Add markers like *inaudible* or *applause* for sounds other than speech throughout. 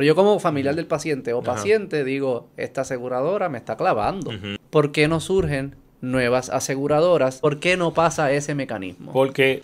Pero yo como familiar del paciente o paciente digo, esta aseguradora me está clavando. ¿Por qué no surgen nuevas aseguradoras? ¿Por qué no pasa ese mecanismo? Porque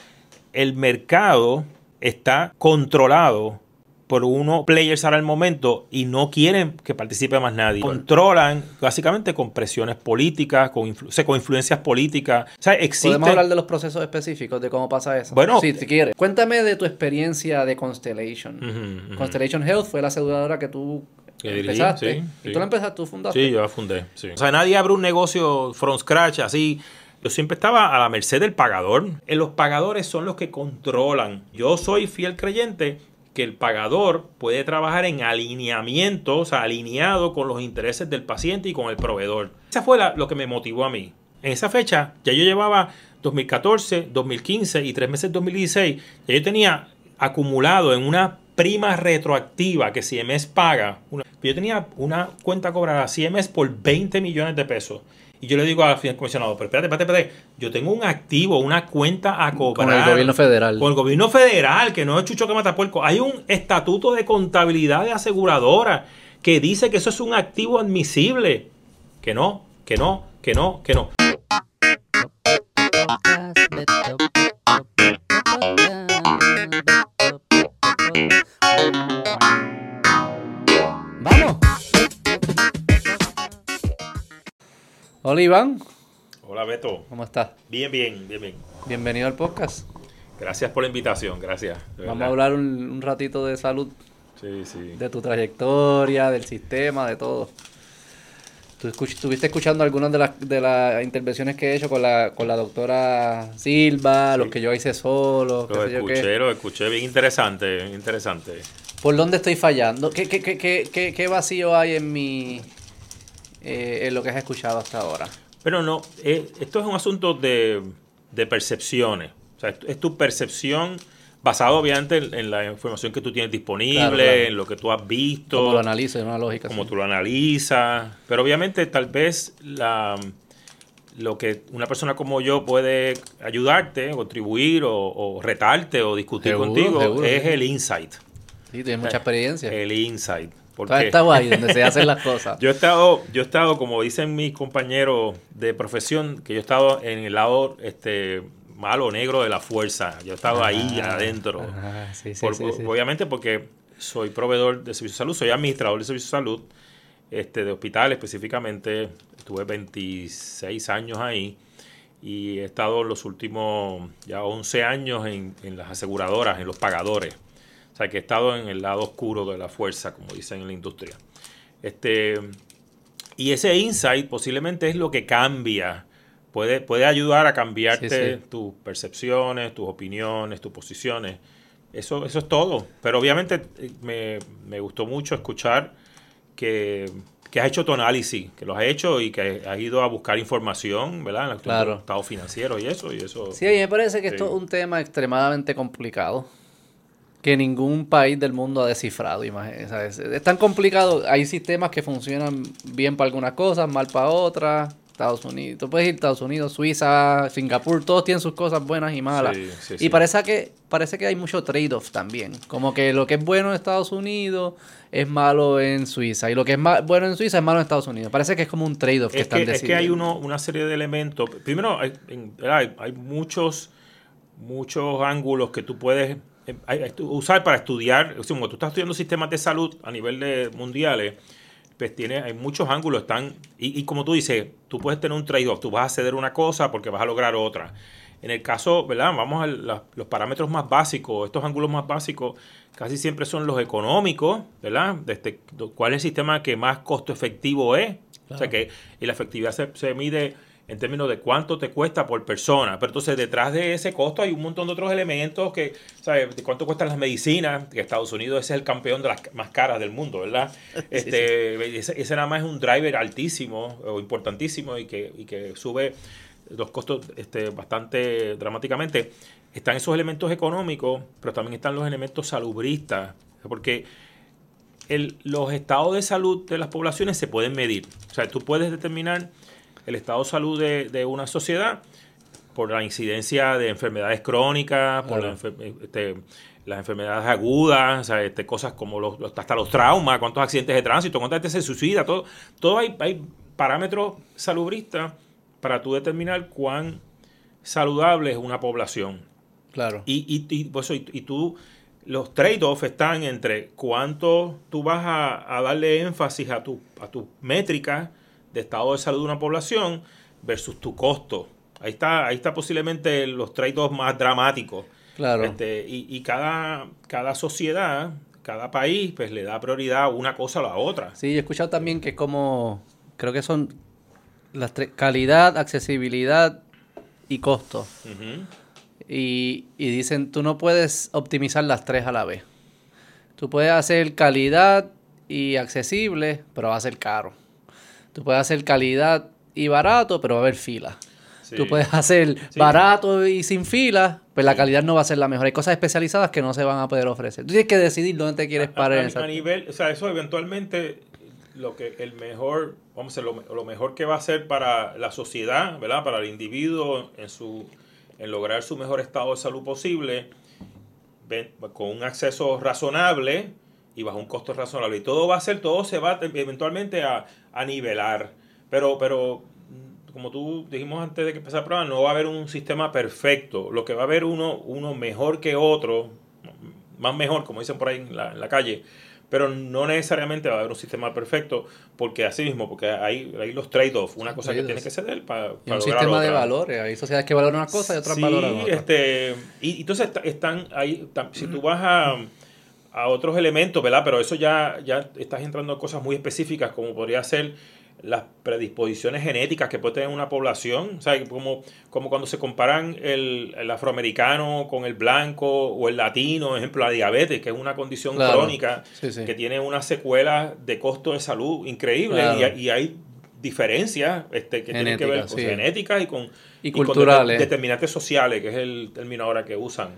el mercado está controlado por unos players ahora el momento y no quieren que participe más nadie. Controlan básicamente con presiones políticas, con, con influencias políticas. O sea, existe... ¿Podemos hablar de los procesos específicos de cómo pasa eso? Bueno, si quieres. Cuéntame de tu experiencia de Constellation. Constellation Health fue la aseguradora que tú empezaste. ¿Y tú la empezaste, tú fundaste? Sí, yo la fundé. O sea, nadie abre un negocio from scratch así. Yo siempre estaba a la merced del pagador. Los pagadores son los que controlan. Yo soy fiel creyente que el pagador puede trabajar en alineamiento, o sea, alineado con los intereses del paciente y con el proveedor. Esa fue lo que me motivó a mí. En esa fecha ya yo llevaba 2014, 2015 y tres meses 2016, ya yo tenía acumulado en una prima retroactiva que CMS paga. yo tenía una cuenta cobrada CMS por 20 millones de pesos. Y yo le digo al comisionado, pero espérate, espérate, espérate, yo tengo un activo, una cuenta a cobrar. Con el gobierno federal. Con el gobierno federal, que no es chucho que mata puerco. Hay un estatuto de contabilidad de aseguradora que dice que eso es un activo admisible. Que no, que no, que no, que no. Hola Iván. Hola Beto. ¿Cómo estás? Bien, bien, bien, bien. Bienvenido al podcast. Gracias por la invitación, gracias. Vamos a hablar un, ratito de salud. Sí, sí. De tu trayectoria, del sistema, de todo. Tú estuviste escuchando algunas de las, de las intervenciones que he hecho con la, con la doctora Silva, los que yo hice solo. Los escuché, los escuché, bien interesante, interesante. ¿Por dónde estoy fallando? ¿Qué, qué, qué, qué, qué vacío hay en mi, eh, en lo que has escuchado hasta ahora. Pero no, eh, esto es un asunto de, percepciones. O sea, es tu percepción basado obviamente en, la información que tú tienes disponible, en lo que tú has visto. Como lo analizas, en una lógica. Como tú lo analizas. Pero obviamente tal vez la, lo que una persona como yo puede ayudarte, contribuir o, retarte o discutir contigo es el insight. Sí, tienes mucha experiencia. El insight. Porque donde se hacen las *laughs* cosas. yo he estado, yo he estado, como dicen mis compañeros de profesión, que yo he estado en el lado este malo negro de la fuerza. Yo he estado ahí adentro. obviamente porque soy proveedor de servicios de salud, soy administrador de servicios de salud, este, de hospital específicamente. Estuve 26 años ahí y he estado los últimos ya 11 años en, en las aseguradoras, en los pagadores. O sea, que he estado en el lado oscuro de la fuerza, como dicen en la industria. Este, y ese insight posiblemente es lo que cambia. Puede, puede ayudar a cambiarte tus percepciones, tus opiniones, tus posiciones. Eso, eso es todo. Pero obviamente eh, me, gustó mucho escuchar que, has hecho tu análisis, que lo has hecho y que has ido a buscar información, ¿verdad? En el claro. estado financiero y eso. Y eso sí, a mí me parece que esto es un tema extremadamente complicado que ningún país del mundo ha descifrado. Es tan complicado. Hay sistemas que funcionan bien para algunas cosas, mal para otras. Estados Unidos, tú puedes ir a Estados Unidos, Suiza, Singapur, todos tienen sus cosas buenas y malas. y parece que parece que hay mucho trade-off también. Como que lo que es bueno en Estados Unidos es malo en Suiza. Y lo que es bueno en Suiza es malo en Estados Unidos. Parece que es como un trade-off que, están Es que hay uno, una serie de elementos. Primero, hay, hay muchos, muchos ángulos que tú puedes usar para estudiar, como tú estás estudiando sistemas de salud a nivel de mundiales, pues tiene, hay muchos ángulos, están, y, como tú dices, tú puedes tener un trade-off, tú vas a ceder una cosa porque vas a lograr otra. En el caso, ¿verdad? Vamos a los parámetros más básicos, estos ángulos más básicos casi siempre son los económicos, ¿verdad? Este, ¿Cuál es el sistema que más costo efectivo es? O sea que y la efectividad se, se mide en términos de cuánto te cuesta por persona. Pero entonces detrás de ese costo hay un montón de otros elementos que, ¿sabes? De cuánto cuestan las medicinas, que Estados Unidos es el campeón de las más caras del mundo, ¿verdad? *laughs* Este, Ese, nada más es un driver altísimo o importantísimo y que, y que sube los costos este, bastante dramáticamente. Están esos elementos económicos, pero también están los elementos salubristas, porque el, los estados de salud de las poblaciones se pueden medir. O sea, tú puedes determinar el estado de salud de, una sociedad por la incidencia de enfermedades crónicas, por este, las enfermedades agudas, o sea, este, cosas como los, hasta los traumas, cuántos accidentes de tránsito, cuánta gente se suicida, todo, todo hay, hay parámetros salubristas para tú determinar cuán saludable es una población. Claro. Y, y, y, pues, y, y tú, los trade-offs están entre cuánto tú vas a, a darle énfasis a tu, a tus métricas de estado de salud de una población versus tu costo. Ahí está, ahí está posiblemente los trade-offs más dramáticos. Claro. Este, y y cada, cada sociedad, cada país, pues le da prioridad a una cosa a la otra. Sí, he escuchado también que es como, creo que son las tres, calidad, accesibilidad y costo. Y, y dicen, tú no puedes optimizar las tres a la vez. Tú puedes hacer calidad y accesible, pero va a ser caro. Tú puedes hacer calidad y barato, pero va a haber fila. Sí. Tú puedes hacer Sí. barato y sin fila, pues la Sí. calidad no va a ser la mejor. Hay cosas especializadas que no se van a poder ofrecer. Tú tienes que decidir dónde te quieres A- parar. a, en esa- a nivel, o sea, eso eventualmente lo que el mejor, vamos a decir, lo, lo mejor que va a ser para la sociedad, ¿verdad? Para el individuo en su en lograr su mejor estado de salud posible con un acceso razonable y bajo un costo razonable. Y todo va a ser, todo se va eventualmente a, a nivelar. Pero, pero mm, como tú dijimos antes de que empezara el programa, no va a haber un sistema perfecto. Lo que va a haber uno, uno mejor que otro, más mejor, como dicen por ahí en la, en la calle, pero no necesariamente va a haber un sistema perfecto, porque así mismo, porque hay, hay los trade-offs, una cosa que tiene que ceder para, y un sistema de valores. Hay sociedades que valoran una cosa y otras Sí, valoran otra. este, y, entonces está- están ahí, si tú vas a, a otros elementos, ¿verdad? Pero eso ya, ya estás entrando a cosas muy específicas, como podría ser las predisposiciones genéticas que puede tener una población, o sea, como, como cuando se comparan el, el afroamericano con el blanco o el latino, ejemplo, la diabetes, que es una condición Claro. crónica Sí, sí. que tiene unas secuelas de costo de salud increíbles Claro. y, y hay diferencias este, que tienen que ver con sí. genéticas y con, Y con culturales. determinantes sociales, que es el término ahora que usan.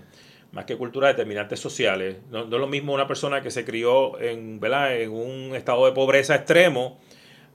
Más que cultura, determinantes sociales. No, no es lo mismo una persona que se crió en, ¿verdad? en un estado de pobreza extremo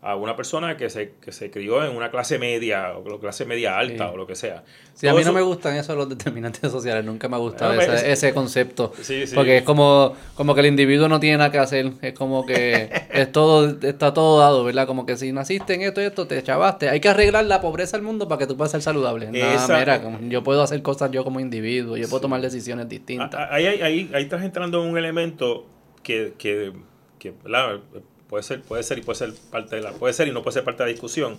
a una persona que se, que se crió en una clase media o clase media alta Sí. o lo que sea. Sí, a mí no eso- me gustan esos los determinantes *laughs* sociales, nunca me ha gustado No, ese, es- ese concepto. Sí, sí. Porque es como, como que el individuo no tiene nada que hacer, es como que *laughs* es todo, está todo dado, ¿verdad? Como que si naciste en esto y esto, te chavaste. Hay que arreglar la pobreza del mundo para que tú puedas ser saludable. Esa- mira, yo puedo hacer cosas yo como individuo, yo puedo tomar decisiones distintas. Ah, Ahí, ahí, ahí, ahí estás entrando en un elemento que, que, que, ¿verdad? Puede ser, puede ser y puede ser parte de la, puede ser y no puede ser parte de la discusión,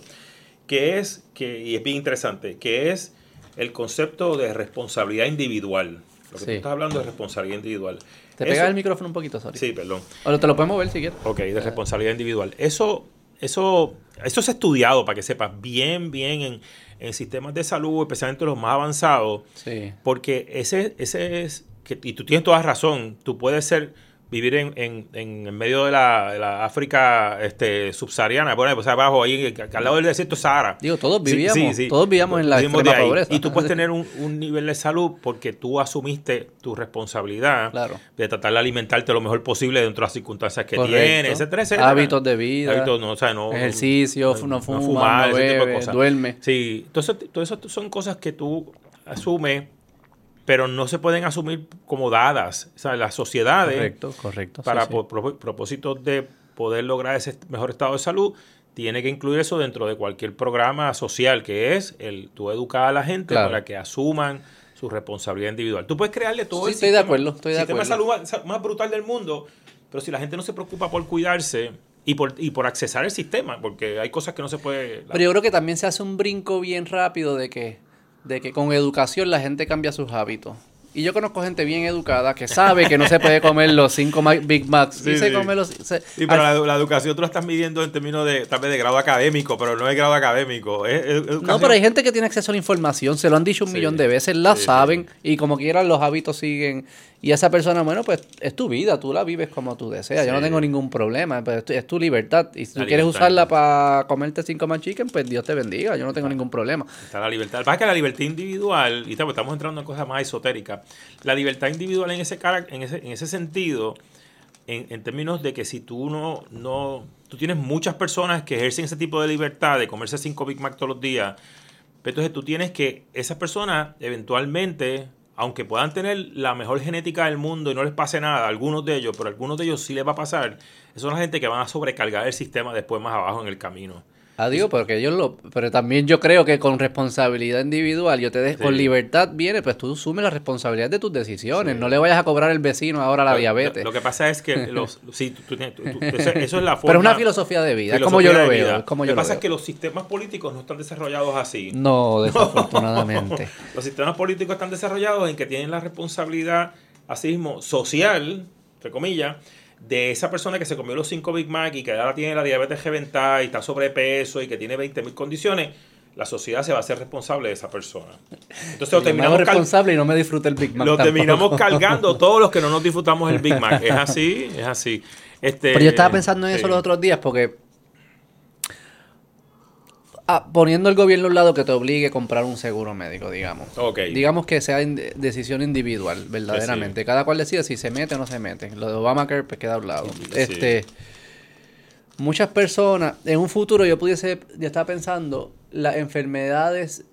que es, que, y es bien interesante, que es el concepto de responsabilidad individual. Lo que tú estás hablando es responsabilidad individual. ¿Te Eso- pegas el micrófono un poquito, sorry? Sí, perdón. O te lo podemos ver si quieres. Ok, de responsabilidad individual. Eso, eso, eso ha estudiado, para que sepas, bien, bien en, en sistemas de salud, especialmente los más avanzados, Sí. porque ese, ese es, que, y tú tienes toda razón, tú puedes ser, vivir en, en, en, medio de la, de la África este, subsahariana, bueno, pues abajo, ahí al lado del desierto Sahara. Digo, todos vivíamos, sí, sí. todos vivíamos en la Vivimos extrema ahí. pobreza. Y tú puedes tener un, un nivel de salud porque tú asumiste tu responsabilidad Claro. de tratar de alimentarte lo mejor posible dentro de las circunstancias que Correcto. tienes, etcétera, etcétera. Hábitos de vida, Hábitos, no, o sea, no- ejercicio, no, fuma, no, ese tipo de bebe, cosas. duerme. Sí, entonces todo eso son cosas que tú asumes, pero no se pueden asumir como dadas. O sea, las sociedades, Correcto, correcto. para sí. por- propósitos de poder lograr ese mejor estado de salud, tiene que incluir eso dentro de cualquier programa social, que es el tú educar a la gente Claro. para que asuman su responsabilidad individual. Tú puedes crearle todo Sí, el estoy de acuerdo, estoy de sistema acuerdo. salud más, más brutal del mundo, pero si la gente no se preocupa por cuidarse y por, y por accesar el sistema, porque hay cosas que no se puede... Pero yo creo que también se hace un brinco bien rápido de que, de que con educación la gente cambia sus hábitos. Y yo conozco gente bien educada que sabe que no se puede comer los cinco Big Macs. Sí, y se come los... se- Sí, pero al- la, la educación tú la estás midiendo en términos de tal vez de grado académico, pero no es grado académico. Es, es educación- No, pero hay gente que tiene acceso a la información, se lo han dicho un Sí. millón de veces, la saben y como quieran los hábitos siguen. Y esa persona, bueno, pues es tu vida, tú la vives como tú deseas. Yo no tengo ningún problema, pero es tu, es tu libertad. Y si tú La quieres libertad. usarla para comerte cinco más chicken, pues Dios te bendiga, yo no tengo ningún problema. Está la libertad. Pasa es que la libertad individual, y estamos estamos entrando en cosas más esotéricas, la libertad individual en ese, en ese, en ese sentido, en, en términos de que si tú no, no, tú tienes muchas personas que ejercen ese tipo de libertad de comerse cinco Big Mac todos los días, pero entonces tú tienes que, esas personas eventualmente, aunque puedan tener la mejor genética del mundo y no les pase nada, algunos de ellos, pero algunos de ellos sí les va a pasar, son la gente que van a sobrecargar el sistema después más abajo en el camino. Adiós, porque ellos lo. Pero también yo creo que con responsabilidad individual, yo te dejo, con libertad viene, pues tú asumes la responsabilidad de tus decisiones. No le vayas a cobrar el vecino ahora la diabetes. Lo, que pasa es que *laughs* los. sí, eso, es la forma. *laughs* Pero es una filosofía de vida, es como yo lo veo. Como lo que pasa es que los sistemas políticos no están desarrollados así. *laughs* No, desafortunadamente. los sistemas políticos están desarrollados en que tienen la responsabilidad, así mismo, social, entre comillas de esa persona que se comió los 5 Big Mac y que ahora tiene la diabetes reventada y está sobrepeso y que tiene 20.000 condiciones, la sociedad se va a hacer responsable de esa persona. Entonces lo terminamos responsable y no me disfruta el Big Mac. Lo terminamos *laughs* cargando todos los que no nos disfrutamos el Big Mac. Es así, es así. Este, Pero yo estaba pensando en eso los otros días porque Ah, poniendo el gobierno a un lado que te obligue a comprar un seguro médico, digamos. Digamos que sea decisión individual, verdaderamente. Cada cual decide si se mete o no se mete. Lo de Obamacare pues queda a un lado. Este, muchas personas, en un futuro yo pudiese, ya estaba pensando, las enfermedades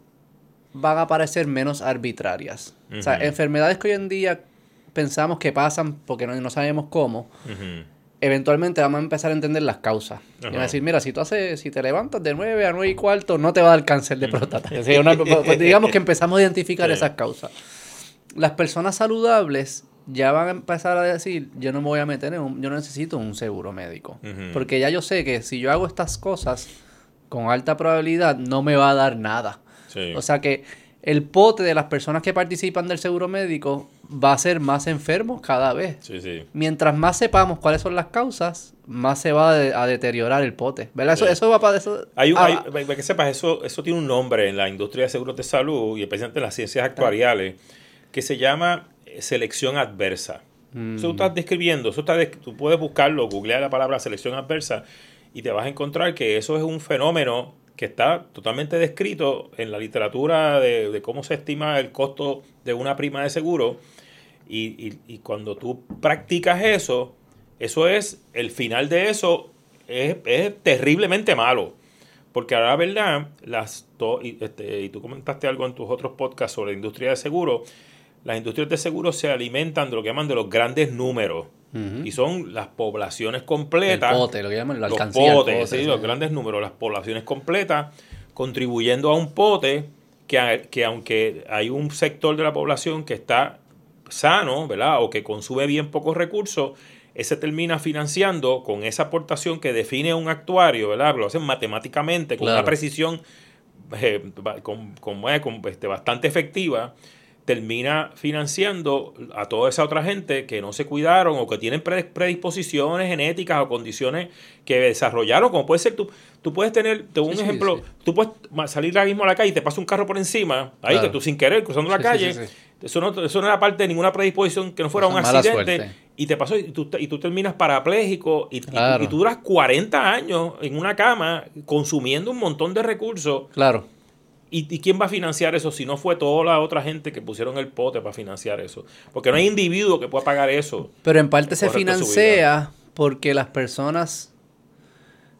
van a parecer menos arbitrarias. O sea, enfermedades que hoy en día pensamos que pasan porque no, sabemos cómo eventualmente vamos a empezar a entender las causas. Y a decir, mira, si tú haces, si te levantas de 9 a 9 y cuarto, no te va a dar cáncer de próstata. Pues, digamos que empezamos a identificar esas causas. Las personas saludables ya van a empezar a decir, yo no me voy a meter en un, yo no necesito un seguro médico. Porque ya yo sé que si yo hago estas cosas, con alta probabilidad no me va a dar nada. O sea que el pote de las personas que participan del seguro médico va a ser más enfermos cada vez. Mientras más sepamos cuáles son las causas, más se va a, deteriorar el pote. ¿Verdad? Eso, eso va para eso. Hay un, ah, que sepas, eso, eso tiene un nombre en la industria de seguros de salud y especialmente en las ciencias actuariales, que se llama selección adversa. Mm. Eso tú estás describiendo, eso está tú puedes buscarlo, googlear la palabra selección adversa y te vas a encontrar que eso es un fenómeno que está totalmente descrito en la literatura de, cómo se estima el costo de una prima de seguro. Y, y, cuando tú practicas eso, eso es, el final de eso es, terriblemente malo. Porque ahora, verdad, las y, este, y tú comentaste algo en tus otros podcasts sobre la industria de seguro, las industrias de seguro se alimentan de lo que llaman de los grandes números. Y son las poblaciones completas. El pote, lo que llaman la los potes, sí, los grandes números, las poblaciones completas, contribuyendo a un pote que, que aunque hay un sector de la población que está sano, ¿verdad? O que consume bien pocos recursos, ese termina financiando con esa aportación que define un actuario, ¿verdad? Lo hacen matemáticamente, con una precisión eh, con, con, este, bastante efectiva termina financiando a toda esa otra gente que no se cuidaron o que tienen predisposiciones genéticas o condiciones que desarrollaron, como puede ser tú, tú puedes tener, te un ejemplo, tú puedes salir ahora mismo a la calle y te pasa un carro por encima, ahí que tú sin querer cruzando la calle, eso no, eso no era parte de ninguna predisposición que no fuera un accidente y te pasó y tú, y tú terminas parapléjico y, y, tú duras 40 años en una cama consumiendo un montón de recursos. Claro ¿Y, quién va a financiar eso si no fue toda la otra gente que pusieron el pote para financiar eso? Porque no hay individuo que pueda pagar eso. Pero en parte se financia porque las personas...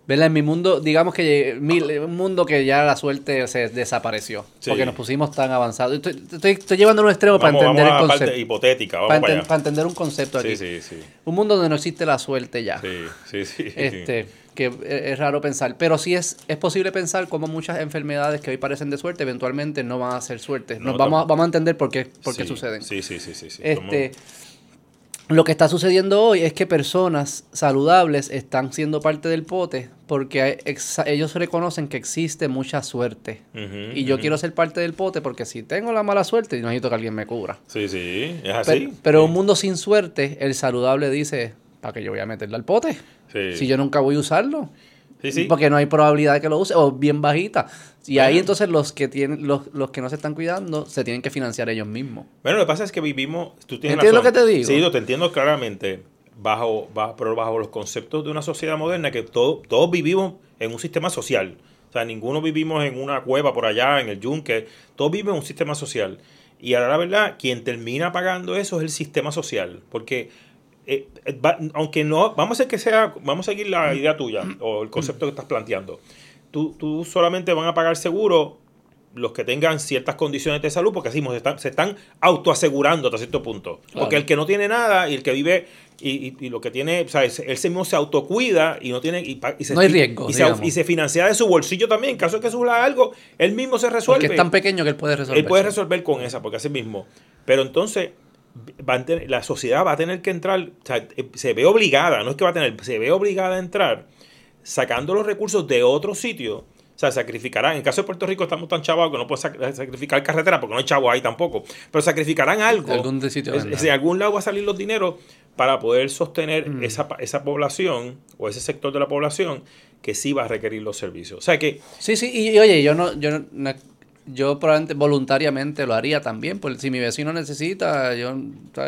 ¿Verdad? En mi mundo, digamos que un mundo que ya la suerte se desapareció. Porque nos pusimos tan avanzados. Estoy, estoy, llevando a un extremo para entender el concepto. hipotética, para, para, entender un concepto aquí. Sí, sí, sí. Un mundo donde no existe la suerte ya. Sí, sí, sí. Este, que es raro pensar. Pero sí es, es posible pensar cómo muchas enfermedades que hoy parecen de suerte eventualmente no van a ser suerte. Nos vamos, a, vamos a entender por qué, por qué suceden. Sí, sí, sí, sí. Este, lo que está sucediendo hoy es que personas saludables están siendo parte del pote porque ellos reconocen que existe mucha suerte. y yo quiero ser parte del pote porque si tengo la mala suerte, necesito que alguien me cubra. Sí, sí, es así. Pero, pero un mundo sin suerte, el saludable dice, ¿para que yo voy a meterle al pote? Si yo nunca voy a usarlo. Porque no hay probabilidad de que lo use, o bien bajita. Y ahí entonces los que tienen, los, que no se están cuidando, se tienen que financiar ellos mismos. Bueno, lo que pasa es que vivimos. Tú ¿Entiendes lo que te digo? Sí, lo te entiendo claramente. Bajo, bajo, pero bajo los conceptos de una sociedad moderna que todo, todos vivimos en un sistema social. O sea, ninguno vivimos en una cueva por allá, en el yunque. Todos vivimos en un sistema social. Y ahora la verdad, quien termina pagando eso es el sistema social. Porque eh, eh, aunque no, vamos a que sea, vamos a seguir la idea tuya o el concepto que estás planteando. Tú, tú solamente van a pagar seguro los que tengan ciertas condiciones de salud, porque así se están, se están autoasegurando hasta cierto punto. Porque el que no tiene nada y el que vive y, lo que tiene, o sea, él mismo se autocuida y no tiene. Y, se, no hay riesgo. Y se, y se, financia de su bolsillo también. En caso de que suceda algo, él mismo se resuelve. Porque es tan pequeño que él puede resolver. Él puede resolver con esa, porque así mismo. Pero entonces, la sociedad va a tener que entrar, o sea, eh, se ve obligada, no es que va a tener, se ve obligada a entrar sacando los recursos de otro sitio. O sea, sacrificarán. En el caso de Puerto Rico estamos tan chavados que no pueden sacrificar carretera porque no hay chavos ahí tampoco. Pero sacrificarán algo. Algún sitio de algún lado va a salir los dineros para poder sostener mm. esa, esa población o ese sector de la población que sí va a requerir los servicios. O sea que... Sí, sí, y, oye, yo no, yo no, yo probablemente voluntariamente lo haría también, porque si mi vecino necesita, yo,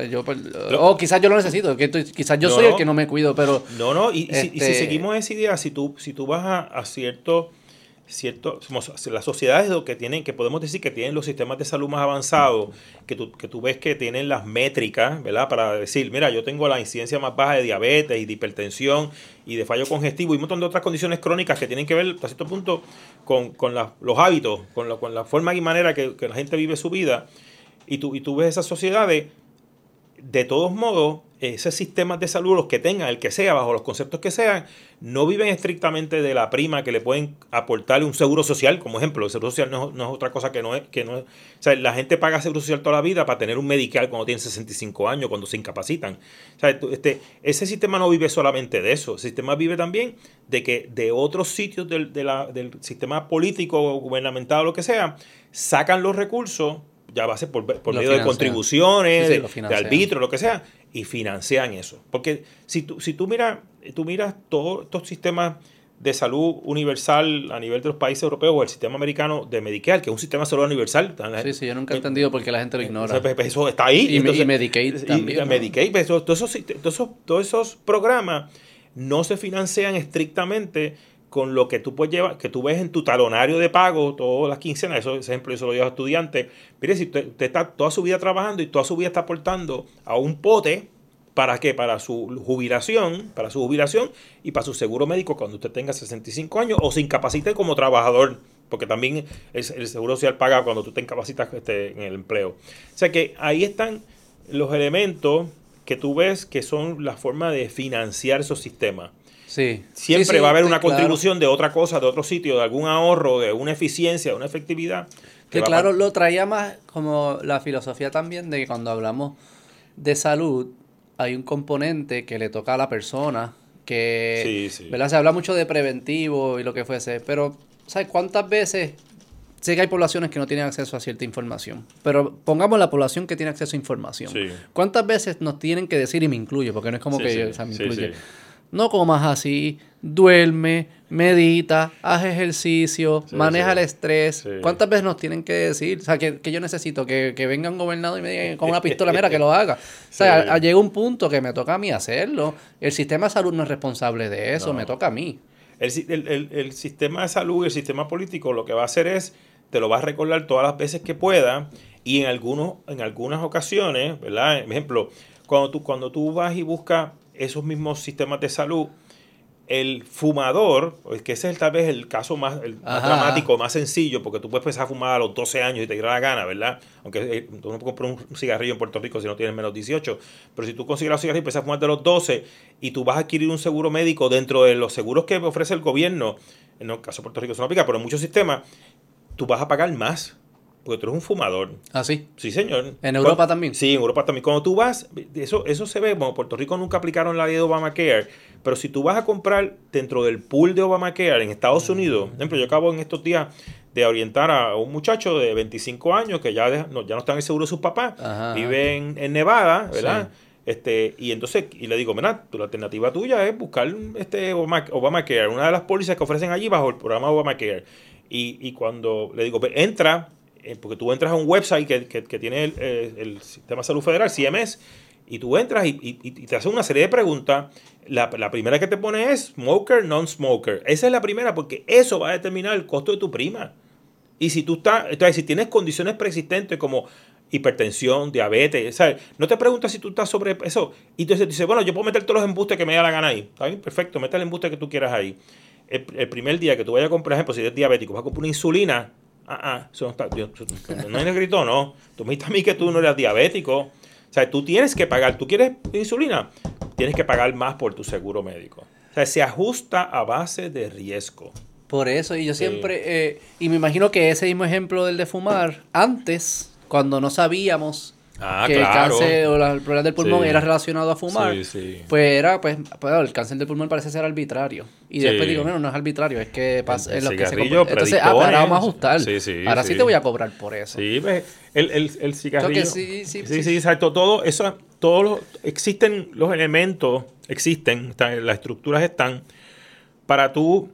yo pues, o quizás yo lo necesito, que quizás yo soy el que no me cuido, pero... No, no, y, si, si, este seguimos esa idea, si tú, si tú vas a, a cierto cierto, las sociedades que tienen, que podemos decir que tienen los sistemas de salud más avanzados, que tú, que tú ves que tienen las métricas, ¿verdad? Para decir, mira, yo tengo la incidencia más baja de diabetes y de hipertensión y de fallo congestivo y un montón de otras condiciones crónicas que tienen que ver, hasta cierto punto, con, con los hábitos, con la, con la forma y manera que, que la gente vive su vida. Y tú, y tú ves esas sociedades, de todos modos, ese sistemas de salud, los que tengan, el que sea, bajo los conceptos que sean, no viven estrictamente de la prima que le pueden aportarle un seguro social, como ejemplo. El seguro social no, es otra cosa que no es, que no O sea, la gente paga seguro social toda la vida para tener un medical cuando tienen 65 años, cuando se incapacitan. O sea, este, ese sistema no vive solamente de eso. El sistema vive también de que de otros sitios del, del sistema político, gubernamental o lo que sea, sacan los recursos ya va a ser por, medio de contribuciones, de, de, arbitro, lo que sea, y financian eso. Porque si tú, si tú miras, tú miras todos estos sistemas de salud universal a nivel de los países europeos o el sistema americano de Medicare, que es un sistema de salud universal. Sí, sí, yo nunca he entendido por qué la gente lo ignora. Pues, eso está ahí. Y, Medicaid también. Medicaid, pues, todos, esos, todos, esos, todos esos programas no se financian estrictamente con lo que tú puedes llevar, que tú ves en tu talonario de pago todas las quincenas, eso, ese ejemplo yo lo llevo a estudiantes. Mire, si usted, está toda su vida trabajando y toda su vida está aportando a un pote, ¿para qué? Para su jubilación, para su jubilación y para su seguro médico cuando usted tenga 65 años o se incapacite como trabajador, porque también el, seguro social paga cuando tú te incapacitas este, en el empleo. O sea que ahí están los elementos que tú ves que son la forma de financiar esos sistemas. Siempre va a haber una contribución de otra cosa, de otro sitio, de algún ahorro, de una eficiencia, de una efectividad. Que, claro, lo traía más como la filosofía también de que cuando hablamos de salud, hay un componente que le toca a la persona, que ¿verdad? se habla mucho de preventivo y lo que fuese, pero ¿sabes cuántas veces? Sé que hay poblaciones que no tienen acceso a cierta información, pero pongamos la población que tiene acceso a información. ¿Cuántas veces nos tienen que decir, y me incluyo, porque no es como que yo, o sea, me incluye, no comas así, duerme, medita, haz ejercicio, maneja el estrés. ¿Cuántas veces nos tienen que decir? O sea, que, yo necesito que, que, venga un gobernador y me diga con una *laughs* pistola, mira, que lo haga. O sea, llega un punto que me toca a mí hacerlo. El sistema de salud no es responsable de eso, me toca a mí. El, sistema de salud y el sistema político lo que va a hacer es, te lo va a recordar todas las veces que pueda y en, algunos, en algunas ocasiones, ¿verdad? Por ejemplo, cuando tú, cuando tú vas y buscas esos mismos sistemas de salud, el fumador, que ese es tal vez el caso más, dramático, más sencillo, porque tú puedes empezar a fumar a los 12 años y te da la gana, ¿verdad? Aunque eh, tú no comprar un cigarrillo en Puerto Rico si no tienes menos 18, pero si tú consigues los cigarrillos y empiezas a fumar de los 12 y tú vas a adquirir un seguro médico dentro de los seguros que ofrece el gobierno, en el caso de Puerto Rico eso no aplica, pero en muchos sistemas, tú vas a pagar más porque tú eres un fumador. ¿Ah, sí? Sí, señor. ¿En Europa también? Sí, en Europa también. Cuando tú vas, eso, eso se ve, bueno, Puerto Rico nunca aplicaron la ley de Obamacare, pero si tú vas a comprar dentro del pool de Obamacare en Estados Unidos, por ejemplo, yo acabo en estos días de orientar a un muchacho de 25 años que ya, no, ya no está en el seguro de sus papás, vive en, Nevada, ¿verdad? Este, y entonces, y le digo, mira, tu, la alternativa tuya es buscar este Obamacare, una de las pólizas que ofrecen allí bajo el programa Obamacare. Y, y cuando le digo, entra eh, porque tú entras a un website que, tiene el, Sistema de Salud Federal, CMS, y tú entras y, te hace una serie de preguntas. La, primera que te pone es smoker, non-smoker. Esa es la primera porque eso va a determinar el costo de tu prima. Y si tú estás, entonces, si tienes condiciones preexistentes como hipertensión, diabetes, ¿sabes? No te preguntas si tú estás sobre eso. Y entonces dices, bueno, yo puedo meter todos los embustes que me da la gana ahí. Perfecto, mete el embuste que tú quieras ahí. El, primer día que tú vayas a comprar, por ejemplo, si eres diabético, vas a comprar una insulina, Ah, ah, eso no, está, yo, no es negrito, no. Tú me dijiste a mí que tú no eras diabético. O sea, tú tienes que pagar. ¿Tú quieres insulina? Tienes que pagar más por tu seguro médico. O sea, se ajusta a base de riesgo. Por eso, y yo siempre, eh, y me imagino que ese mismo ejemplo del de fumar, antes, cuando no sabíamos Ah, que el cáncer o el problema del pulmón era relacionado a fumar, pues era, pues, pues, el cáncer del pulmón parece ser arbitrario. Y después digo, no, no es arbitrario, es que pasa, es lo que se Entonces, ah, pues ahora vamos a ajustar. ahora sí. te voy a cobrar por eso. Sí, pues, el, el, el cigarrillo. sí, sí, sí, sí, exacto. Todo eso, todos los, existen los elementos, existen, las estructuras están para tú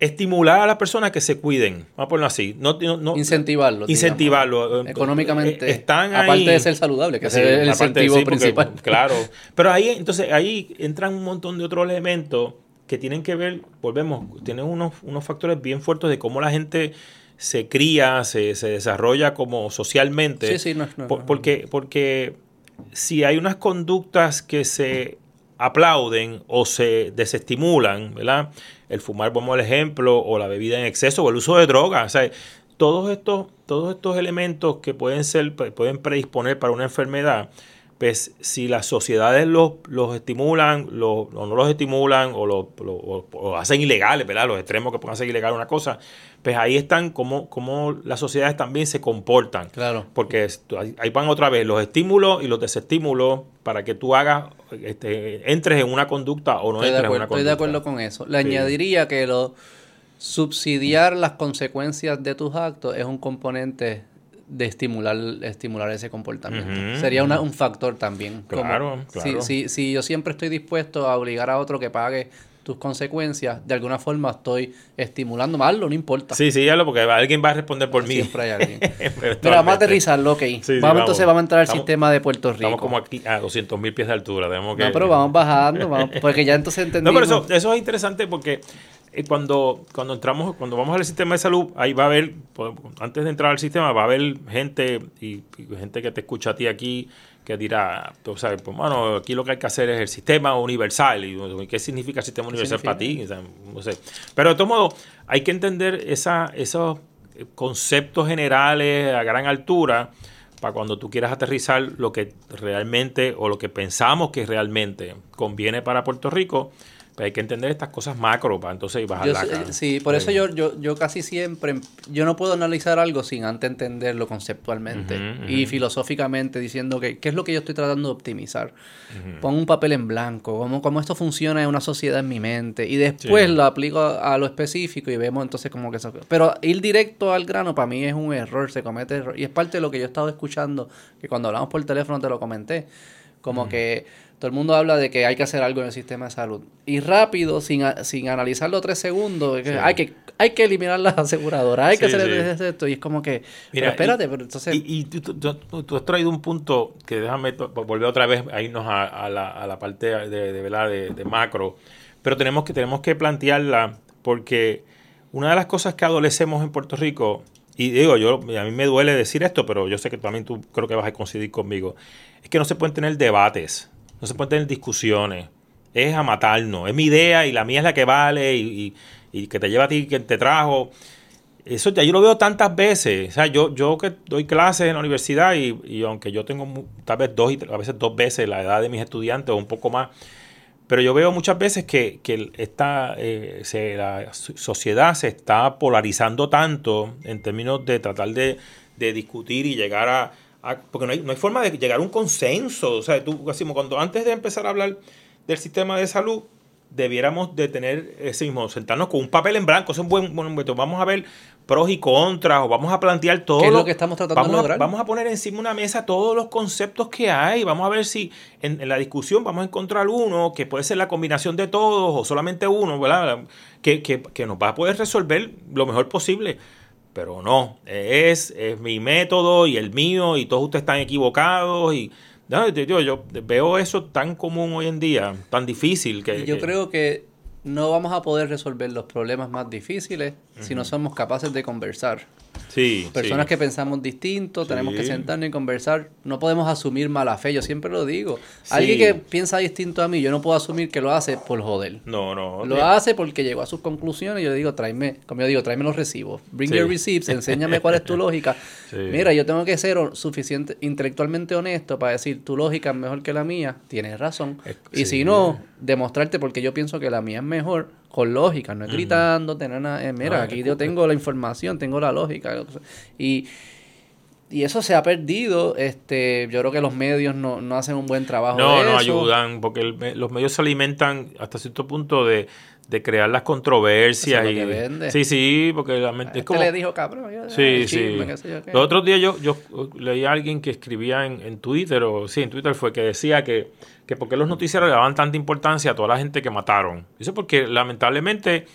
estimular a las personas que se cuiden, vamos a ponerlo así. No, no, incentivarlo. Incentivarlo. Económicamente. Eh, están aparte de ser saludable, que es el incentivo principal. *laughs* claro. Pero ahí, entonces, ahí entran un montón de otros elementos que tienen que ver, volvemos, tienen unos, unos factores bien fuertes de cómo la gente se cría, se, se desarrolla como socialmente. Sí, sí, no, no, porque, porque si hay unas conductas que se aplauden o se desestimulan, ¿verdad? El fumar, como el ejemplo, o la bebida en exceso, o el uso de drogas. O sea, todos estos, todos estos elementos que pueden ser, pueden predisponer para una enfermedad, pues si las sociedades los, los estimulan o no los estimulan o lo, hacen ilegales, ¿verdad? Los extremos que pueden hacer ilegal una cosa, pues ahí están como, como las sociedades también se comportan. Claro. Porque ahí van otra vez los estímulos y los desestímulos para que tú hagas, este, entres en una conducta o no entres en una conducta. Estoy de acuerdo con eso. Le añadiría que lo subsidiar las consecuencias de tus actos es un componente de estimular, estimular ese comportamiento. Sería un factor también. Claro, claro. Si, si, yo siempre estoy dispuesto a obligar a otro que pague tus consecuencias, de alguna forma estoy estimulando mal, no importa. Sí, sí, ya porque alguien va a responder por mí. Siempre hay alguien. *laughs* Pero vamos a aterrizarlo, ok. vamos, entonces vamos a entrar al sistema de Puerto Rico. Estamos como aquí a 200 mil pies de altura. Tenemos que... No, pero vamos bajando, porque ya entonces entendimos. *laughs* No, pero eso, eso es interesante porque eh, cuando, cuando entramos, cuando vamos al sistema de salud, ahí va a haber, pues, antes de entrar al sistema, va a haber gente y, gente que te escucha a ti aquí que dirá, tú sabes, pues bueno, aquí lo que hay que hacer es el sistema universal. ¿Y qué significa el sistema universal para ti? no sé. Pero de todos modos, hay que entender esa, esos conceptos generales a gran altura para cuando tú quieras aterrizar lo que realmente o lo que pensamos que realmente conviene para Puerto Rico hay que entender estas cosas macro para entonces bajar la cara. Sí, por eso yo, yo, yo casi siempre, yo no puedo analizar algo sin antes entenderlo conceptualmente y filosóficamente diciendo que qué es lo que yo estoy tratando de optimizar. Pongo un papel en blanco, cómo, cómo esto funciona en una sociedad en mi mente y después lo aplico a, lo específico y vemos entonces como que eso... Pero ir directo al grano para mí es un error, se comete error. Y es parte de lo que yo he estado escuchando, que cuando hablamos por teléfono te lo comenté, como que todo el mundo habla de que hay que hacer algo en el sistema de salud. Y rápido, sin, sin analizarlo tres segundos, hay, que, hay que eliminar las aseguradoras, hay que hacer esto. Y es como que, Mira, espérate, pero entonces... Y, tú, has traído un punto que déjame volver otra vez a irnos a, la, a la, parte de, de, ¿verdad? de, macro, pero tenemos que, tenemos que plantearla porque una de las cosas que adolecemos en Puerto Rico, y digo, yo a mí me duele decir esto, pero yo sé que también tú creo que vas a coincidir conmigo, es que no se pueden tener debates no se pueden tener discusiones. Es a matarnos. Es mi idea y la mía es la que vale y, que te lleva a ti quien te trajo. Eso ya yo lo veo tantas veces. O sea, yo, yo que doy clases en la universidad y, aunque yo tengo tal vez dos y a veces dos veces la edad de mis estudiantes o un poco más, pero yo veo muchas veces que, esta, eh, la sociedad se está polarizando tanto en términos de tratar de discutir y llegar a, porque no hay, no hay forma de llegar a un consenso. O sea, tú, así, cuando antes de empezar a hablar del sistema de salud, debiéramos de tener ese mismo, sentarnos con un papel en blanco, es un buen momento, vamos a ver pros y contras, o vamos a plantear todo. ¿Qué es lo que estamos tratando vamos de lograr? vamos a poner encima de una mesa todos los conceptos que hay, vamos a ver si en, la discusión vamos a encontrar uno que puede ser la combinación de todos, o solamente uno, ¿verdad? Que, que, que nos va a poder resolver lo mejor posible. Pero no, es, es mi método y el mío y todos ustedes están equivocados y yo, yo veo eso tan común hoy en día, tan difícil que... Yo creo que no vamos a poder resolver los problemas más difíciles si no somos capaces de conversar. Sí, Personas sí. que pensamos distinto, tenemos que sentarnos y conversar. No podemos asumir mala fe, yo siempre lo digo. Sí. Alguien que piensa distinto a mí, yo no puedo asumir que lo hace por joder. No, no. Lo eh, hace porque llegó a sus conclusiones y yo le digo, tráeme, como yo digo, tráeme los recibos. Bring your receipts, enséñame cuál es tu *laughs* lógica. Sí. Mira, yo tengo que ser suficiente, intelectualmente honesto para decir tu lógica es mejor que la mía, tienes razón. Es- y si no, demostrarte porque yo pienso que la mía es mejor con lógica, no es gritando, tener nada, eh, mira, No, aquí yo tengo la información, tengo la lógica. Y, y eso se ha perdido. Este, yo creo que los medios no, no hacen un buen trabajo. No, de no eso. ayudan, porque el los medios se alimentan hasta cierto punto de, de crear las controversias. Eso es y, lo que vende. Sí, sí, porque la mente Este es como... le dijo, cabrón. yo- Sí, ay, sí. chisme, qué sé yo qué. Los otros días yo, yo leí a alguien que escribía en, en Twitter, o sí, en Twitter fue que decía que, que por qué los noticieros le daban tanta importancia a toda la gente que mataron. Eso porque lamentablemente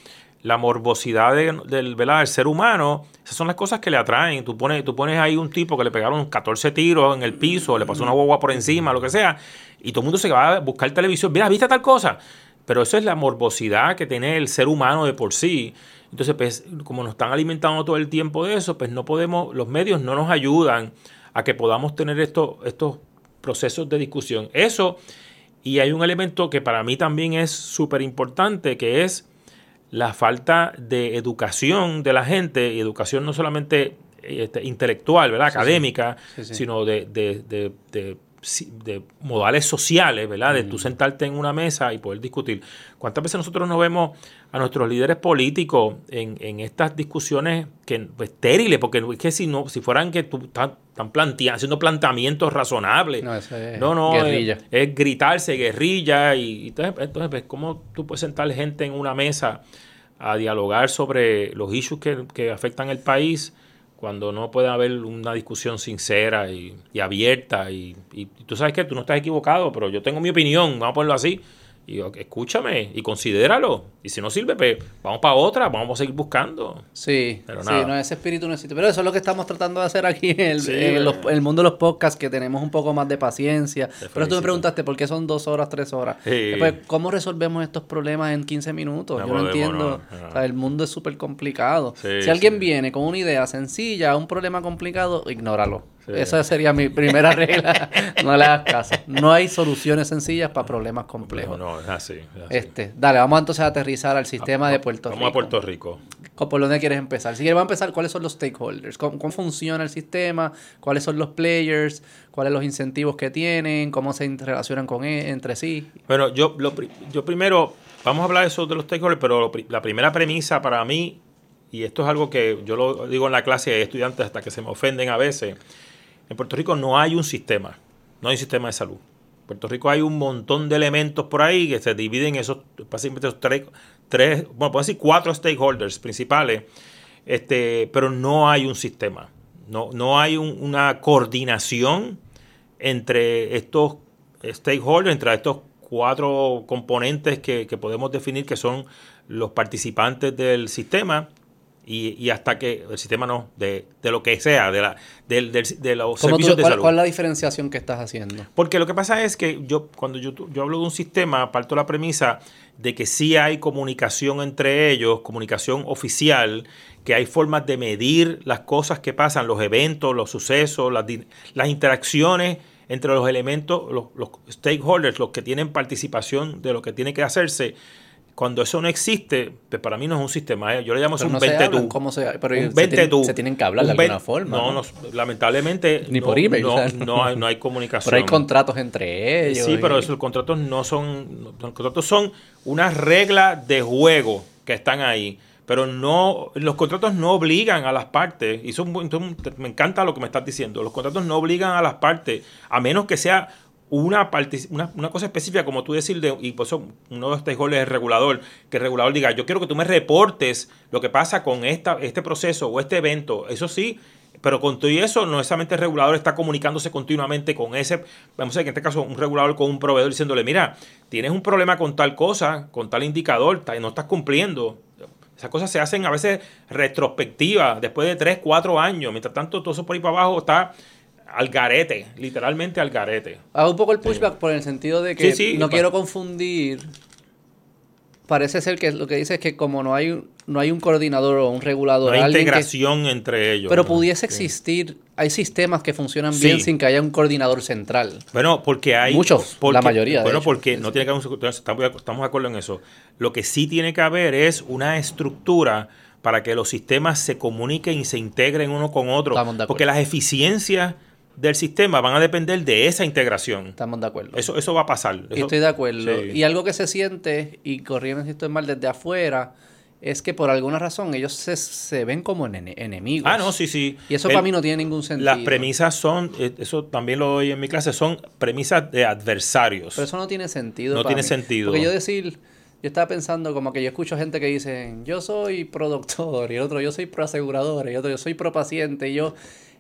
la morbosidad de- del, del ser humano, esas son las cosas que le atraen. Tú pones, tú pones ahí un tipo que le pegaron 14 tiros en el piso, le pasó una guagua por encima, lo que sea, y todo el mundo se va a buscar televisión. Mira, ¿viste tal cosa? Pero eso es la morbosidad que tiene el ser humano de por sí. Entonces, pues, como nos están alimentando todo el tiempo de eso, pues no podemos, los medios no nos ayudan a que podamos tener estos, estos procesos de discusión. Eso, y hay un elemento que para mí también es súper importante, que es la falta de educación de la gente, y educación no solamente este, intelectual, ¿verdad? Sí, académica, Sí, sí. sino de, de- de- de- de modales sociales, ¿verdad? De tú sentarte en una mesa y poder discutir. ¿Cuántas veces nosotros no vemos a nuestros líderes políticos en, en estas discusiones que pues, estériles? Porque es que si no, si fueran que tú estás están plantea- haciendo planteamientos razonables. No, eso es No, no, guerrilla. Es, es gritarse, guerrilla. Y, y entonces, entonces, pues, ¿cómo tú puedes sentar gente en una mesa a dialogar sobre los issues que, que afectan el país cuando no puede haber una discusión sincera y, abierta? Y, y tú sabes que tú no estás equivocado, pero yo tengo mi opinión, vamos a ponerlo así. Y yo, escúchame y considéralo. Y si no sirve, pues vamos para otra, vamos a seguir buscando. Sí, Pero sí, nada. no, ese espíritu no existe. Pero eso es lo que estamos tratando de hacer aquí en el, Sí, en los- el mundo de los podcasts, que tenemos un poco más de paciencia. Pero tú me preguntaste por qué son dos horas, tres horas. Sí. Después, ¿cómo resolvemos estos problemas en 15 minutos? No Yo no entiendo. no, no. O sea, el mundo es súper complicado. Si alguien viene con una idea sencilla un problema complicado, ignóralo. Sí. Esa sería mi primera regla. *laughs* no le hagas caso. No hay soluciones sencillas para problemas complejos. No, no, es así. es así. Este, dale, vamos entonces a aterrizar al sistema de Puerto Vamos Rico. a Puerto Rico. ¿Por dónde quieres empezar? Si quieres, vamos a empezar, ¿cuáles son los stakeholders? ¿Cómo, cómo funciona el sistema? ¿Cuáles son los players? ¿Cuáles los incentivos que tienen? ¿Cómo se relacionan con e- entre sí? Bueno, yo, lo, yo primero, vamos a hablar de eso de los stakeholders, pero lo la primera premisa para mí, y esto es algo que yo lo digo en la clase hay estudiantes hasta que se me ofenden a veces, en Puerto Rico no hay un sistema, no hay un sistema de salud. En Puerto Rico hay un montón de elementos por ahí que se dividen en esos, básicamente esos tres, tres bueno, puedo decir cuatro stakeholders principales, este, pero no hay un sistema. No, no hay un- una coordinación entre estos stakeholders, entre estos cuatro componentes que podemos definir que son los participantes del sistema y, y hasta que el sistema no, de, de lo que sea, de, la, del- del- de los ¿Cómo tú- servicios de cuál, salud. cuál es la diferenciación que estás haciendo? Porque lo que pasa es que yo, cuando yo, yo hablo de un sistema, parto de la premisa de que sí hay comunicación entre ellos, comunicación oficial, que hay formas de medir las cosas que pasan, los eventos, los sucesos, las, las interacciones entre los elementos, los, los stakeholders, los que tienen participación de lo que tiene que hacerse. Cuando eso no existe, pues para mí no es un sistema. ¿eh? Yo le llamo eso un no se 20 hablan, tú. ¿cómo se- pero Un se 20 tienen- tú. se tienen que hablar de Un alguna 20 forma, No, ¿no? no, lamentablemente. Ni no- por email, No, o sea, *laughs* no hay, no hay comunicación. *laughs* Pero hay contratos entre ellos. Sí, y- pero esos contratos no son, los contratos son unas reglas de juego que están ahí, pero no, los contratos no obligan a las partes, y entonces, me encanta lo que me estás diciendo, los contratos no obligan a las partes, a menos que sea una, una, cosa específica, como tú decir, de, y por eso uno de los stakeholders es el regulador, que el regulador diga, yo quiero que tú me reportes lo que pasa con esta, este proceso o este evento, eso sí, pero con todo eso, no necesariamente el regulador está comunicándose continuamente con ese, vamos a ver, en este caso, un regulador con un proveedor diciéndole, mira, tienes un problema con tal cosa, con tal indicador, no estás cumpliendo. Esas cosas se hacen a veces retrospectivas, después de 3, 4 años. Mientras tanto, todo eso por ahí para abajo está al garete, literalmente al garete. Hago un poco el pushback por el sentido de que Sí, sí, no quiero confundir parece ser que lo que dice es que como no hay no hay un coordinador o un regulador, no hay que- integración entre ellos. pero ¿no? pudiese existir, hay sistemas que funcionan bien sin que haya un coordinador central. Bueno, porque hay. Muchos, porque- la mayoría, Bueno, porque no tiene que haber un. Estamos de- estamos de acuerdo en eso. Lo que sí tiene que haber es una estructura para que los sistemas se comuniquen y se integren uno con otro. Porque las eficiencias del sistema van a depender de esa integración. Estamos de acuerdo. Eso, eso va a pasar. Eso- estoy de acuerdo. Sí. Y algo que se siente, y corriendo si estoy mal desde afuera, es que por alguna razón ellos se, se ven como ene- enemigos. Ah, no, sí, sí. Y eso El- para mí no tiene ningún sentido. Las premisas son, eh, eso también lo doy en mi clase, son premisas de adversarios. Pero eso no tiene sentido. No para tiene mí. sentido. Porque yo decir, yo estaba pensando como que yo escucho gente que dice, yo soy pro doctor, y el otro, yo soy pro asegurador, y otro, yo soy pro paciente, y yo,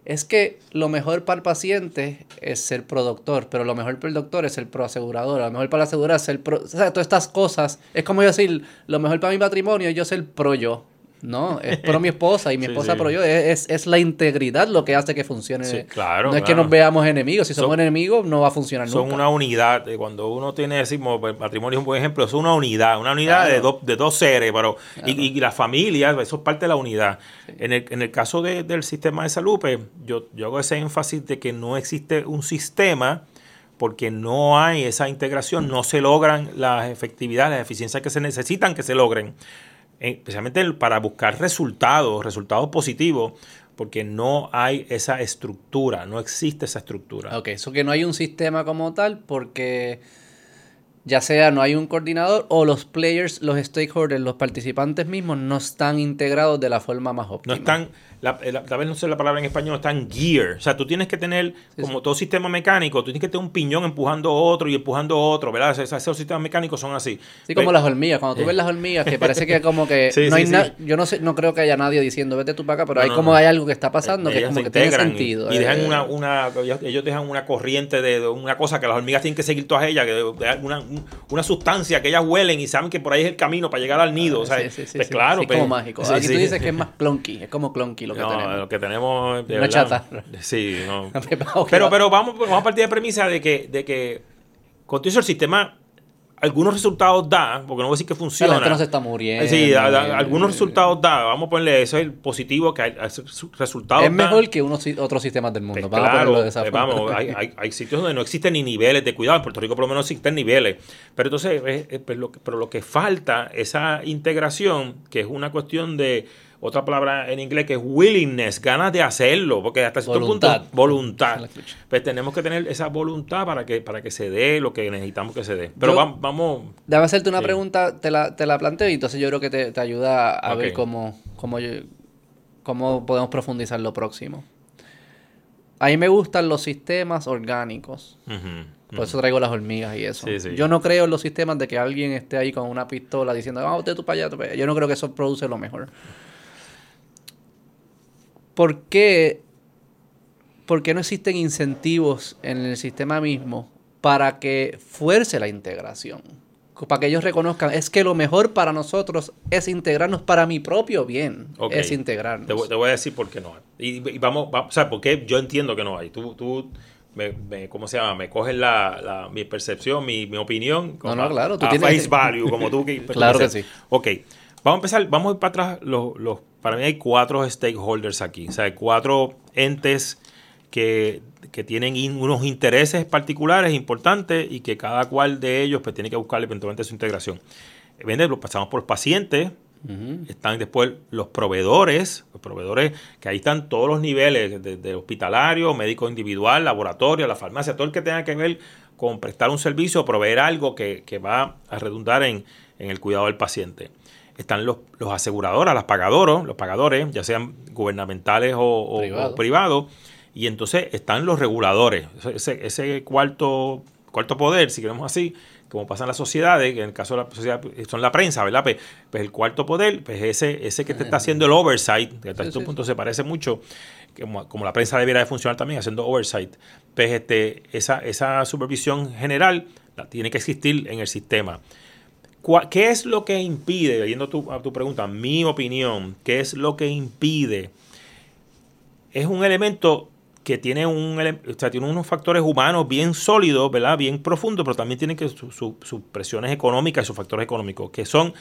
es que lo mejor para el paciente es ser pro doctor, pero lo mejor para el doctor es ser pro asegurador, lo mejor para la aseguradora es ser pro, o sea, todas estas cosas, es como yo decir, lo mejor para mi matrimonio es yo ser pro yo. No, es pro mi esposa y mi *laughs* Sí, esposa sí. pro yo. Es, es, la integridad lo que hace que funcione. Sí, claro, No es que nos veamos enemigos. Si somos Son- enemigos, no va a funcionar son nunca. una unidad. eh, Cuando uno tiene, decimos, el matrimonio es un buen ejemplo, es una unidad, una unidad de, dos, de dos seres, pero y, Claro. y la familia, eso es parte de la unidad. En, el, en el caso de- del sistema de salud, pues, yo, yo hago ese énfasis de que no existe un sistema porque no hay esa integración, no se logran las efectividades, las eficiencias que se necesitan que se logren, especialmente para buscar resultados, resultados positivos, porque no hay esa estructura, no existe esa estructura. Ok, eso que no hay un sistema como tal porque ya sea no hay un coordinador o los players, los stakeholders, los participantes mismos no están integrados de la forma más No óptima. están, la, la- tal vez no sé la palabra en español, están gear. O sea, tú tienes que tener, como todo sistema mecánico, tú tienes que tener un piñón empujando otro y empujando otro, ¿verdad? Esos, esos sistemas mecánicos son así. Sí, como las hormigas. Cuando tú ves las hormigas, que parece que como que *laughs* Sí, no hay nada. Yo no sé, no creo que haya nadie diciendo vete tú para acá, pero No, hay no, como no. hay algo que está pasando que como que tiene y- sentido. Y, dejan eh, una, una, ellos dejan una corriente de, de una cosa que las hormigas tienen que seguir todas ellas, que de- una, un- una sustancia que ellas huelen y saben que por ahí es el camino para llegar al nido. o sea, pues claro. Sí, pues, como mágico. sí, Aquí tú dices que es más clunky, es como clunky lo que no, tenemos. lo que tenemos. de verdad. *laughs* Sí, no. *laughs* Pero, pero vamos, vamos a partir de premisa de que, de que con todo eso el sistema algunos resultados da, porque no voy a decir que funciona. la gente no se está muriendo. Sí, da- da- eh, algunos resultados da. Vamos a ponerle eso, es el positivo que hay, hay su- resultados Es da. mejor que unos otros sistemas del Pues mundo. A claro, de esa pues vamos, hay, hay- hay sitios donde no existen ni niveles de cuidado. En Puerto Rico por lo menos existen niveles. Pero entonces, eh, eh, pues lo que- pero lo que falta, esa integración, que es una cuestión de, otra palabra en inglés que es willingness, ganas de hacerlo, porque hasta cierto Voluntad. punto, voluntad. Pues tenemos que tener esa voluntad para que, para que se dé lo que necesitamos que se dé. Pero Yo- vam- vamos, Déjame hacerte una Sí. pregunta, te la, te la planteo y entonces yo creo que te, te ayuda a ver cómo, cómo, yo- cómo podemos profundizar lo próximo. A mí me gustan los sistemas orgánicos. Por eso traigo las hormigas y eso. Sí, sí. Yo no creo en los sistemas de que alguien esté ahí con una pistola diciendo, vamos, usted tú para allá, tú para allá". Yo no creo que eso produce lo mejor. ¿Por qué, por qué no existen incentivos en el sistema mismo para que fuerce la integración? Para que ellos reconozcan, es que lo mejor para nosotros es integrarnos para mi propio bien. Ok. Es integrarnos. Te voy, te voy a decir por qué no hay. Y, y vamos, va- o sea, porque yo entiendo que no hay. Tú, tú me, me- ¿cómo se llama? Me coges la, la- mi percepción, mi, mi opinión. No, no, a- claro, tú a tienes- face value, como tú. que- *laughs* Claro que sí. Ok, vamos a empezar, vamos a ir para atrás. Los, los, para mí hay cuatro stakeholders aquí. O sea, hay cuatro entes que, que tienen in- unos intereses particulares importantes y que cada cual de ellos pues, tiene que buscar eventualmente su integración. Viene, lo pasamos por los pacientes, están después los proveedores, los proveedores que ahí están todos los niveles, desde hospitalario, médico individual, laboratorio, la farmacia, todo el que tenga que ver con prestar un servicio o proveer algo que, que va a redundar en, en el cuidado del paciente. Están los, los aseguradoras, las pagadoras, los pagadores, ya sean gubernamentales o, o- Privado. o privados. Y entonces están los reguladores, ese, ese cuarto, cuarto poder, si queremos así, como pasa en las sociedades, que en el caso de la sociedad son la prensa, ¿verdad? Pues, pues el cuarto poder, pues ese, ese que te está *laughs* haciendo el oversight, que hasta Sí, este sí, punto se parece mucho, como, como la prensa debiera de funcionar también haciendo oversight, pues este, esa, esa supervisión general la tiene que existir en el sistema. ¿Cuál- ¿Qué es lo que impide, yendo tu, a tu pregunta, mi opinión, qué es lo que impide? Es un elemento que tiene, un, o sea, tiene unos factores humanos bien sólidos, ¿verdad? Bien profundos, pero también tiene sus presiones económicas sus factores económicos, que son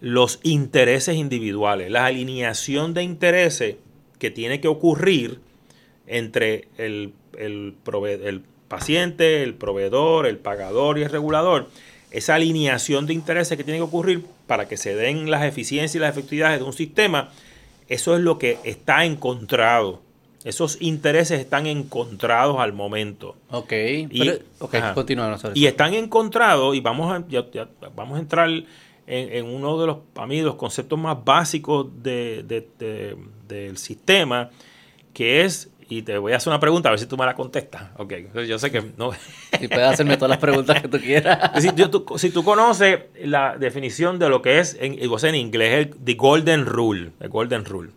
los intereses individuales, la alineación de intereses que tiene que ocurrir entre el, el, el paciente, el proveedor, el pagador y el regulador. Esa alineación de intereses que tiene que ocurrir para que se den las eficiencias y las efectividades de un sistema, eso es lo que está encontrado. Esos intereses están encontrados al momento. Ok, y, Y están encontrados, y vamos a, vamos a entrar en, uno de los, para mí, los conceptos más básicos de, del sistema, que es, y te voy a hacer una pregunta, a ver si tú me la contestas. Ok, yo sé que no. Y puedes hacerme todas las preguntas que tú quieras. *laughs* si, tú, si tú conoces la definición de lo que es, en, en inglés, el the golden rule, el golden rule.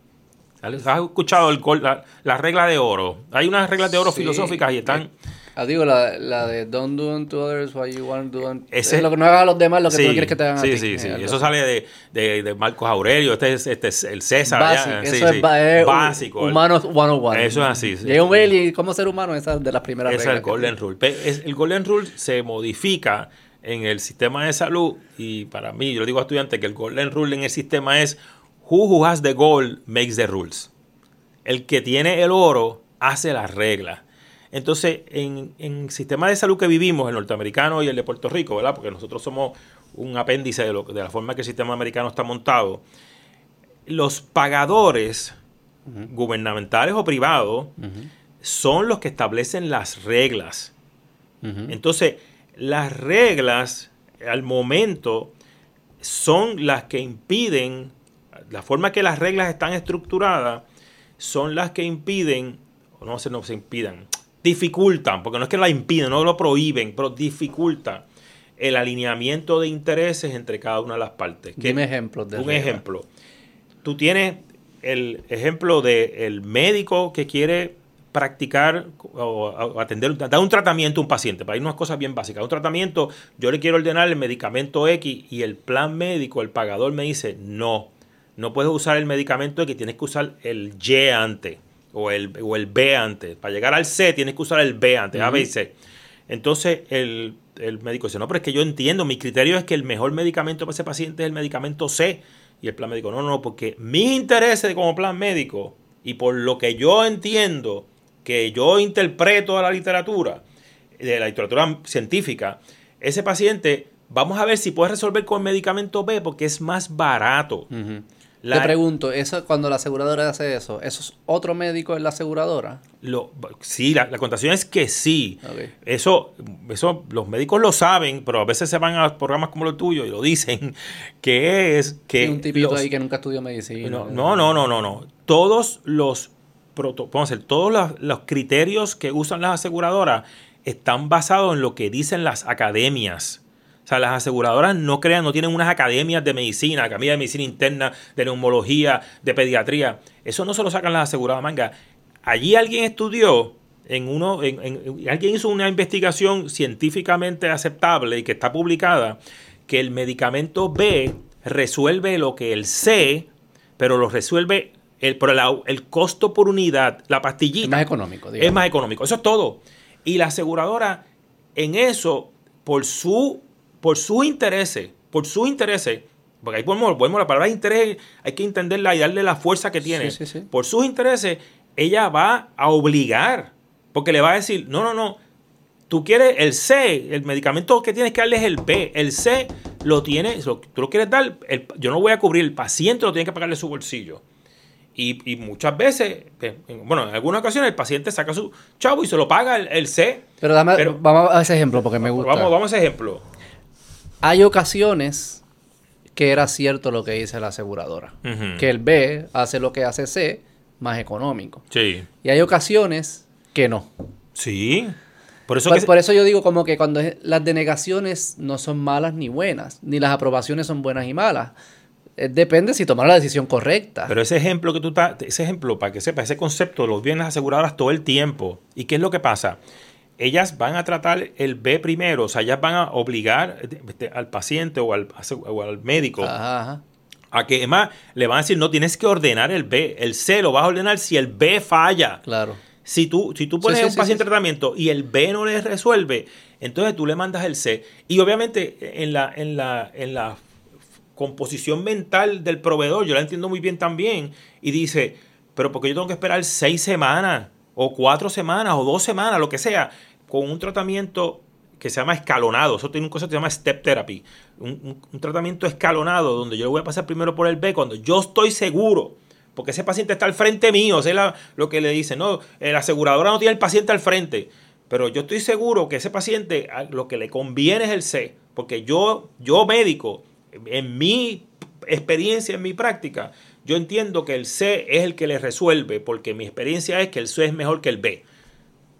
¿Has escuchado el, la, la, regla de oro? Hay unas reglas de oro filosóficas y están... Ah, digo, la, la, de don't do unto others what you want to do unto... Ese, es lo que no hagas a los demás lo que tú quieres que te hagan sí, a ti. Sí, sí, sí. Eso sale de, de, de, Marcos Aurelio. Este es, este es el César. Básico. eso es, básico. Humanos 101. Eso es así. Sí. un y cómo ser humano, esa es de las primeras reglas. Es el Golden Rule. El Golden Rule se modifica en el sistema de salud y para mí, yo le digo a estudiantes que el Golden Rule en el sistema es who, who has the gold makes the rules el que tiene el oro hace las reglas. Entonces, en, el sistema de salud que vivimos, el norteamericano y el de Puerto Rico, ¿verdad? Porque nosotros somos un apéndice de, de la forma que el sistema americano está montado. Los pagadores gubernamentales o privados son los que establecen las reglas. Entonces, las reglas al momento son las que impiden, la forma que las reglas están estructuradas, son las que impiden, o no se, no se impidan, dificultan, porque no es que la impiden, no lo prohíben, pero dificultan el alineamiento de intereses entre cada una de las partes. Dime ejemplos de Un ejemplo. Tú tienes el ejemplo del médico que quiere practicar o, atender, dar un tratamiento a un paciente, para ir unas cosas bien básicas. Un tratamiento, yo le quiero ordenar el medicamento X y el plan médico, el pagador me dice, no, no puedes usar el medicamento que tienes que usar el Y antes o el, o el B antes. Para llegar al C tienes que usar el B antes, A, B y C. Entonces el, médico dice, no, pero es que yo entiendo, mi criterio es que el mejor medicamento para ese paciente es el medicamento C. Y el plan médico, no, no, porque mi interés como plan médico y por lo que yo entiendo, que yo interpreto a la literatura, de la literatura científica, ese paciente, vamos a ver si puede resolver con el medicamento B porque es más barato. Le pregunto, eso cuando la aseguradora hace eso, ¿eso es otro médico en la aseguradora? Lo, sí, la, la contación es que sí. Eso, eso los médicos lo saben, pero a veces se van a programas como el tuyo y lo dicen, *laughs* que es que... un tipito ahí que nunca estudió medicina. No, no, no, no, no. Todos los, vamos a decir, todos los, los criterios que usan las aseguradoras están basados en lo que dicen las academias o sea, las aseguradoras no crean, no tienen unas academias de medicina, academia de medicina interna, de neumología, de pediatría. Eso no se lo sacan las aseguradoras, manga. Allí alguien estudió en uno, en, alguien hizo una investigación científicamente aceptable y que está publicada, que el medicamento B resuelve lo que el C, pero lo resuelve el, el costo por unidad, la pastillita. Es más económico, digamos. Es más económico, eso es todo. Y la aseguradora en eso, por su por sus intereses, por sus intereses, porque ahí podemos, podemos la palabra interés, hay que entenderla y darle la fuerza que tiene. Por sus intereses, ella va a obligar, porque le va a decir, no, no, no, tú quieres el C, el medicamento que tienes que darle es el B, el C lo tienes, tú lo quieres dar, yo no voy a cubrir, el paciente lo tiene que pagarle su bolsillo. Y, muchas veces, bueno, en algunas ocasiones el paciente saca su chavo y se lo paga el, C. Pero, dame, vamos a ese ejemplo porque me gusta. Vamos, vamos a ese ejemplo hay ocasiones que era cierto lo que dice la aseguradora. Que el B hace lo que hace C más económico. Sí. Y hay ocasiones que no. Sí. Por eso, por, eso yo digo como que cuando las denegaciones no son malas ni buenas, ni las aprobaciones son buenas y malas. Eh, depende si tomar la decisión correcta. Pero ese ejemplo que tú estás, ese ejemplo, para que sepas, ese concepto lo vienen las aseguradoras todo el tiempo. ¿Y qué es lo que pasa? Ellas van a tratar el B primero, o sea, ellas van a obligar este, al paciente o al, médico a que además le van a decir, no tienes que ordenar el B, el C lo vas a ordenar si el B falla. Claro. Si tú, si tú pones un paciente en tratamiento y el B no le resuelve, entonces tú le mandas el C. Y obviamente en la, en la, en la composición mental del proveedor, yo la entiendo muy bien también, y dice, pero porque yo tengo que esperar seis semanas, o cuatro semanas, o dos semanas, lo que sea, con un tratamiento que se llama escalonado. Eso tiene un cosa que se llama step therapy. Un, tratamiento escalonado donde yo voy a pasar primero por el B cuando yo estoy seguro. Porque ese paciente está al frente mío. es lo que le dice. No, la aseguradora no tiene el paciente al frente. Pero yo estoy seguro que ese paciente lo que le conviene es el C. Porque yo, yo médico, en mi experiencia, en mi práctica, yo entiendo que el C es el que le resuelve. Porque mi experiencia es que el C es mejor que el B.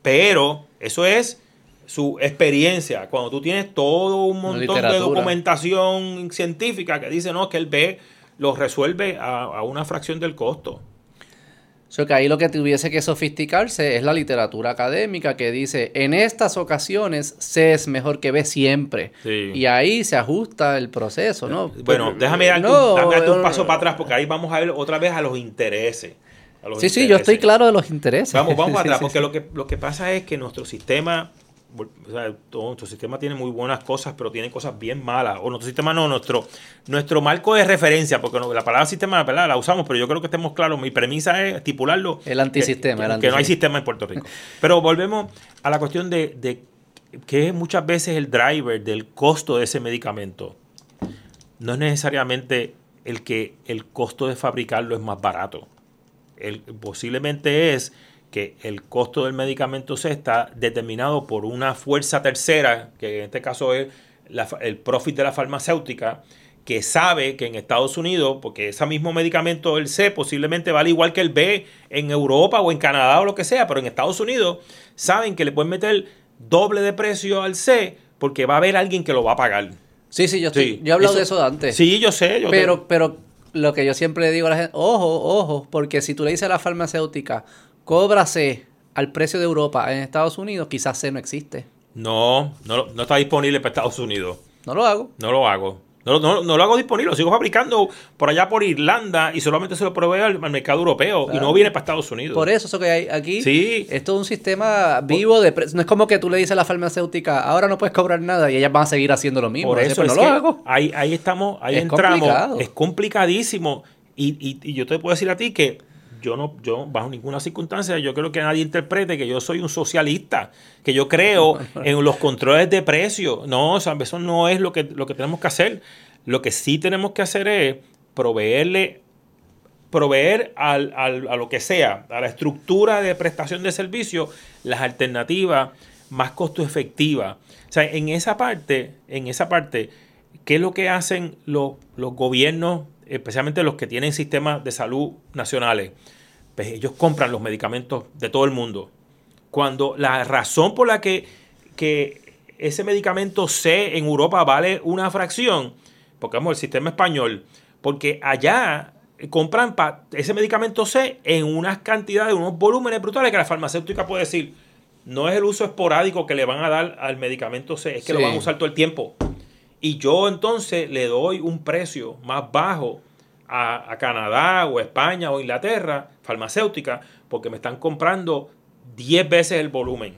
Pero eso es su experiencia, cuando tú tienes todo un montón de documentación científica que dice no, que el B lo resuelve a, una fracción del costo. O que ahí lo que tuviese que sofisticarse es la literatura académica que dice, en estas ocasiones C es mejor que B siempre. Y ahí se ajusta el proceso, ¿no? Bueno, déjame darte, un, un paso para atrás porque ahí vamos a ver otra vez a los intereses. Sí, sí, yo estoy claro de los intereses. Vamos, vamos *laughs* atrás, porque Lo, que, lo que pasa es que nuestro sistema o sea, todo nuestro sistema tiene muy buenas cosas, pero tiene cosas bien malas. O nuestro sistema no, nuestro, nuestro marco de referencia, porque la palabra sistema la usamos, pero yo creo que estemos claros. Mi premisa es estipularlo. El antisistema. Que, no hay sistema en Puerto Rico. *laughs* Pero volvemos a la cuestión de, de que es muchas veces el driver del costo de ese medicamento. No es necesariamente el que el costo de fabricarlo es más barato. El, posiblemente es que el costo del medicamento C está determinado por una fuerza tercera, que en este caso es el profit de la farmacéutica, que sabe que en Estados Unidos, porque ese mismo medicamento, el C, posiblemente vale igual que el B en Europa o en Canadá o lo que sea, pero en Estados Unidos saben que le pueden meter doble de precio al C porque va a haber alguien que lo va a pagar. Sí, sí, yo, estoy, yo he hablado de eso antes. Sí, yo sé. Yo pero, pero lo que yo siempre le digo a la gente, ojo, ojo, porque si tú le dices a la farmacéutica, cóbrase al precio de Europa en Estados Unidos, quizás C no existe. No, no, no está disponible para Estados Unidos. No lo hago. No lo hago. No, no, no, lo hago disponible, lo sigo fabricando por allá por Irlanda y solamente se lo provee al, mercado europeo y no viene para Estados Unidos. Por eso, eso que hay aquí sí. es todo un sistema vivo de No es como que tú le dices a la farmacéutica, ahora no puedes cobrar nada y ellas van a seguir haciendo lo mismo. Por eso, no lo hago. Ahí, ahí estamos, ahí entramos. Es complicadísimo. Y, y, y yo te puedo decir a ti que yo no, yo bajo ninguna circunstancia, yo creo que nadie interprete que yo soy un socialista, que yo creo *laughs* en los controles de precios. No, o sea, eso no es lo que, lo que tenemos que hacer. Lo que sí tenemos que hacer es proveerle, proveer al, al, a lo que sea, a la estructura de prestación de servicio, las alternativas más costo efectivas. O sea, en esa parte, en esa parte, ¿qué es lo que hacen los, los gobiernos especialmente los que tienen sistemas de salud nacionales, pues ellos compran los medicamentos de todo el mundo. Cuando la razón por la que, que ese medicamento C en Europa vale una fracción, porque vamos, el sistema español, porque allá compran ese medicamento C en unas cantidades, unos volúmenes brutales que la farmacéutica puede decir, no es el uso esporádico que le van a dar al medicamento C, es que lo van a usar todo el tiempo. Y yo entonces le doy un precio más bajo a, Canadá o España o Inglaterra, farmacéutica, porque me están comprando 10 veces el volumen.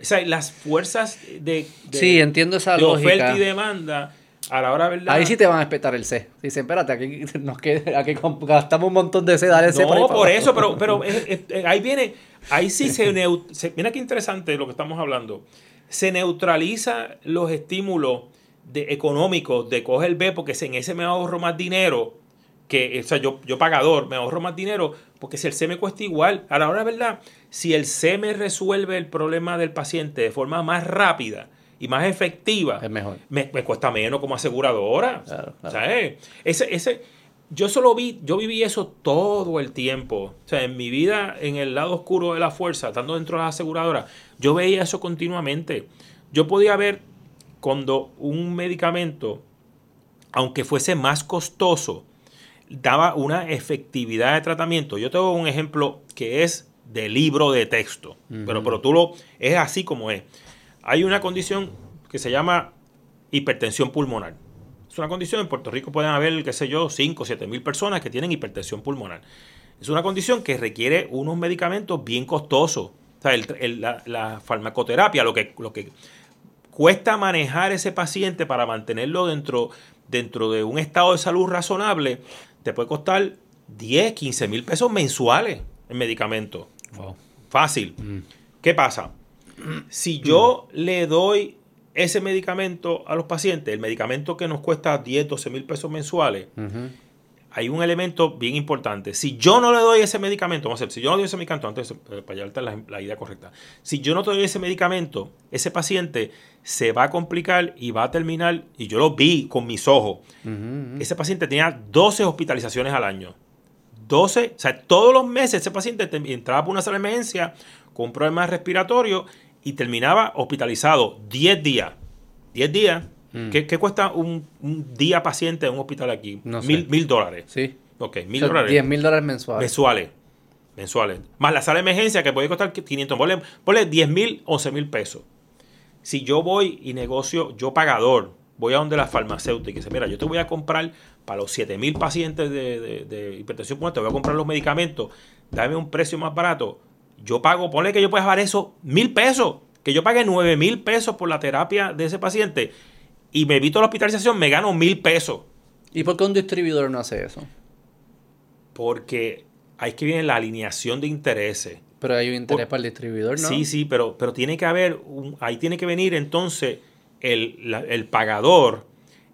O sea, las fuerzas de, sí, entiendo esa lógica. oferta y demanda a la hora verdad. Ahí sí te van a respetar el C. Dicen, espérate, aquí, *laughs* nos queda, aquí gastamos un montón de C, dale C. No, por, eso, pero, pero *laughs* ahí viene, ahí sí se, Mira qué interesante lo que estamos hablando. Se neutraliza los estímulos de, económicos de coger el B porque en ese me ahorro más dinero que, o sea, yo, yo pagador me ahorro más dinero porque si el C me cuesta igual, a la hora de verdad, si el C me resuelve el problema del paciente de forma más rápida y más efectiva, es mejor. Me, cuesta menos como aseguradora. Ese, ese, yo solo vi, yo viví eso todo el tiempo. O sea, en mi vida, en el lado oscuro de la fuerza, estando dentro de la aseguradora, yo veía eso continuamente. Yo podía ver cuando un medicamento, aunque fuese más costoso, daba una efectividad de tratamiento. Yo tengo un ejemplo que es de libro de texto, pero, pero tú lo, es así como es. Hay una condición que se llama hipertensión pulmonar. Es una condición, en Puerto Rico pueden haber, qué sé yo, 5 o 7 mil personas que tienen hipertensión pulmonar. es una condición que requiere unos medicamentos bien costosos. O sea, la, la, farmacoterapia, lo que, lo que cuesta manejar ese paciente para mantenerlo dentro, dentro de un estado de salud razonable, te puede costar 10, 15 mil pesos mensuales en medicamentos. Fácil. Mm. ¿Qué pasa? Si yo le doy ese medicamento a los pacientes, el medicamento que nos cuesta 10, 12 mil pesos mensuales, hay un elemento bien importante. Si yo no le doy ese medicamento, vamos a ver, si yo no doy ese medicamento, antes eh, para llevarte la, la, idea correcta, si yo no te doy ese medicamento, ese paciente se va a complicar y va a terminar, y yo lo vi con mis ojos, ese paciente tenía 12 hospitalizaciones al año. 12, o sea, todos los meses ese paciente entraba por una sala de emergencia con un problema respiratorio y terminaba hospitalizado 10 días. 10 días. Mm. ¿Qué, cuesta un, día paciente en un hospital aquí? mil, mil dólares. Sí. Ok, mil dólares. 10 mil dólares mensuales. Mensuales. Mensuales. Más la sala de emergencia que puede costar 500. Ponle, ponle 10 mil, 11 mil pesos. Si yo voy y negocio, yo pagador, voy a donde la farmacéutica y dice, mira, yo te voy a comprar para los 7 mil pacientes de, de, de hipertensión te voy a comprar los medicamentos, dame un precio más barato yo pago, ponle que yo pueda pagar eso mil pesos, que yo pague nueve mil pesos por la terapia de ese paciente y me evito la hospitalización, me gano mil pesos. ¿Y por qué un distribuidor no hace eso? Porque ahí es que viene la alineación de intereses. Pero hay un interés para el distribuidor, ¿no? Sí, sí, pero, pero tiene que haber, ahí tiene que venir entonces el, el pagador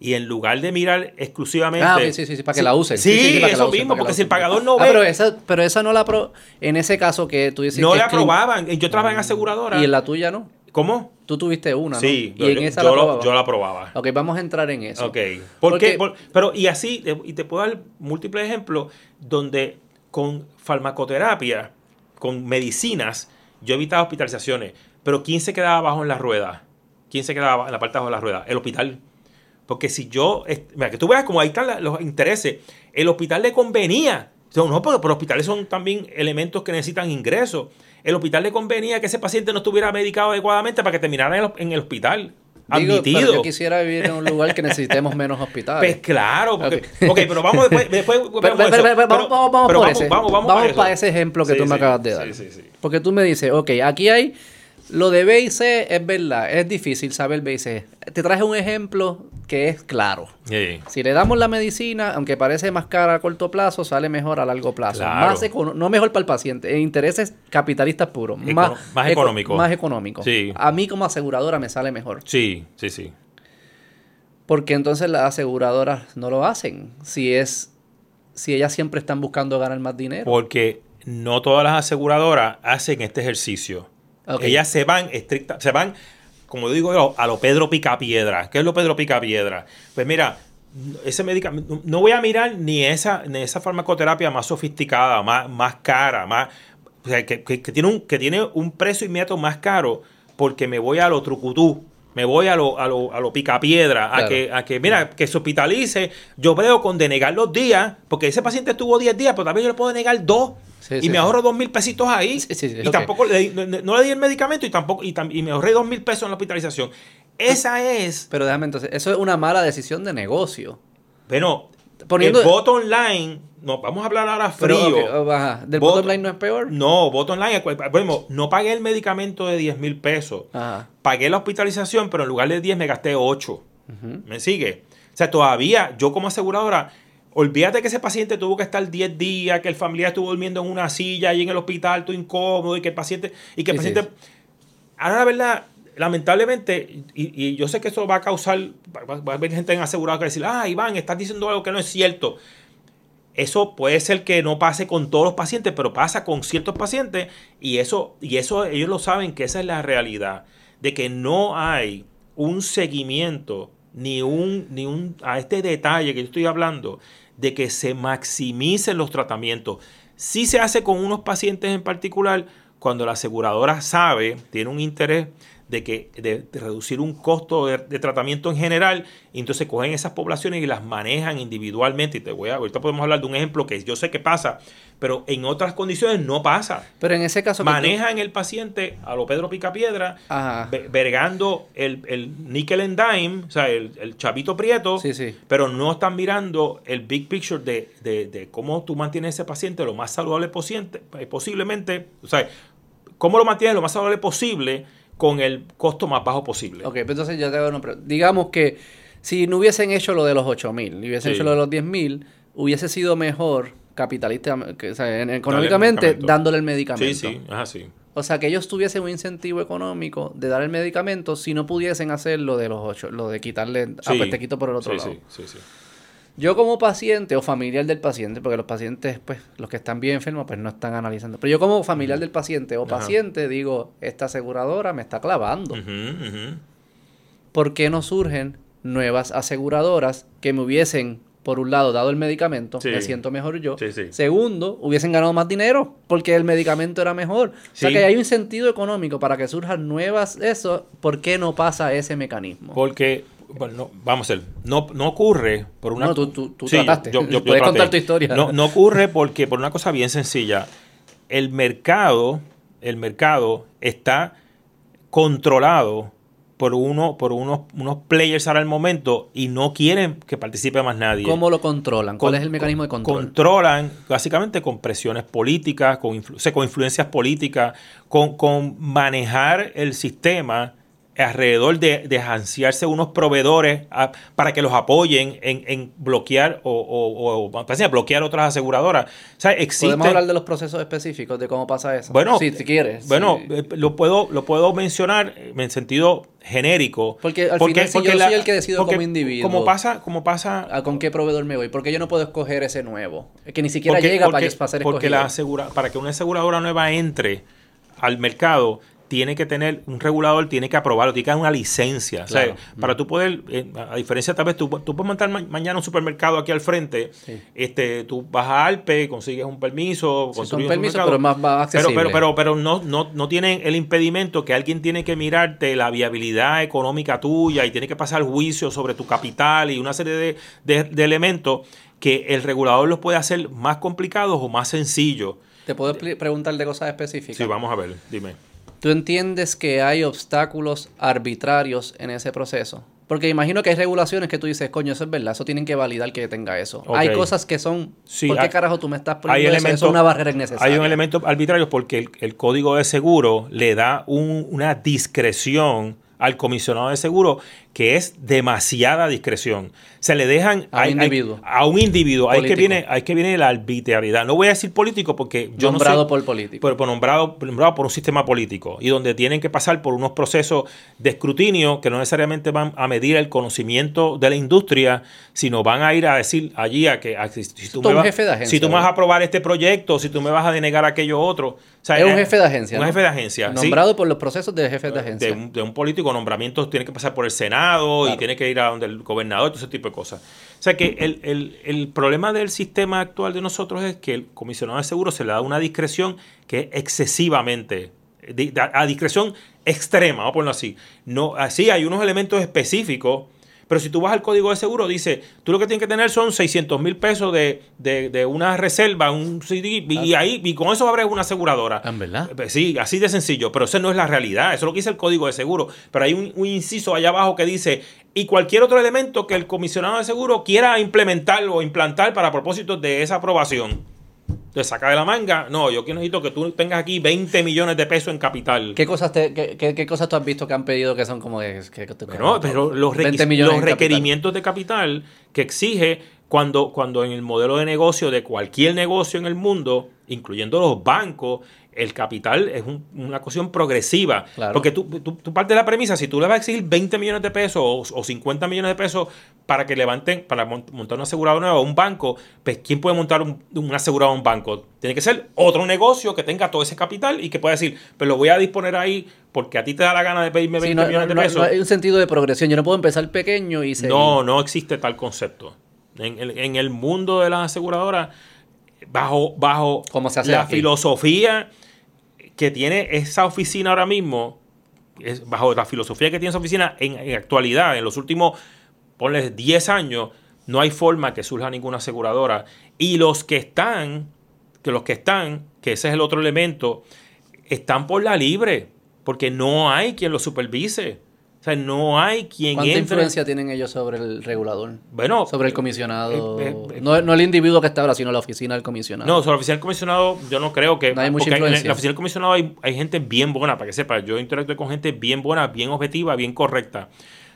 y en lugar de mirar exclusivamente. Ah, sí, sí, sí, para que la usen. Sí, eso mismo, porque si el pagador no ah, ve. pero, esa, pero esa no la. Pro, en ese caso que tú dices. No la aprobaban. Yo trabajaba en aseguradora. ¿Y en la tuya no? ¿Cómo? Tú tuviste una, ¿no? Sí, y en esa yo, la yo la aprobaba. Ok, vamos a entrar en eso. Ok. ¿Por qué? pero, y así, y te puedo dar múltiples ejemplos donde con farmacoterapia, con medicinas, yo evitaba hospitalizaciones. Pero ¿quién se quedaba abajo en la rueda? ¿Quién se quedaba en la parte de abajo de la rueda? El hospital. Porque si yo, mira, que tú veas como ahí están los intereses, el hospital le convenía, no, pero, los hospitales son también elementos que necesitan ingresos. El hospital le convenía que ese paciente no estuviera medicado adecuadamente para que terminara en el, hospital. admitido. Pero yo quisiera vivir en un lugar que necesitemos menos *laughs* hospitales. Pues claro, porque, ok, pero vamos después, después vamos, vamos, por ese. Vamos, vamos, para ese ejemplo que tú me acabas de dar. Sí, sí, porque tú me dices, ok, aquí hay lo de B y C es verdad, es difícil saber B y C. Te traje un ejemplo que es claro. Si le damos la medicina, aunque parece más cara a corto plazo, sale mejor a largo plazo. Más no mejor para el paciente, intereses capitalistas puros. más, más económico. Más económico. A mí como aseguradora me sale mejor. Sí, sí, sí. Porque entonces las aseguradoras no lo hacen. Si es, si ellas siempre están buscando ganar más dinero. Porque no todas las aseguradoras hacen este ejercicio. Ellas se van estricta, se van, como digo a lo Pedro Picapiedra. ¿Qué es lo Pedro Picapiedra? Pues mira, ese medicamento, no voy a mirar ni esa, ni esa farmacoterapia más sofisticada, más, más cara, más, que, tiene un, que tiene un precio inmediato más caro, porque me voy a lo trucutú, me voy a lo, a lo, a lo picapiedra, a, que, a que, mira, que se hospitalice. Yo veo con denegar los días, porque ese paciente estuvo 10 días, pero también yo le puedo denegar y me ahorro dos mil pesitos ahí. y tampoco le, no, le di el medicamento y tampoco y, me ahorré dos mil pesos en la hospitalización. Esa es. Pero déjame entonces, eso es una mala decisión de negocio. Bueno, Poniendo... el bottom line, no, vamos a hablar ahora frío. ¿Del bottom line no es peor? No, bottom line, bueno, no pagué el medicamento de 10 mil pesos. Pagué la hospitalización, pero en lugar de 10 me gasté 8. ¿Me sigue? O sea, todavía yo como aseguradora Olvídate que ese paciente tuvo que estar 10 días, que el familiar estuvo durmiendo en una silla ahí en el hospital, todo incómodo, y que el paciente. Y que el paciente. Ahora, la verdad, lamentablemente, y, yo sé que eso va a causar. Va, a haber gente en asegurado que va a decir, ah, Iván, estás diciendo algo que no es cierto. Eso puede ser que no pase con todos los pacientes, pero pasa con ciertos pacientes, y eso, y eso ellos lo saben que esa es la realidad. De que no hay un seguimiento ni un, ni un, a este detalle que yo estoy hablando, de que se maximicen los tratamientos. Sí se hace con unos pacientes en particular cuando la aseguradora sabe, tiene un interés de que de, reducir un costo de, tratamiento en general entonces cogen esas poblaciones y las manejan individualmente y te voy a ahorita podemos hablar de un ejemplo que yo sé que pasa pero en otras condiciones no pasa pero en ese caso manejan el paciente a lo Pedro Picapiedra vergando el, el nickel and dime o sea el, chavito prieto pero no están mirando el big picture de, de, cómo tú mantienes ese paciente lo más saludable posible, eh, posiblemente o sea cómo lo mantienes lo más saludable posible con el costo más bajo posible. Ok, pero entonces ya te hago una pregunta. Digamos que si no hubiesen hecho lo de los 8 mil, hubiesen hecho lo de los 10 mil, hubiese sido mejor capitalista, o sea, económicamente, dándole el medicamento. Sí, sí, es así. O sea, que ellos tuviesen un incentivo económico de dar el medicamento si no pudiesen hacer lo de los 8, lo de quitarle, a pues te quito por el otro lado. Sí, sí, sí. Yo como paciente o familiar del paciente, porque los pacientes, pues, los que están bien enfermos, pues no están analizando. Pero yo como familiar del paciente o paciente digo, esta aseguradora me está clavando. ¿Por qué no surgen nuevas aseguradoras que me hubiesen, por un lado, dado el medicamento, me siento mejor yo. Segundo, hubiesen ganado más dinero porque el medicamento era mejor. O sea que hay un sentido económico para que surjan nuevas eso. ¿Por qué no pasa ese mecanismo? Porque bueno, vamos a ver, no, no ocurre por una... No, tú, tú, trataste. *laughs* Puedes contar tu historia. No, no ocurre porque, por una cosa bien sencilla, el mercado, el mercado está controlado por uno, por unos, unos players ahora el momento y no quieren que participe más nadie. ¿Cómo lo controlan? ¿Cuál es el mecanismo de control? Controlan básicamente con presiones políticas, con, con influencias políticas, con, con manejar el sistema alrededor de, de ansiarse unos proveedores para que los apoyen en, bloquear o, o, o bloquear otras aseguradoras. ¿Podemos hablar de los procesos específicos de cómo pasa eso? Bueno, si, quieres. Bueno, eh, lo, puedo, lo puedo mencionar en sentido genérico. Porque al final si yo soy el que decido como individuo. Como pasa, como pasa. ¿Con qué proveedor me voy? Porque yo no puedo escoger ese nuevo. Que ni siquiera llega para, para ser Porque la asegura, para que una aseguradora nueva entre al mercado, tiene que tener, un regulador tiene que aprobarlo, tiene que dar una licencia. O sea, para tú poder, eh, a diferencia tal vez, tú, tú puedes montar mañana un supermercado aquí al frente, este, tú vas a Alpe, consigues un permiso, sí, un permiso, pero más, más accesible. Pero, pero, pero, no, no, no tienen el impedimento que alguien tiene que mirarte la viabilidad económica tuya y tiene que pasar juicio sobre tu capital y una serie de, de, de elementos que el regulador los puede hacer más complicados o más sencillos. ¿Te puedo preguntar de cosas específicas? Sí, vamos a ver, dime. ¿Tú entiendes que hay obstáculos arbitrarios en ese proceso? Porque imagino que hay regulaciones que tú dices, coño, eso es verdad, eso tienen que validar que tenga eso. Hay cosas que son, ¿por qué carajo tú me estás poniendo eso? es una barrera innecesaria. Hay un elemento arbitrario porque el, código de seguro le da una discreción al comisionado de seguro que es demasiada discreción. Se le dejan a un individuo. a un individuo. Ahí que, viene, ahí que viene la arbitrariedad. No voy a decir político porque yo nombrado por político. Pero, nombrado, nombrado por un sistema político y donde tienen que pasar por unos procesos de escrutinio que no necesariamente van a medir el conocimiento de la industria, sino van a ir a decir allí a que si, tú me vas, si tú vas a aprobar este proyecto, si tú me vas a denegar aquello otro. es un jefe de agencia. Un jefe de agencia. Nombrado por los procesos de jefe de agencia. De un, de un político, nombramientos tiene que pasar por el Senado y tiene que ir a donde el gobernador, todo ese tipo de cosas. O sea que el, problema del sistema actual de nosotros es que el comisionado de seguros se le da una discreción que es excesivamente, a discreción extrema, vamos a ponerlo así. No, así hay unos elementos específicos pero si tú vas al código de seguro, dice, tú lo que tienes que tener son 600 mil pesos de, una reserva, un CD, y ah. ahí, y con eso abres una aseguradora. Ah, ¿Verdad? Eh, sí, así de sencillo, pero eso no es la realidad, eso es lo que dice el código de seguro. Pero hay un, inciso allá abajo que dice, y cualquier otro elemento que el comisionado de seguro quiera implementar o implantar para propósitos de esa aprobación te saca de la manga. No, yo necesito que tú tengas aquí 20 millones de pesos en capital. ¿Qué cosas, te, qué, cosas tú has visto que han pedido que son como de... Que, no, pero los, los requerimientos de capital que exige cuando, cuando en el modelo de negocio de cualquier negocio en el mundo, incluyendo los bancos, el capital es una cuestión progresiva. Porque tú, tú, partes de la premisa, si tú le vas a exigir 20 millones de pesos o, 50 millones de pesos para que levanten, para montar un asegurado nuevo a un banco, pues ¿quién puede montar un, asegurado a un banco? Tiene que ser otro negocio que tenga todo ese capital y que pueda decir, pero pues lo voy a disponer ahí porque a ti te da la gana de pedirme 20 millones de pesos. No, hay un sentido de progresión. Yo no puedo empezar pequeño y seguir. No, no existe tal concepto. En el, en el mundo de las aseguradoras, bajo, bajo ¿Cómo se hace la filosofía que tiene esa oficina ahora mismo, es bajo la filosofía que tiene esa oficina, en, en actualidad, en los últimos, ponle 10 años, no hay forma que surja ninguna aseguradora. Y los que están, que los que están, que ese es el otro elemento, están por la libre, porque no hay quien los supervise. O sea, no hay quien ¿Cuánta entre- influencia tienen ellos sobre el regulador? Bueno, Sobre el comisionado. eh, eh, no, no el individuo que está ahora, sino la oficina del comisionado. No, sobre la oficina del comisionado, yo no creo que. No hay mucha porque en la- influencia. oficina del comisionado hay, hay gente bien buena, para que sepas. Yo interactúo con gente bien buena, bien objetiva, bien correcta.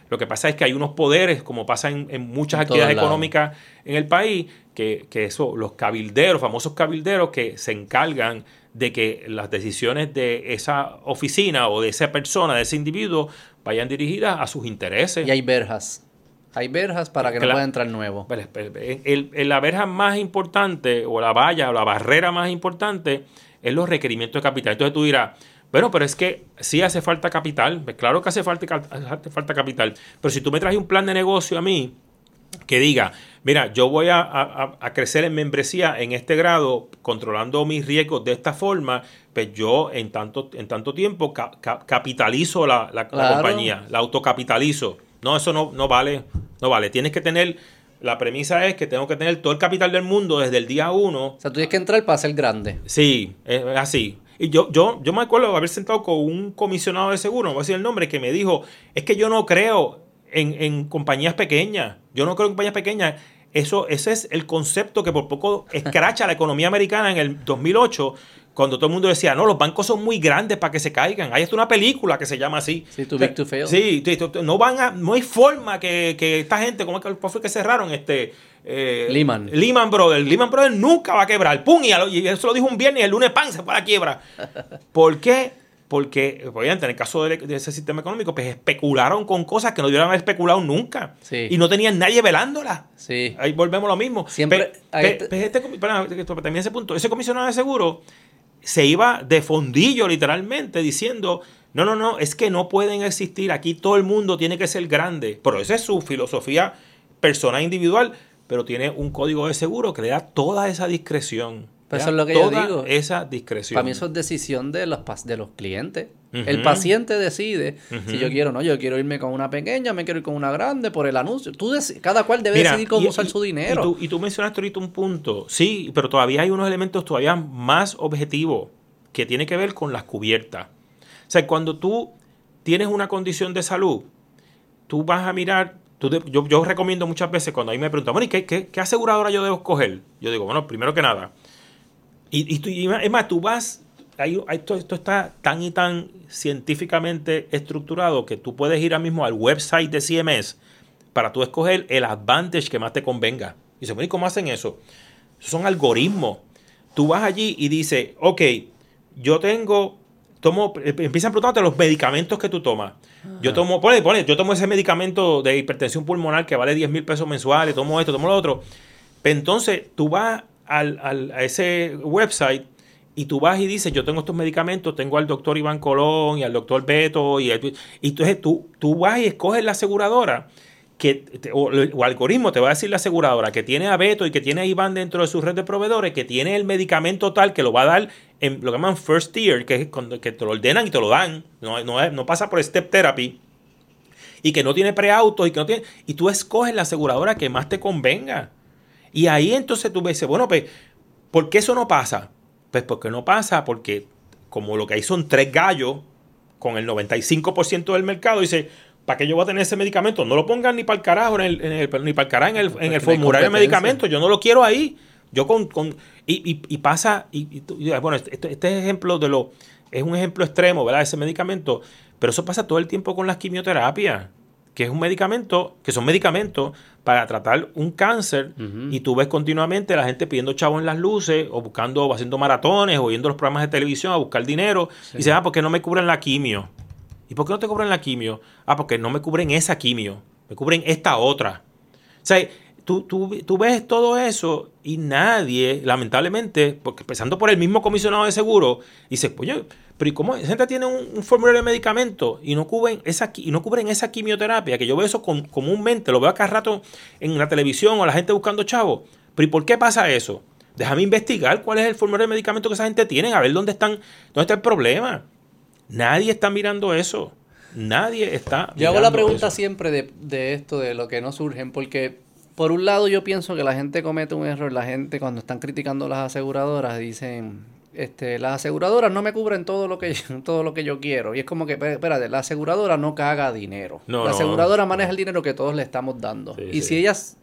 Lo que pasa es que hay unos poderes, como pasa en, en muchas En actividades económicas en el país, que, que eso, los cabilderos, famosos cabilderos, que se encargan de que las decisiones de esa oficina o de esa persona, de ese individuo, vayan dirigidas a sus intereses. Y hay verjas. Hay verjas para que no pueda entrar nuevo. El- el- la verja más importante, o la valla, o la barrera más importante, es los requerimientos de capital. Entonces tú dirás, bueno, pero es que sí hace falta capital. Pues claro que hace falta, hace falta capital. Pero si tú me traes un plan de negocio a mí que diga, mira, yo voy a, a- a crecer en membresía en este grado, controlando mis riesgos de esta forma, pues yo en tanto, en tanto tiempo ca- ca- capitalizo la, la- la Claro. compañía, la autocapitalizo. No, eso no, no vale, no vale. Tienes que tener, la premisa es que tengo que tener todo el capital del mundo desde el día uno O sea, tú tienes que entrar para ser grande. Sí, es así. Y yo, yo, yo me acuerdo haber sentado con un comisionado de seguro, no voy a decir el nombre, que me dijo, es que yo no creo en, en compañías pequeñas. Yo no creo en compañías pequeñas. Eso, ese es el concepto que por poco escracha la economía americana en el 2008, cuando todo el mundo decía, no, los bancos son muy grandes para que se caigan. Hay hasta una película que se llama así. Sí, Too Big to Fail. Sí, no van a, no hay forma que, que esta gente, ¿cómo es que fue que cerraron? Este, eh, Lehman. Lehman Brothers. Lehman Brothers nunca va a quebrar. ¡Pum! Y, lo- y eso lo dijo un viernes y el lunes, ¡pam! se fue a la quiebra. ¿Por qué? Porque, obviamente, en el caso de, de ese sistema económico, pues especularon con cosas que no debieron haber especulado nunca. Sí. Y no tenían nadie velándolas. Sí. Ahí volvemos a lo mismo. Siempre- Pe- este espera, que termine ese punto. Ese comisionado de seguro se iba de fondillo literalmente diciendo, no, no, no, es que no pueden existir, aquí todo el mundo tiene que ser grande. Pero esa es su filosofía personal individual, pero tiene un código de seguro que le da toda esa discreción. Pues eso es lo que yo digo. Esa discreción. Para mí eso es decisión de los, de los clientes. El paciente decide si yo quiero no, yo quiero irme con una pequeña, me quiero ir con una grande por el anuncio. Tú cada cual debe Mira, decidir cómo y- usar y- su dinero. Y tú, y tú mencionaste ahorita un punto. Sí, pero todavía hay unos elementos todavía más objetivos que tiene que ver con las cubiertas. O sea, cuando tú tienes una condición de salud, tú vas a mirar. Tú yo, yo recomiendo muchas veces cuando a mí me preguntan, bueno, ¿y qué, qué, aseguradora yo debo escoger? Yo digo, bueno, primero que nada. Y, y tú- y es más, tú vas. hay- esto, esto está tan y tan científicamente estructurado que tú puedes ir ahora mismo al website de CMS para tú escoger el advantage que más te convenga. Y dice, bueno, ¿y cómo hacen eso? Son algoritmos. Tú vas allí y dices, ok, yo tengo, tomo, eh, empiezan preguntándote los medicamentos que tú tomas. Yo tomo, pone, pone, yo tomo ese medicamento de hipertensión pulmonar que vale 10 mil pesos mensuales, tomo esto, tomo lo otro. Pero entonces tú vas al, al- a ese website y tú vas y dices, yo tengo estos medicamentos, tengo al doctor Iván Colón y al doctor Beto, y, y entonces tú, tú vas y escoges la aseguradora que o, algoritmo te va a decir la aseguradora que tiene a Beto y que tiene a Iván dentro de su red de proveedores, que tiene el medicamento tal que lo va a dar en lo que llaman first tier, que es cuando que te lo ordenan y te lo dan, no, no, no pasa por step therapy y que no tiene preautos y que no tiene y tú escoges la aseguradora que más te convenga. Y ahí entonces tú ves, bueno, pues, ¿por qué eso no pasa? Pues porque no pasa porque como lo que hay son tres gallos con el 95% del mercado, dice, ¿para qué yo voy a tener ese medicamento? No lo pongan ni para el carajo, en el, en el- ni para el carajo en el, en el formulario de medicamentos, yo no lo quiero ahí. Yo con, con y, y- y pasa, y, y bueno, este, este ejemplo de lo, es un ejemplo extremo, ¿verdad? Ese medicamento, pero eso pasa todo el tiempo con las quimioterapias, que es un medicamento, que son medicamentos para tratar un cáncer, y tú ves continuamente la gente pidiendo chavos en las luces, o buscando, o haciendo maratones, o viendo los programas de televisión a buscar dinero, y dice, ah, ¿por qué no me cubren la quimio? ¿Y por qué no te cubren la quimio? Ah, porque no me cubren esa quimio, me cubren esta otra. O sea, tú, tú, tú ves todo eso y nadie, lamentablemente, porque empezando por el mismo comisionado de seguro, dice, oye, pero ¿y cómo esa gente tiene un, formulario de medicamentos y no cubren esa, y no cubren esa quimioterapia? Que yo veo eso con- comúnmente, lo veo acá rato en la televisión o la gente buscando chavos. Pero ¿y por qué pasa eso? Déjame investigar cuál es el formulario de medicamentos que esa gente tiene, a ver dónde están, dónde está el problema. Nadie está mirando eso. Nadie está. Yo hago la pregunta eso. siempre de, de esto, de lo que no surgen, porque por un lado yo pienso que la gente comete un error, la gente cuando están criticando las aseguradoras dicen, este, las aseguradoras no me cubren todo lo que yo, *laughs* todo lo que yo quiero. Y es como que, espérate, la aseguradora no caga dinero. No, la no. aseguradora maneja el dinero que todos le estamos dando. Sí, y sí. si ellas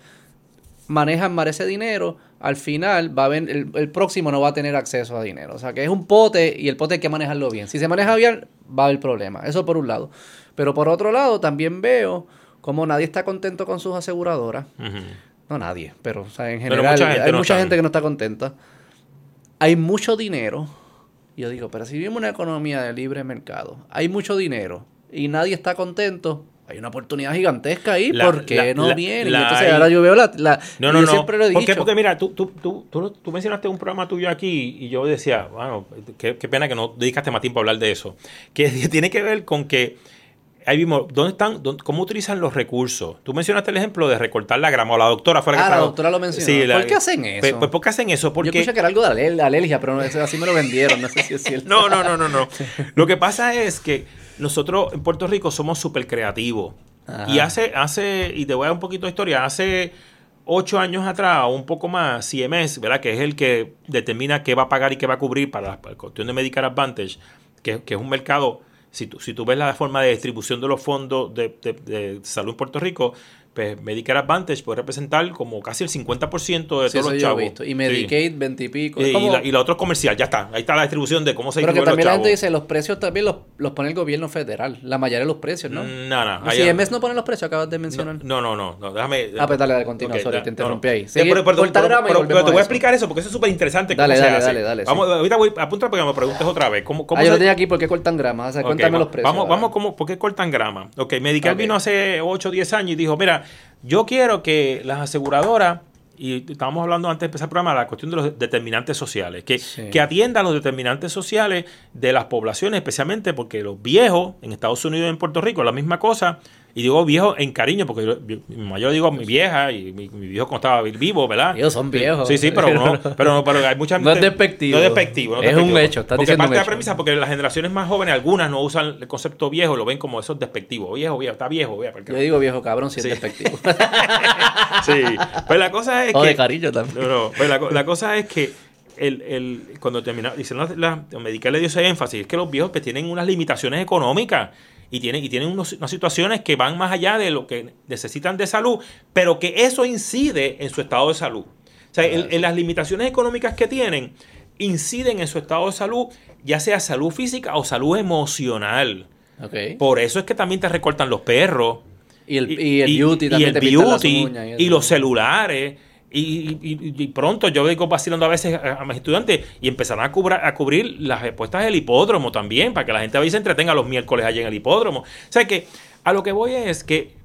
manejan mal ese dinero, al final va a haber, el, el próximo no va a tener acceso a dinero. O sea que es un pote y el pote hay que manejarlo bien. Si se maneja bien, va a haber problema. Eso por un lado. Pero por otro lado, también veo como nadie está contento con sus aseguradoras. No nadie, pero o sea, en general mucha hay no mucha gente que no está contenta. Hay mucho dinero. Yo digo, pero si vivimos una economía de libre mercado, hay mucho dinero y nadie está contento. Hay una oportunidad gigantesca ahí, La- ¿por qué la- no la- vienen? Entonces ahora yo veo la... No, no, yo no. siempre lo he ¿Por qué? dicho. Porque mira, tú, tú, tú, tú, tú mencionaste un programa tuyo aquí y yo decía, bueno, qué, qué pena que no dedicaste más tiempo a hablar de eso. Que *laughs* tiene que ver con que ahí vimos, ¿dónde están, dónde- cómo utilizan los recursos? Tú mencionaste el ejemplo de recortar la grama, o la doctora fue la que Ah, la doctora lo mencionó. ¿Por qué hacen eso? Pues, pues, ¿por qué hacen eso? Yo Porque... escuché que era algo de alergia, pero así me lo vendieron. No sé si es *laughs* cierto. No, no, no, no, no. *laughs* Lo que pasa es que nosotros en Puerto Rico somos súper creativos. Ajá. Y hace, hace, y te voy a dar un poquito de historia, hace ocho años atrás o un poco más, CMS, ¿verdad? Que es el que determina qué va a pagar y qué va a cubrir para la, para la cuestión de Medicare Advantage, que, que es un mercado, si tú, si tú ves la forma de distribución de los fondos de, de- de salud en Puerto Rico, pues Medicare Advantage puede representar como casi el 50% de Sí, todos eso los yo he chavos. visto. Y Sí. Medicaid, 20 y pico. Y, como- la, y la otra es comercial, ya está. Ahí está la distribución de cómo se pero que también la gente dice, los precios también los, los pone el gobierno federal. La mayoría de los precios, ¿no? No, no. Si ahí- MS no pone los precios, acabas de mencionar. No, no, no, no, déjame. Ah, pues dale, dale, continúa, sorry, da- te interrumpí no. ahí. Eh, Sigue, pero, y te voy a a explicar eso porque eso es súper interesante. Dale, dale, dale, dale, sí. Vamos, ahorita voy, apúntalo para que me preguntes otra vez. ¿Cómo, cómo Ah, yo lo se- tenía aquí porque cortan grama. O sea, cuéntame los precios. Vamos, vamos, ¿cómo, ¿por qué cortan grama? Ok, Medical Ok. vino hace 8 o 10 años y dijo, mira, yo quiero que las aseguradoras, y estábamos hablando antes de empezar el programa, la cuestión de los determinantes sociales, que, Sí. que atienda a los determinantes sociales de las poblaciones, especialmente porque los viejos en Estados Unidos y en Puerto Rico, la misma cosa, y digo viejo en cariño, porque yo, yo- mi mayor digo mi vieja y mi, mi viejo cuando estaba vivo, ¿verdad? Ellos son viejos. Sí, sí, pero no, *laughs* pero, no, pero hay mucha No es gente- despectivo. No es despectivo. no Es un hecho, estás Porque diciendo un parte de la premisa, porque las generaciones más jóvenes, algunas no usan el concepto viejo, lo ven como eso es despectivo. Viejo, viejo, está viejo, viejo. Yo digo viejo cabrón si es Sí. despectivo. *laughs* Sí, pues la cosa es o que... de cariño también. No, no, pues la, co- la cosa es que el, el, cuando termina, dicen la, la, le dio ese énfasis, es que los viejos pues, tienen unas limitaciones económicas y tienen, y tienen unos- unas situaciones que van más allá de lo que necesitan de salud, pero que eso incide en su estado de salud. O sea, en las limitaciones económicas que tienen inciden en su estado de salud, ya sea salud física o salud emocional. Ok. Por eso es que también te recortan los perros. Y el, y el beauty y también el te pintan las beauty, uñas y los celulares. Y, y- y- pronto yo digo vacilando a veces a, a mis estudiantes y empezarán a, cubra- a cubrir las respuestas del hipódromo también, para que la gente a se entretenga los miércoles allí en el hipódromo. O sea que a lo que voy es que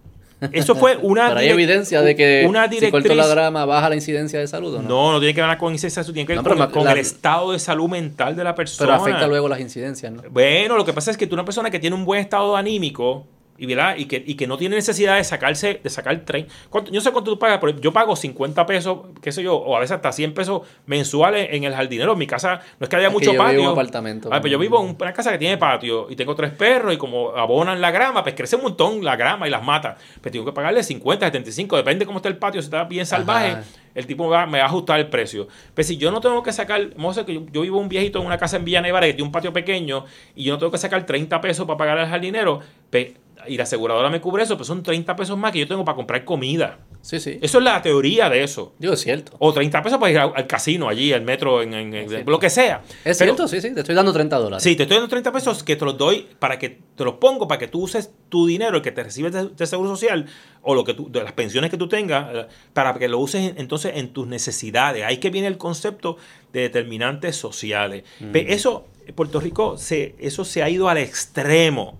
eso fue *laughs* una, Pero hay evidencia de que una si corto la directriz- grama baja la incidencia de salud ¿o no? No, no tiene que ver con incidencia, tiene que ver No, con, ma- con la- el estado de salud mental de la persona. Pero afecta luego las incidencias, ¿no? Bueno, lo que pasa es que tú una persona que tiene un buen estado anímico y, ¿verdad? y, que, y que no tiene necesidad de sacarse, de sacar tren. ¿Cuánto- Yo sé cuánto tú pagas, pero yo pago 50 pesos, qué sé yo, o a veces hasta 100 pesos mensuales en el jardinero. En mi casa no es que haya Es que mucho yo vivo en patio. un apartamento. Ah, pero yo vivo en una casa que tiene patio y tengo tres perros y como abonan la grama, pues crece un montón la grama y las mata. Pues tengo que pagarle 50, 75, depende cómo está el patio, si está bien salvaje, Ajá. el tipo va- me va a ajustar el precio. Pero si yo no tengo que sacar, vamos a decir que yo, yo vivo un viejito en una casa en Villanueva que tiene un patio pequeño y yo no tengo que sacar 30 pesos para pagar al jardinero, pues, y la aseguradora me cubre eso, pues son 30 pesos más que yo tengo para comprar comida. Sí, sí. Eso es la teoría de eso. Digo, es cierto. O 30 pesos para ir al, al casino allí, al metro, en, en- lo que sea. Es Pero- cierto, sí, sí. Te estoy dando 30 dólares. Sí, te estoy dando 30 pesos que te los doy para que te los pongo para que tú uses tu dinero, el que te recibes de, de seguro social o lo que tú, de las pensiones que tú tengas, eh, para que lo uses en- entonces en tus necesidades. Ahí que viene el concepto de determinantes sociales. Pe- Eso, Puerto Rico, se, eso se ha ido al extremo.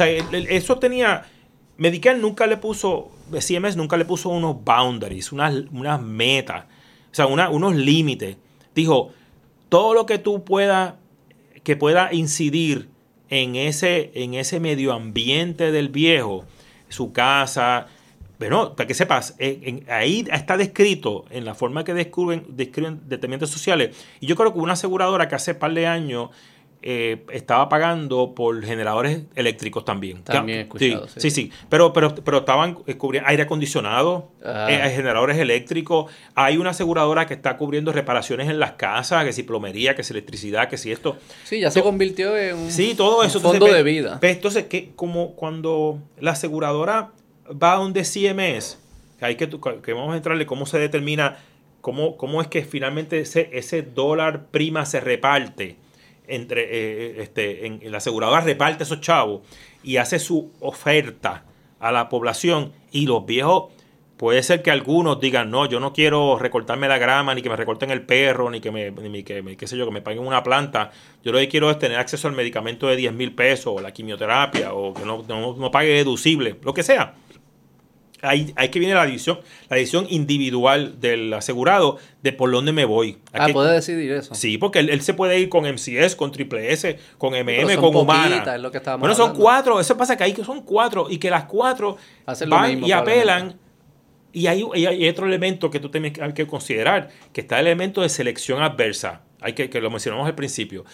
Sea, eso tenía. Medicare nunca le puso, CMS nunca le puso unos boundaries, unas, unas metas, o sea, una- unos límites. Dijo, todo lo que tú puedas, que pueda incidir en ese, en ese medio ambiente del viejo, su casa, bueno, para que sepas, en- ahí está descrito en la forma que describen, describen determinantes sociales. Y yo creo que una aseguradora que hace par de años eh, estaba pagando por generadores eléctricos también. También he escuchado, sí. Sí, sí, Pero, pero, pero estaban cubriendo aire acondicionado, Ah. eh, generadores eléctricos. Hay una aseguradora que está cubriendo reparaciones en las casas, que si plomería, que si electricidad, que si esto. Sí, ya se convirtió en un, Sí, todo eso. fondo Entonces, de vida. entonces, que como cuando la aseguradora va a donde CMS, que hay que, que vamos a entrarle cómo se determina, cómo, cómo es que finalmente ese, ese dólar prima se reparte entre eh, este, en, en la aseguradora reparte esos chavos y hace su oferta a la población y los viejos puede ser que algunos digan no yo no quiero recortarme la grama ni que me recorten el perro ni que me, ni que me- qué sé yo que me paguen una planta. Yo lo que quiero es tener acceso al medicamento de 10 mil pesos o la quimioterapia o que no, no, no pague deducible lo que sea Ahí, ahí que viene la división, la decisión individual del asegurado de por dónde me voy. Ah, puede decidir eso. Sí, porque él, él se puede ir con MCS, con Triple S, con MM, son con Humana. es lo que bueno, son hablando. cuatro. Eso pasa que ahí que son cuatro y que las cuatro Hacen van mismo, y apelan. Y hay, y hay otro elemento que tú tienes que, hay que considerar, que está el elemento de selección adversa. Hay que, que lo mencionamos al principio.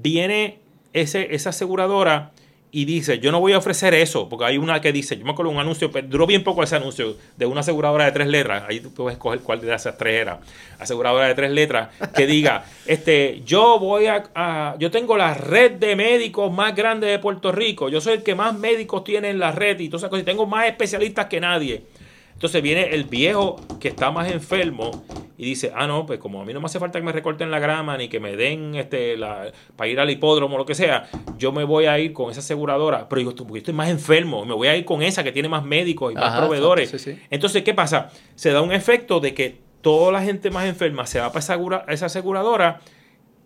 Viene ese, esa aseguradora y dice, yo no voy a ofrecer eso, porque hay una que dice, yo me acuerdo un anuncio, pero duró bien poco ese anuncio, de una aseguradora de tres letras, ahí tú puedes escoger cuál de esas tres era, aseguradora de tres letras, que diga, *laughs* este, yo voy a, a- yo tengo la red de médicos más grande de Puerto Rico, yo soy el que más médicos tiene en la red y todas esas cosas, y tengo más especialistas que nadie. Entonces viene el viejo que está más enfermo y dice, ah, no, pues como a mí no me hace falta que me recorten la grama ni que me den este la, para ir al hipódromo o lo que sea, yo me voy a ir con esa aseguradora. Pero digo, "Tú, porque yo estoy más enfermo, me voy a ir con esa que tiene más médicos y más Ajá, proveedores. sí, sí. Entonces, ¿qué pasa? Se da un efecto de que toda la gente más enferma se va para esa aseguradora,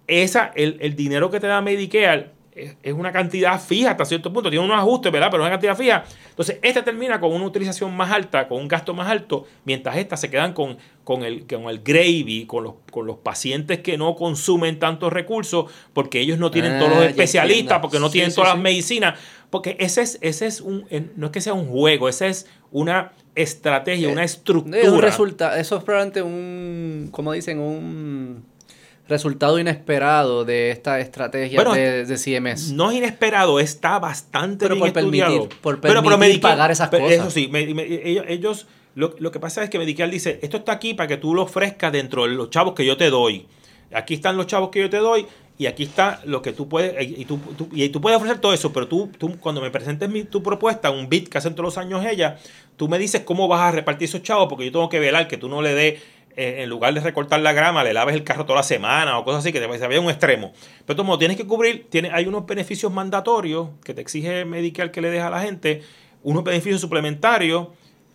esa, el, el dinero que te da Medicare es, una cantidad fija hasta cierto punto, tiene unos ajustes, ¿verdad? Pero es una cantidad fija. Entonces, esta termina con una utilización más alta, con un gasto más alto, mientras estas se quedan con, con, el, con el gravy, con los, con los pacientes que no consumen tantos recursos, porque ellos no tienen Ah, todos los especialistas, porque no Sí, tienen sí, todas sí. las medicinas. Porque ese es, ese es un, en- no es que sea un juego, esa es una estrategia, una estructura. Es un resultado, eso es probablemente un, como dicen, un resultado inesperado de esta estrategia Bueno, de, de CMS. No es inesperado, está bastante Pero bien por permitir- estudiado. por permitir Medicare- pagar esas pero cosas. Eso sí, me- me- ellos, ellos- lo, lo que pasa es que Medicare dice, esto está aquí para que tú lo ofrezcas dentro de los chavos que yo te doy. Aquí están los chavos que yo te doy y aquí está lo que tú puedes, y tú, tú- y tú puedes ofrecer todo eso, pero tú, tú cuando me presentes mi- tu propuesta, un bit que hacen todos los años ella, tú me dices cómo vas a repartir esos chavos, porque yo tengo que velar que tú no le des, en lugar de recortar la grama, le laves el carro toda la semana o cosas así, que te vaya un extremo. Pero como tienes que cubrir, tiene, hay unos beneficios mandatorios que te exige Medicare que le deja a la gente, unos beneficios suplementarios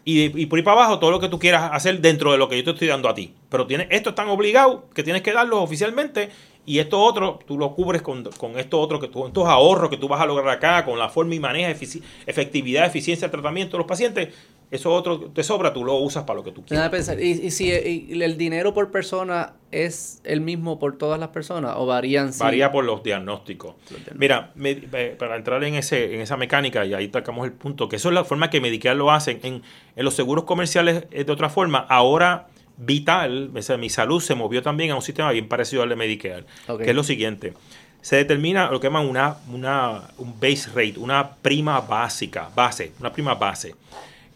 y, por ahí para abajo todo lo que tú quieras hacer dentro de lo que yo te estoy dando a ti. Pero tienes, esto están obligados, que tienes que darlos oficialmente y esto otro tú lo cubres con, con esto otro, que tú, estos ahorros que tú vas a lograr acá, con la forma y maneja, efici- efectividad, eficiencia del tratamiento de los pacientes, eso otro te sobra, tú lo usas para lo que tú quieras. pensar, ¿y, y si y el dinero por persona es el mismo por todas las personas o varían? si- Varía por los diagnósticos. diagnósticos. Mira, me- eh, para entrar en ese en esa mecánica, y ahí tocamos el punto, que eso es la forma que Medicare lo hacen. En, en los seguros comerciales es de otra forma. Ahora, Vital, o sea, mi salud se movió también a un sistema bien parecido al de Medicare, que es lo siguiente. Se determina lo que llaman una, una, un base rate, una prima básica, base, una prima base.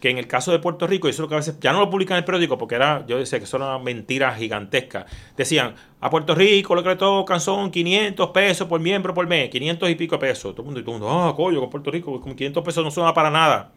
Que en el caso de Puerto Rico, y eso es lo que a veces ya no lo publican en el periódico porque era, yo decía que eso era una mentira gigantesca. Decían, a Puerto Rico lo que le tocan son 500 pesos por miembro por mes, 500 y pico pesos. Todo el mundo, y todo el mundo, ah, coño, con Puerto Rico, con 500 pesos no suena para nada.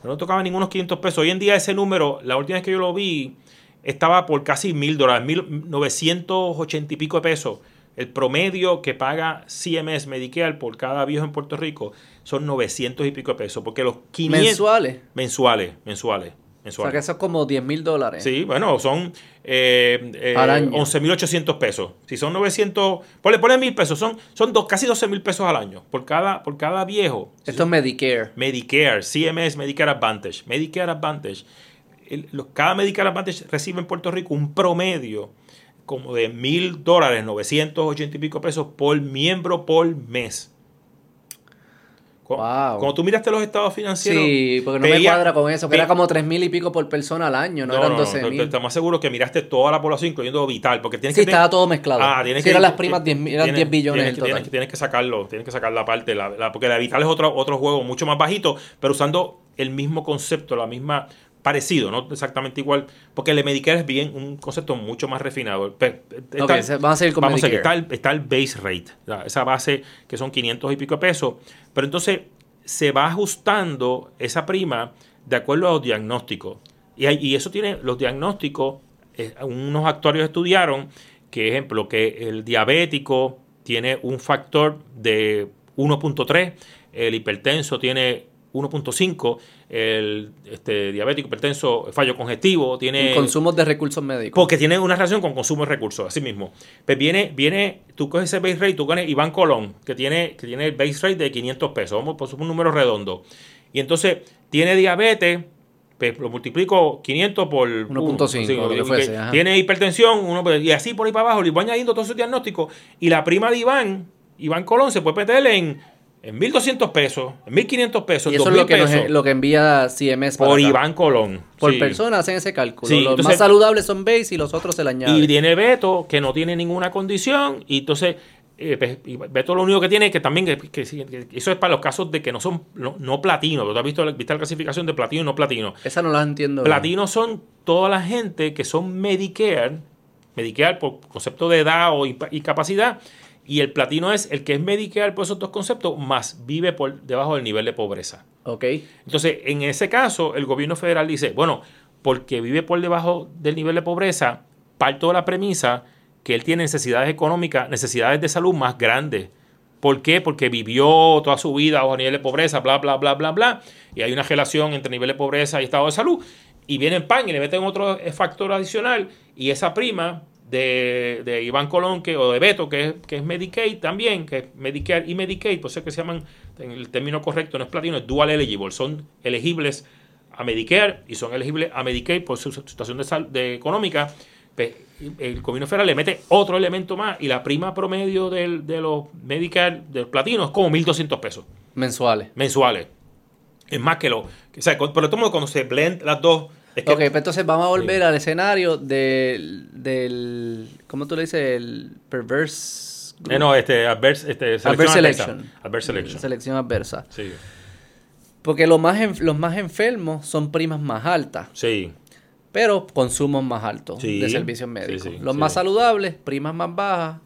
Pero no tocaban ningunos 500 pesos. Hoy en día ese número, la última vez que yo lo vi, estaba por casi mil dólares, mil novecientos ochenta y pico de pesos. El promedio que paga CMS Medicare por cada viejo en Puerto Rico son 900 y pico de pesos, porque los 500 mensuales. mensuales, mensuales, O sea mensuales. que eso es como 10 mil dólares. Sí, bueno, son eh, eh, Al año. 11.800 pesos. Si son 900, ponle, ponle mil pesos, son, son dos, casi 12 mil pesos al año por cada, por cada viejo. Esto es Medicare. Medicare, CMS, Medicare Advantage. Medicare Advantage. El- los- cada Medicare Advantage recibe en Puerto Rico un promedio como de mil dólares, 980 y pico pesos por miembro por mes. Wow. Cuando tú miraste los estados financieros. Sí, porque no me cuadra con eso, que era como tres mil y pico por persona al año, no, No, eran no, 12 no, mil. estamos seguros que miraste toda la población, incluyendo Vital, porque tienes Sí, que tener- estaba todo mezclado. Ah, tienes Sí, que eran las primas 10, mil- eran tienes- 10 billones tienes en total. Tienes que sacarlo, tienes que sacar la parte, la, la- porque la Vital es otro, otro juego mucho más bajito, pero usando el mismo concepto, la misma parecido, no exactamente igual, porque el de Medicare es bien un concepto mucho más refinado. Pe- Ok, está- vamos a seguir con vamos a seguir. Está el, está el base rate, la- esa base que son 500 y pico pesos, pero entonces se va ajustando esa prima de acuerdo a los diagnósticos. Y, hay- y eso tiene, los diagnósticos, eh, unos actuarios estudiaron que, ejemplo, que el diabético tiene un factor de 1.3, el hipertenso tiene 1.5, el este, diabético, hipertenso, fallo congestivo, tiene... Consumos de recursos médicos. Porque tiene una relación con consumo de recursos, así mismo. Pues viene, viene, tú coges ese base rate, tú ganas Iván Colón, que tiene, que tiene el base rate de 500 pesos, vamos por un número redondo. Y entonces tiene diabetes, pues lo multiplico 500 por 1.5, uno, lo que sí, fuese, que ajá. tiene hipertensión, uno, pues, y así por ahí para abajo, le voy añadiendo todos esos diagnósticos. Y la prima de Iván, Iván Colón, se puede meter en, en 1.200 pesos, en 1.500 pesos, y eso es 2.000 lo que, nos- pesos lo que envía CMS para por acá. Iván Colón. Por Sí. persona hacen ese cálculo. Sí, los entonces- más saludables son base y los otros se le añaden. Y tiene Beto, que no tiene ninguna condición, y entonces eh, pues, y Beto lo único que tiene es que también, que, que sí, que eso es para los casos de que no son no, no platino, ¿tú has visto, la- viste la clasificación de platino y no platino? Esa no la entiendo. bien. Platino son toda la gente que son Medicare, Medicare por concepto de edad o inpa- y el platino es el que es Medicare por esos dos conceptos, más vive por debajo del nivel de pobreza. Ok. Entonces, en ese caso, el gobierno federal dice, bueno, porque vive por debajo del nivel de pobreza, parto de la premisa que él tiene necesidades económicas, necesidades de salud más grandes. ¿Por qué? Porque vivió toda su vida bajo nivel de pobreza, bla, bla, bla, bla, bla. Y hay una relación entre nivel de pobreza y estado de salud. Y viene en pan y le meten otro factor adicional. Y esa prima de, de Iván Colón que, o de Beto, que es, que es Medicaid también, que es Medicare y Medicaid, por eso es que se llaman, en el término correcto no es platino, es dual eligible. Son elegibles a Medicare y son elegibles a Medicaid por su situación de, sal- de económica. Pues, el gobierno federal le mete otro elemento más y la prima promedio del- de los Medicare del platino es como 1.200 pesos Mensuales. mensuales. Es más que lo. O sea, pero todo cuando se blend las dos. Es *laughs* que, Ok, pues entonces vamos a volver al escenario del, del. ¿Cómo tú le dices? El perverse. Eh, no, este, adverse, este, selección Adverse adversa. selection. Adverse selection. Selección adversa. Sí. Porque los más, en- los más enfermos son primas más altas, Sí. pero consumos más altos Sí. de servicios médicos. sí, los más saludables, primas más bajas,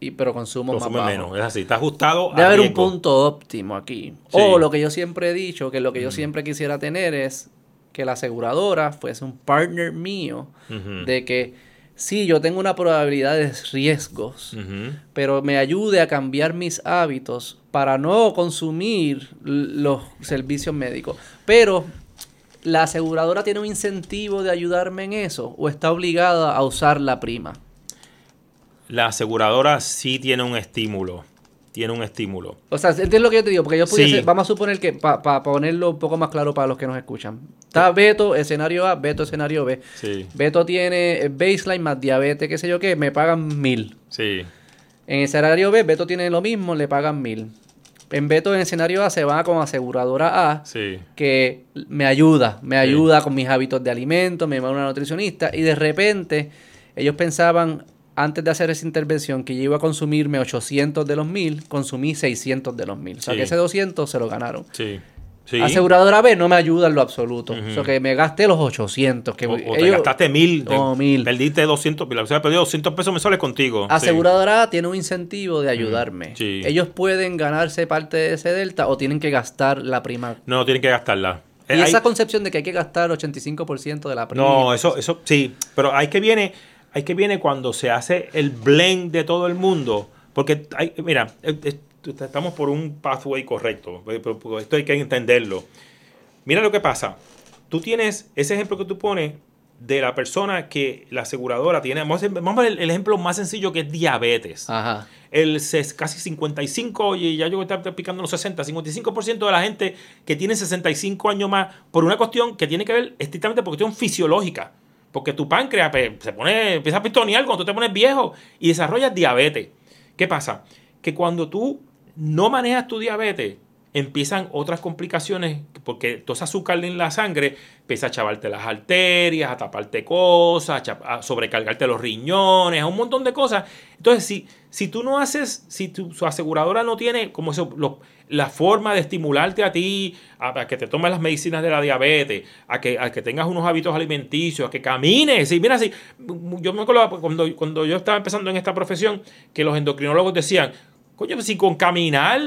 y pero consumos Consume más bajos. menos. Es así. Está ajustado. Debe a haber un punto óptimo aquí. Sí. O lo que yo siempre he dicho, que lo que yo siempre quisiera tener es que la aseguradora fuese un partner mío de que sí, yo tengo una probabilidad de riesgos, pero me ayude a cambiar mis hábitos para no consumir los servicios médicos. Pero la aseguradora tiene un incentivo de ayudarme en eso o está obligada a usar la prima. La aseguradora sí tiene un estímulo. Tiene un estímulo. O sea, ¿entiendes lo que yo te digo? Porque yo pudiese, Sí. vamos a suponer que, para ponerlo un poco más claro para los que nos escuchan, está Beto, escenario A, Beto, escenario B. Sí. Beto tiene eh, baseline más diabetes, qué sé yo qué, me pagan mil. Sí. En el escenario B, Beto tiene lo mismo, le pagan mil. En Beto, en el escenario A, se va con aseguradora A, Sí. que me ayuda, me ayuda con mis hábitos de alimento, me va una nutricionista, y de repente ellos pensaban, antes de hacer esa intervención, que yo iba a consumirme 800 de los 1000, consumí 600 de los 1000. O sea, que ese 200 se lo ganaron. Sí. Sí. Aseguradora B no me ayuda en lo absoluto. Ujú. O sea, que me gasté los 800. Que O, o te ellos- gastaste mil. te- Oh, mil. Perdiste 200. La persona perdió 200 pesos mensuales contigo. sí. Aseguradora A tiene un incentivo de ayudarme. Sí. Ellos pueden ganarse parte de ese delta o tienen que gastar la prima. No, tienen que gastarla. Y Eh, hay- esa concepción de que hay que gastar 85% de la prima. No, eso, eso sí, pero hay que viene, hay que viene cuando se hace el blend de todo el mundo, porque hay, mira, eh, eh, estamos por un pathway correcto, eh, esto hay que entenderlo. Mira lo que pasa. Tú tienes ese ejemplo que tú pones de la persona que la aseguradora tiene. Vamos a, a ver el, el ejemplo más sencillo que es diabetes Ajá. el casi 55, y ya yo estoy picando los 60, 55% de la gente que tiene 65 años más, por una cuestión que tiene que ver estrictamente por cuestión fisiológica. Porque tu páncreas pues, se pone, empieza a pistonear cuando tú te pones viejo y desarrollas diabetes. ¿Qué pasa? Que cuando tú no manejas tu diabetes, empiezan otras complicaciones, porque todo ese azúcar en la sangre empieza a chavarte las arterias, a taparte cosas, a sobrecargarte los riñones, a un montón de cosas. Entonces, si, si tú no haces, si tu aseguradora no tiene como eso, la forma de estimularte a ti, a, que te tomes las medicinas de la diabetes, a que, a que tengas unos hábitos alimenticios, a que camines. Y mira, si, yo me acuerdo cuando, cuando yo estaba empezando en esta profesión, que los endocrinólogos decían, Coño, pues si con caminar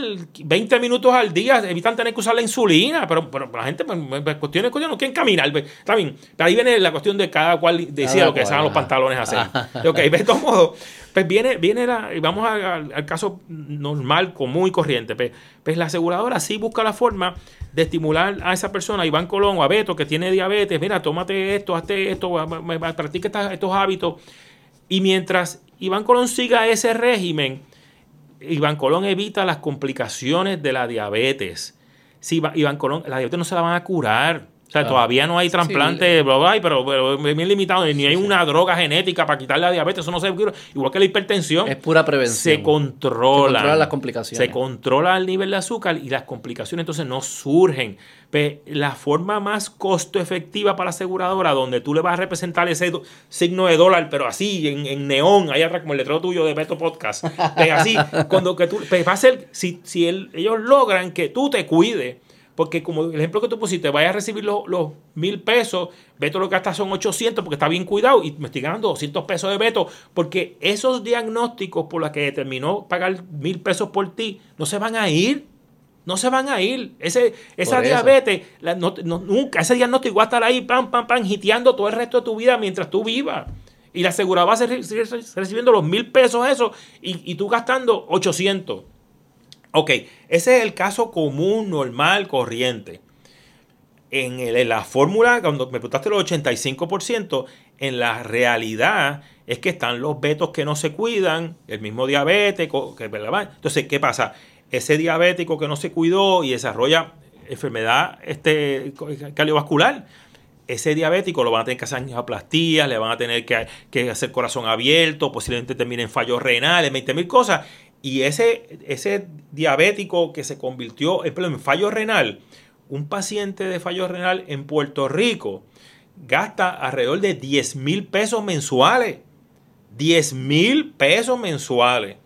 20 minutos al día evitan tener que usar la insulina, pero, pero la gente, pues, pues cuestiones, coño, no quieren caminar. Pues, está bien. Pero ahí viene la cuestión de cada cual decía lo que sean los pantalones hacer. ok, de todos modos, pues viene, viene la, y vamos al caso normal, común y corriente. Pues, pues, la aseguradora sí busca la forma de estimular a esa persona, a Iván Colón o a Beto, que tiene diabetes, mira, tómate esto, hazte esto, practica estos hábitos. Y mientras Iván Colón siga ese régimen, Iván Colón evita las complicaciones de la diabetes. Si Iván Colón, la diabetes no se la van a curar. O sea, todavía no hay trasplante, pero, pero, bien limitado. Ni hay una droga genética para quitar la diabetes. Eso no se Igual que la hipertensión. Es pura prevención. Se controla. Se controla las complicaciones. Se controla el nivel de azúcar y las complicaciones entonces no surgen. Pero la forma más costo efectiva para la aseguradora, donde tú le vas a representar ese signo de dólar, pero así, en, neón, ahí atrás, como el letrero tuyo de Beto Podcast. así, *laughs* cuando que tú. va a ser, si, si ellos logran que tú te cuides porque como el ejemplo que tú pusiste, vayas a recibir los, mil pesos, Beto lo que gasta son 800 porque está bien cuidado y me estoy ganando 200 pesos de Beto, porque esos diagnósticos por los que determinó pagar mil pesos por ti no se van a ir. No se van a ir. Ese, esa diabetes, nunca, ese diagnóstico va a estar ahí, pam, pam, pam, hiteando todo el resto de tu vida mientras tú vivas. Y la aseguradora va a seguir recibiendo los mil pesos eso y, y tú gastando 800. Ok, ese es el caso común, normal, corriente. En, la fórmula, cuando me preguntaste los 85%, en la realidad es que están los betos que no se cuidan, el mismo diabético, que, Entonces, ¿qué pasa? Ese diabético que no se cuidó y desarrolla enfermedad este, cardiovascular, ese diabético lo van a tener que hacer angioplastías, le van a tener que, que hacer corazón abierto, posiblemente termine en fallos renales, 20 mil cosas. Y ese, ese diabético que se convirtió en fallo renal, un paciente de fallo renal en Puerto Rico gasta alrededor de 10 mil pesos mensuales. 10 mil pesos mensuales.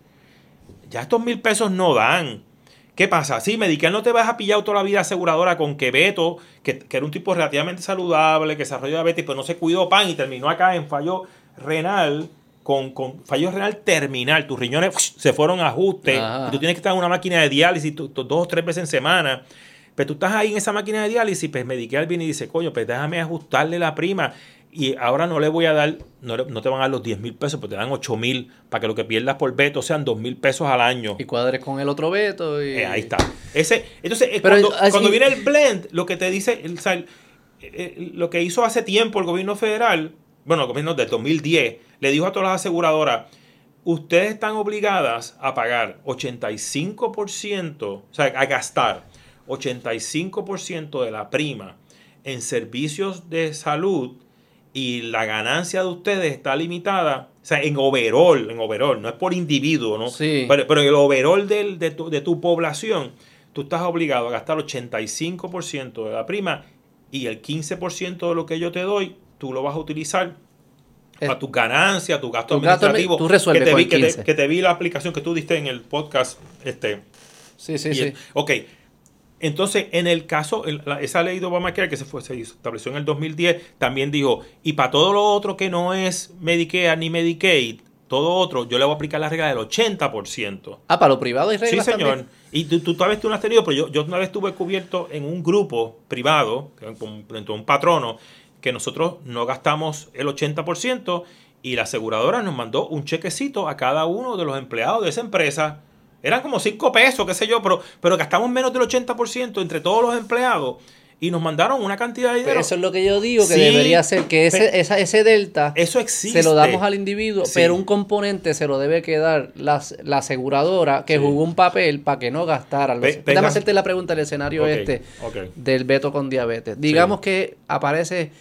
Ya estos mil pesos no dan. ¿Qué pasa? Sí, Medicare no te vas a pillar toda la vida aseguradora con que Beto, que, que era un tipo relativamente saludable, que desarrolló diabetes, pero no se cuidó pan y terminó acá en fallo renal con, con, fallo renal terminal, tus riñones se fueron a ajuste, y tú tienes que estar en una máquina de diálisis dos o tres veces en semana. Pero tú estás ahí en esa máquina de diálisis, pues Medicare viene y dice, coño, pues déjame ajustarle la prima. Y ahora no le voy a dar, no, te van a dar los 10 mil pesos, pues te dan 8 mil para que lo que pierdas por veto sean 2 mil pesos al año. Y cuadres con el otro veto. Y... Eh, ahí está. Ese, entonces, eh, cuando, cuando, viene el blend, lo que te dice, el, lo que hizo hace tiempo el gobierno federal, bueno, gobierno del 2010, le dijo a todas las aseguradoras, ustedes están obligadas a pagar 85%, o sea, a gastar 85% de la prima en servicios de salud y la ganancia de ustedes está limitada, o sea, en overall, en overall, no es por individuo, ¿no? Sí. Pero, pero en el overall de, tu, de tu población, tú estás obligado a gastar 85% de la prima y el 15% de lo que yo te doy, tú lo vas a utilizar a tus ganancias, a tu gasto administrativo. tú resuelves que, te vi, que, te, vi la aplicación que tú diste en el podcast. Este, sí, sí, sí. ok. Entonces, en el caso, esa ley de Obamacare que se, fue, se estableció en el 2010, también dijo, y para todo lo otro que no es Medicare ni Medicaid, todo otro, yo le voy a aplicar la regla del 80%. Ah, para lo privado hay reglas Sí, señor. Y tú, tú, tal vez tú no has tenido, pero yo, yo una vez estuve cubierto en un grupo privado, dentro de un patrono, que nosotros no gastamos el 80% y la aseguradora nos mandó un chequecito a cada uno de los empleados de esa empresa. Eran como 5 pesos, qué sé yo, pero, pero gastamos menos del 80% entre todos los empleados y nos mandaron una cantidad de dinero. Pero eso es lo que yo digo, que debería ser, que ese, esa, ese delta eso existe. se lo damos al individuo, pero un componente se lo debe quedar la, la aseguradora que jugó un papel para que no gastara. Déjame hacerte la pregunta del escenario este del veto con diabetes. Digamos que aparece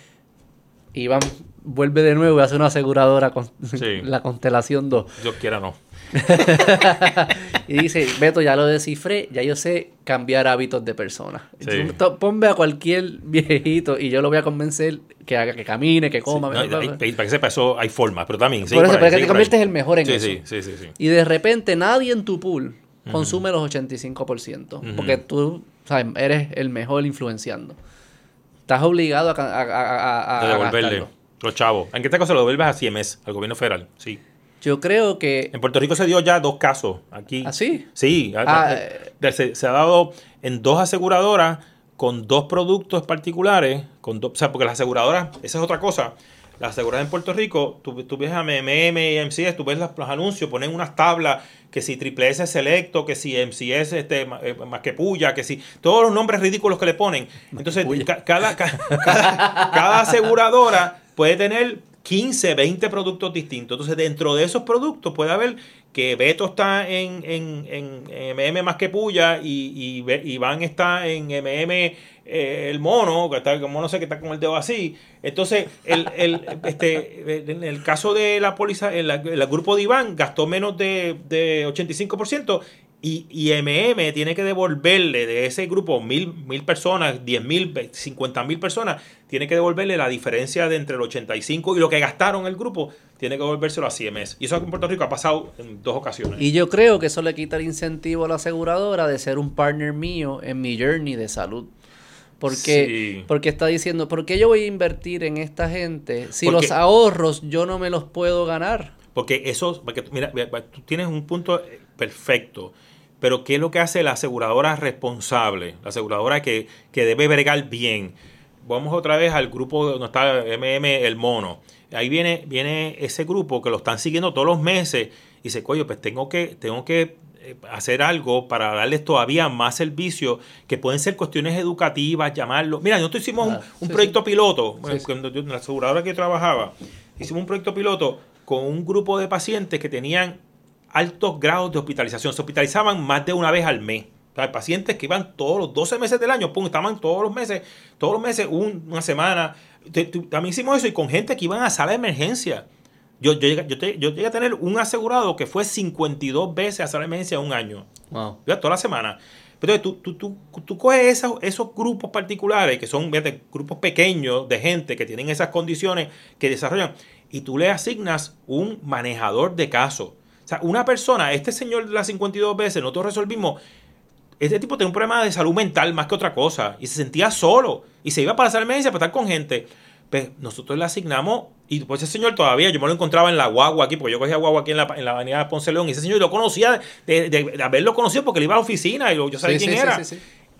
Iván vuelve de nuevo y hace una aseguradora con *laughs* la constelación 2. Yo quiera no. *laughs* Y dice, Beto, ya lo descifré, ya yo sé cambiar hábitos de personas. Ponme a cualquier viejito y yo lo voy a convencer que haga, que camine, que coma. para que sepa, eso hay formas, pero también... Por eso, para que te conviertes el mejor en eso. Y de repente nadie en tu pool consume los 85%, porque tú sabes, eres el mejor influenciando. Estás obligado a, a, a, devolverle los chavos. ¿En qué te cosa lo devuelves a CMS, al gobierno federal? Sí. Yo creo que... En Puerto Rico se dio ya dos casos aquí. ¿Ah, sí? Sí. Ah, eh, se, ha dado en dos aseguradoras con dos productos particulares, con o sea, porque las aseguradoras, esa es otra cosa. Las aseguradoras en Puerto Rico, tú, tú ves a MMM y MCS, tú ves los, anuncios, ponen unas tablas, que si Triple S Selecto, que si MCS este, eh, más que Puya, que si todos los nombres ridículos que le ponen. Entonces, cada, cada aseguradora puede tener 15, 20 productos distintos. Entonces, dentro de esos productos puede haber que Beto está en, en, MM más que Puya y, y, Iván está en MM eh, el mono, que está el mono sé que está con el dedo así. Entonces, el, el, *laughs* este, en el caso de la póliza, el, el, grupo de Iván gastó menos de, de 85% y, y, MM tiene que devolverle de ese grupo mil, mil personas, diez mil, cincuenta mil personas, tiene que devolverle la diferencia de entre el 85 y lo que gastaron el grupo, tiene que devolvérselo a CMS. Y eso en Puerto Rico ha pasado en dos ocasiones. Y yo creo que eso le quita el incentivo a la aseguradora de ser un partner mío en mi journey de salud. Porque, porque está diciendo, ¿por qué yo voy a invertir en esta gente si los ahorros yo no me los puedo ganar? Porque eso, porque, mira, tú tienes un punto perfecto. Pero ¿qué es lo que hace la aseguradora responsable? La aseguradora que, debe bregar bien. Vamos otra vez al grupo donde está MM El Mono. Ahí viene, viene ese grupo que lo están siguiendo todos los meses y dice, coño, pues tengo que, tengo que eh, hacer algo para darles todavía más servicio, que pueden ser cuestiones educativas, llamarlo. Mira, nosotros hicimos un, proyecto piloto, en la aseguradora que trabajaba, hicimos un proyecto piloto con un grupo de pacientes que tenían altos grados de hospitalización. Se hospitalizaban más de una vez al mes. O pacientes que iban todos los 12 meses del año, pum, estaban todos los meses, todos los meses, una semana. También hicimos eso y con gente que iban a sala de emergencia. Yo, yo, llegué, yo, llegué a tener un asegurado que fue 52 veces a sala de emergencia en un año. Wow. Toda la semana. Entonces, tú, tú, tú, tú coges esos, esos grupos particulares, que son grupos pequeños de gente que tienen esas condiciones que desarrollan, y tú le asignas un manejador de casos o sea, una persona, este señor de las 52 veces, nosotros resolvimos, este tipo tenía un problema de salud mental más que otra cosa y se sentía solo y se iba para la emergencia para estar con gente. Pues nosotros le asignamos, y pues ese señor todavía, yo me lo encontraba en la guagua aquí, porque yo cogía guagua aquí en la, en la avenida Ponce León, y ese señor yo lo conocía, de, haberlo conocido porque él iba a la oficina y yo sabía quién era.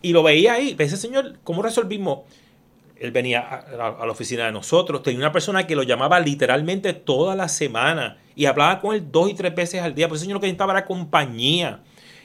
y lo veía ahí. Pues ese señor, ¿cómo resolvimos? Él venía a, la oficina de nosotros, tenía una persona que lo llamaba literalmente toda la semana y hablaba con él dos y tres veces al día, pues ese señor lo que necesitaba era compañía.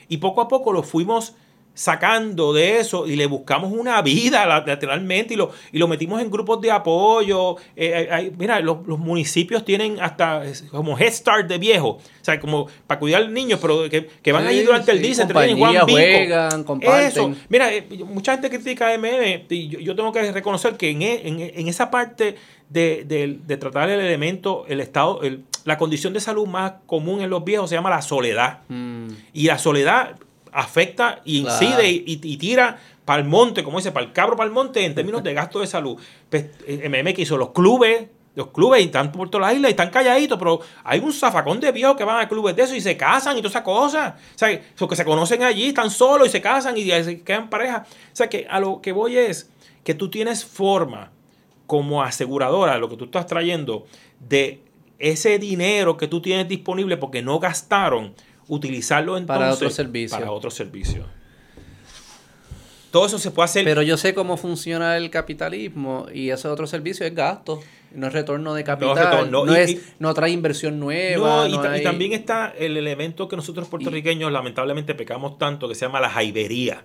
Y poco a poco lo fuimos sacando de eso y le buscamos una vida lateralmente y lo, y lo metimos en grupos de apoyo. Eh, eh, mira, los, municipios tienen hasta como Head Start de viejo, o sea, como para cuidar al niño, pero que, van ahí durante el día, se juegan, comparten. Eso, mira, eh, mucha gente critica a MM y yo, tengo que reconocer que en, en, esa parte de, de, tratar el elemento, el estado, el, la condición de salud más común en los viejos se llama la soledad. Mm. Y la soledad afecta y incide y, tira para el monte, como dice, para el cabro, para el monte, en términos de gasto de salud. Pues, eh, MM que hizo los clubes, los clubes están por toda la isla y están calladitos, pero hay un zafacón de viejos que van a clubes de eso y se casan y todas esas cosas. O sea, los que se conocen allí están solos y se casan y se quedan pareja. O sea, que a lo que voy es que tú tienes forma como aseguradora, lo que tú estás trayendo, de ese dinero que tú tienes disponible porque no gastaron, utilizarlo entonces para otro servicio. Para otro servicio. Todo eso se puede hacer. Pero yo sé cómo funciona el capitalismo y ese otro servicio es gasto, no es retorno de capital, no, es, no trae inversión nueva. Y, y, también está el elemento que nosotros puertorriqueños lamentablemente pecamos tanto que se llama la jaibería.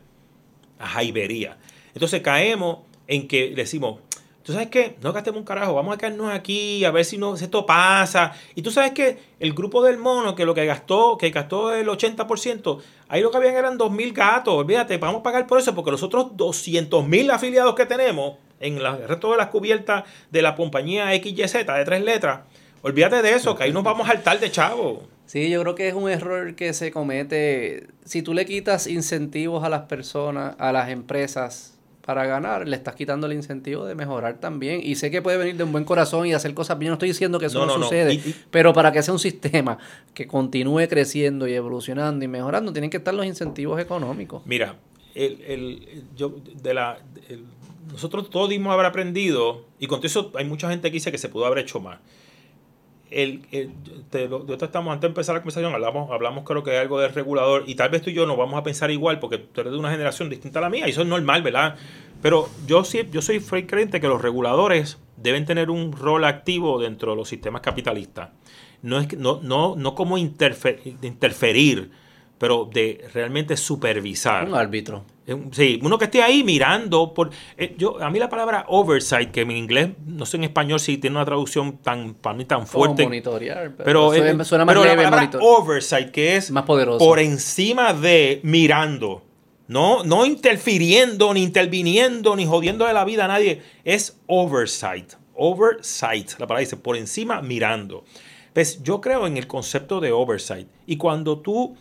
La jaibería. Entonces caemos en que decimos, ¿Tú sabes qué? No gastemos un carajo, vamos a quedarnos aquí a ver si, no, esto pasa. Y tú sabes que el grupo del mono, que lo que gastó, que gastó el 80%, ahí lo que habían eran 2.000 gatos. Olvídate, vamos a pagar por eso, porque los otros 200.000 afiliados que tenemos en el resto de las cubiertas de la compañía XYZ de tres letras, olvídate de eso, que ahí nos vamos a hartar de chavo. Sí, yo creo que es un error que se comete. Si tú le quitas incentivos a las personas, a las empresas para ganar, le estás quitando el incentivo de mejorar también. Y sé que puede venir de un buen corazón y hacer cosas bien. No estoy diciendo que eso no, sucede, pero para que sea un sistema que continúe creciendo y evolucionando y mejorando, tienen que estar los incentivos económicos. Mira, el, el, yo, de la, nosotros todos dimos haber aprendido, y con eso hay mucha gente que dice que se pudo haber hecho más el, estamos, antes de empezar la conversación, hablamos, hablamos creo que hay algo del regulador y tal vez tú y yo nos vamos a pensar igual porque tú eres de una generación distinta a la mía y eso es normal, ¿verdad? Pero yo, sí, yo soy creyente que los reguladores deben tener un rol activo dentro de los sistemas capitalistas. No, es, no, no, no como interferir, pero de realmente supervisar. Un árbitro. Sí, uno que esté ahí mirando. Por, eh, yo, a mí la palabra oversight, que en inglés, no sé en español si tiene una traducción tan, para mí tan fuerte. monitorear. Pero, eh, suena más pero la palabra oversight, que es más poderoso. por encima de mirando. No, no interfiriendo, ni interviniendo, ni jodiendo de la vida a nadie. Es oversight. Oversight. La palabra dice por encima mirando. Pues yo creo en el concepto de oversight. Y cuando tú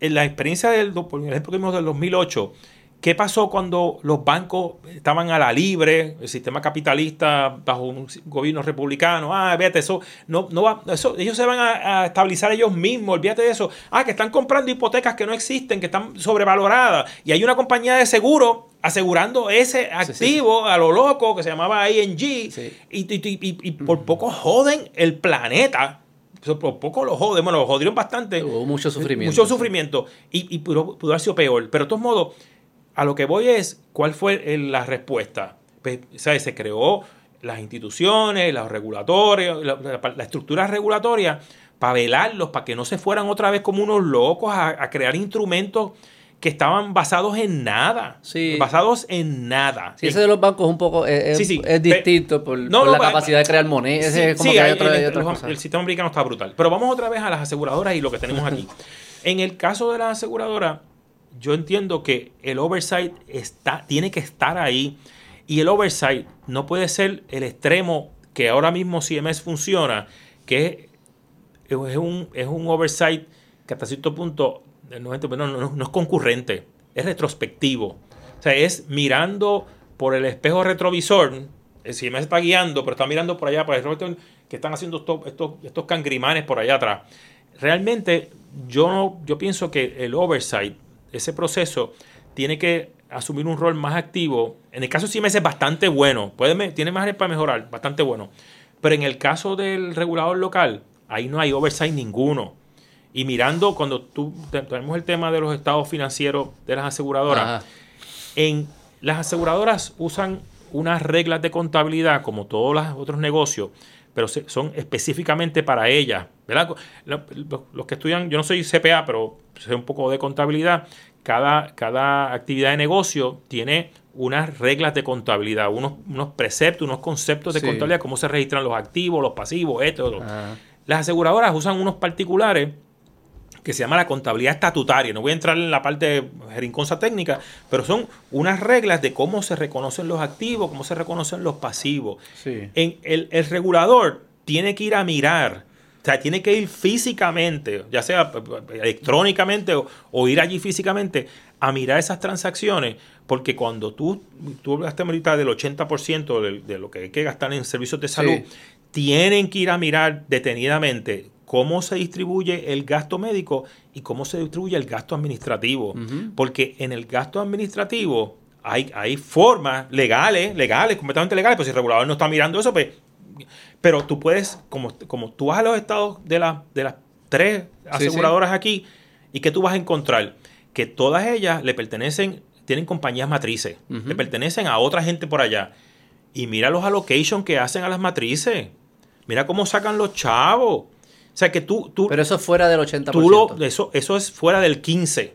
en la experiencia del, por ejemplo que vimos del 2008, ¿qué pasó cuando los bancos estaban a la libre, el sistema capitalista bajo un gobierno republicano? Ah, fíjate, eso no, no va, eso, ellos se van a, estabilizar ellos mismos, olvídate de eso. Ah, que están comprando hipotecas que no existen, que están sobrevaloradas, y hay una compañía de seguro asegurando ese activo a lo loco que se lllamaba ING, y, y por poco joden el planeta por poco lo joden, bueno, lo jodieron bastante. Hubo mucho sufrimiento. Mucho sufrimiento. Y, y pudo, haber sido peor. Pero de todos modos, a lo que voy es, ¿cuál fue la respuesta? Pues, ¿sabes? Se creó las instituciones, los regulatorios, la, estructura regulatoria para velarlos, para que no se fueran otra vez como unos locos a crear instrumentos que estaban basados en nada. Sí. Basados en nada. Sí, ese de los bancos un poco es, distinto por, la capacidad de crear moneda. Sí, el, sistema americano está brutal. Pero vamos otra vez a las aseguradoras y lo que tenemos aquí. *laughs* en el caso de las aseguradoras, yo entiendo que el oversight está, tiene que estar ahí. Y el oversight no puede ser el extremo que ahora mismo CMS funciona, que es, un, es un oversight que hasta cierto punto no, no, es concurrente, es retrospectivo. O sea, es mirando por el espejo retrovisor, si me está guiando, pero está mirando por allá, por el que están haciendo estos, estos, cangrimanes por allá atrás. Realmente, yo, yo pienso que el oversight, ese proceso, tiene que asumir un rol más activo. En el caso de CMS es bastante bueno, puede, tiene más para mejorar, bastante bueno. Pero en el caso del regulador local, ahí no hay oversight ninguno. Y mirando, cuando tú tenemos el tema de los estados financieros de las aseguradoras, en las aseguradoras usan unas reglas de contabilidad como todos los otros negocios, pero son específicamente para ellas. ¿verdad? Los que estudian, yo no soy CPA, pero sé un poco de contabilidad. Cada, cada actividad de negocio tiene unas reglas de contabilidad, unos, unos preceptos, unos conceptos de contabilidad, cómo se registran los activos, los pasivos, esto, Las aseguradoras usan unos particulares que se llama la contabilidad estatutaria. No voy a entrar en la parte jerinconza técnica, pero son unas reglas de cómo se reconocen los activos, cómo se reconocen los pasivos. En el, regulador tiene que ir a mirar, o sea, tiene que ir físicamente, ya sea electrónicamente o, ir allí físicamente, a mirar esas transacciones, porque cuando tú, tú hablaste ahorita del 80% de, de, lo que hay que gastar en servicios de salud, tienen que ir a mirar detenidamente cómo se distribuye el gasto médico y cómo se distribuye el gasto administrativo. Porque en el gasto administrativo hay, hay formas legales, legales, completamente legales, pues si el regulador no está mirando eso, pues... Pero tú puedes, como, como tú vas a los estados de, la, de las tres aseguradoras aquí, ¿y qué tú vas a encontrar? Que todas ellas le pertenecen, tienen compañías matrices, le pertenecen a otra gente por allá. Y mira los allocations que hacen a las matrices. Mira cómo sacan los chavos. O sea que tú... tú Pero eso es fuera del 80%. Tú lo, eso, eso es fuera del 15%.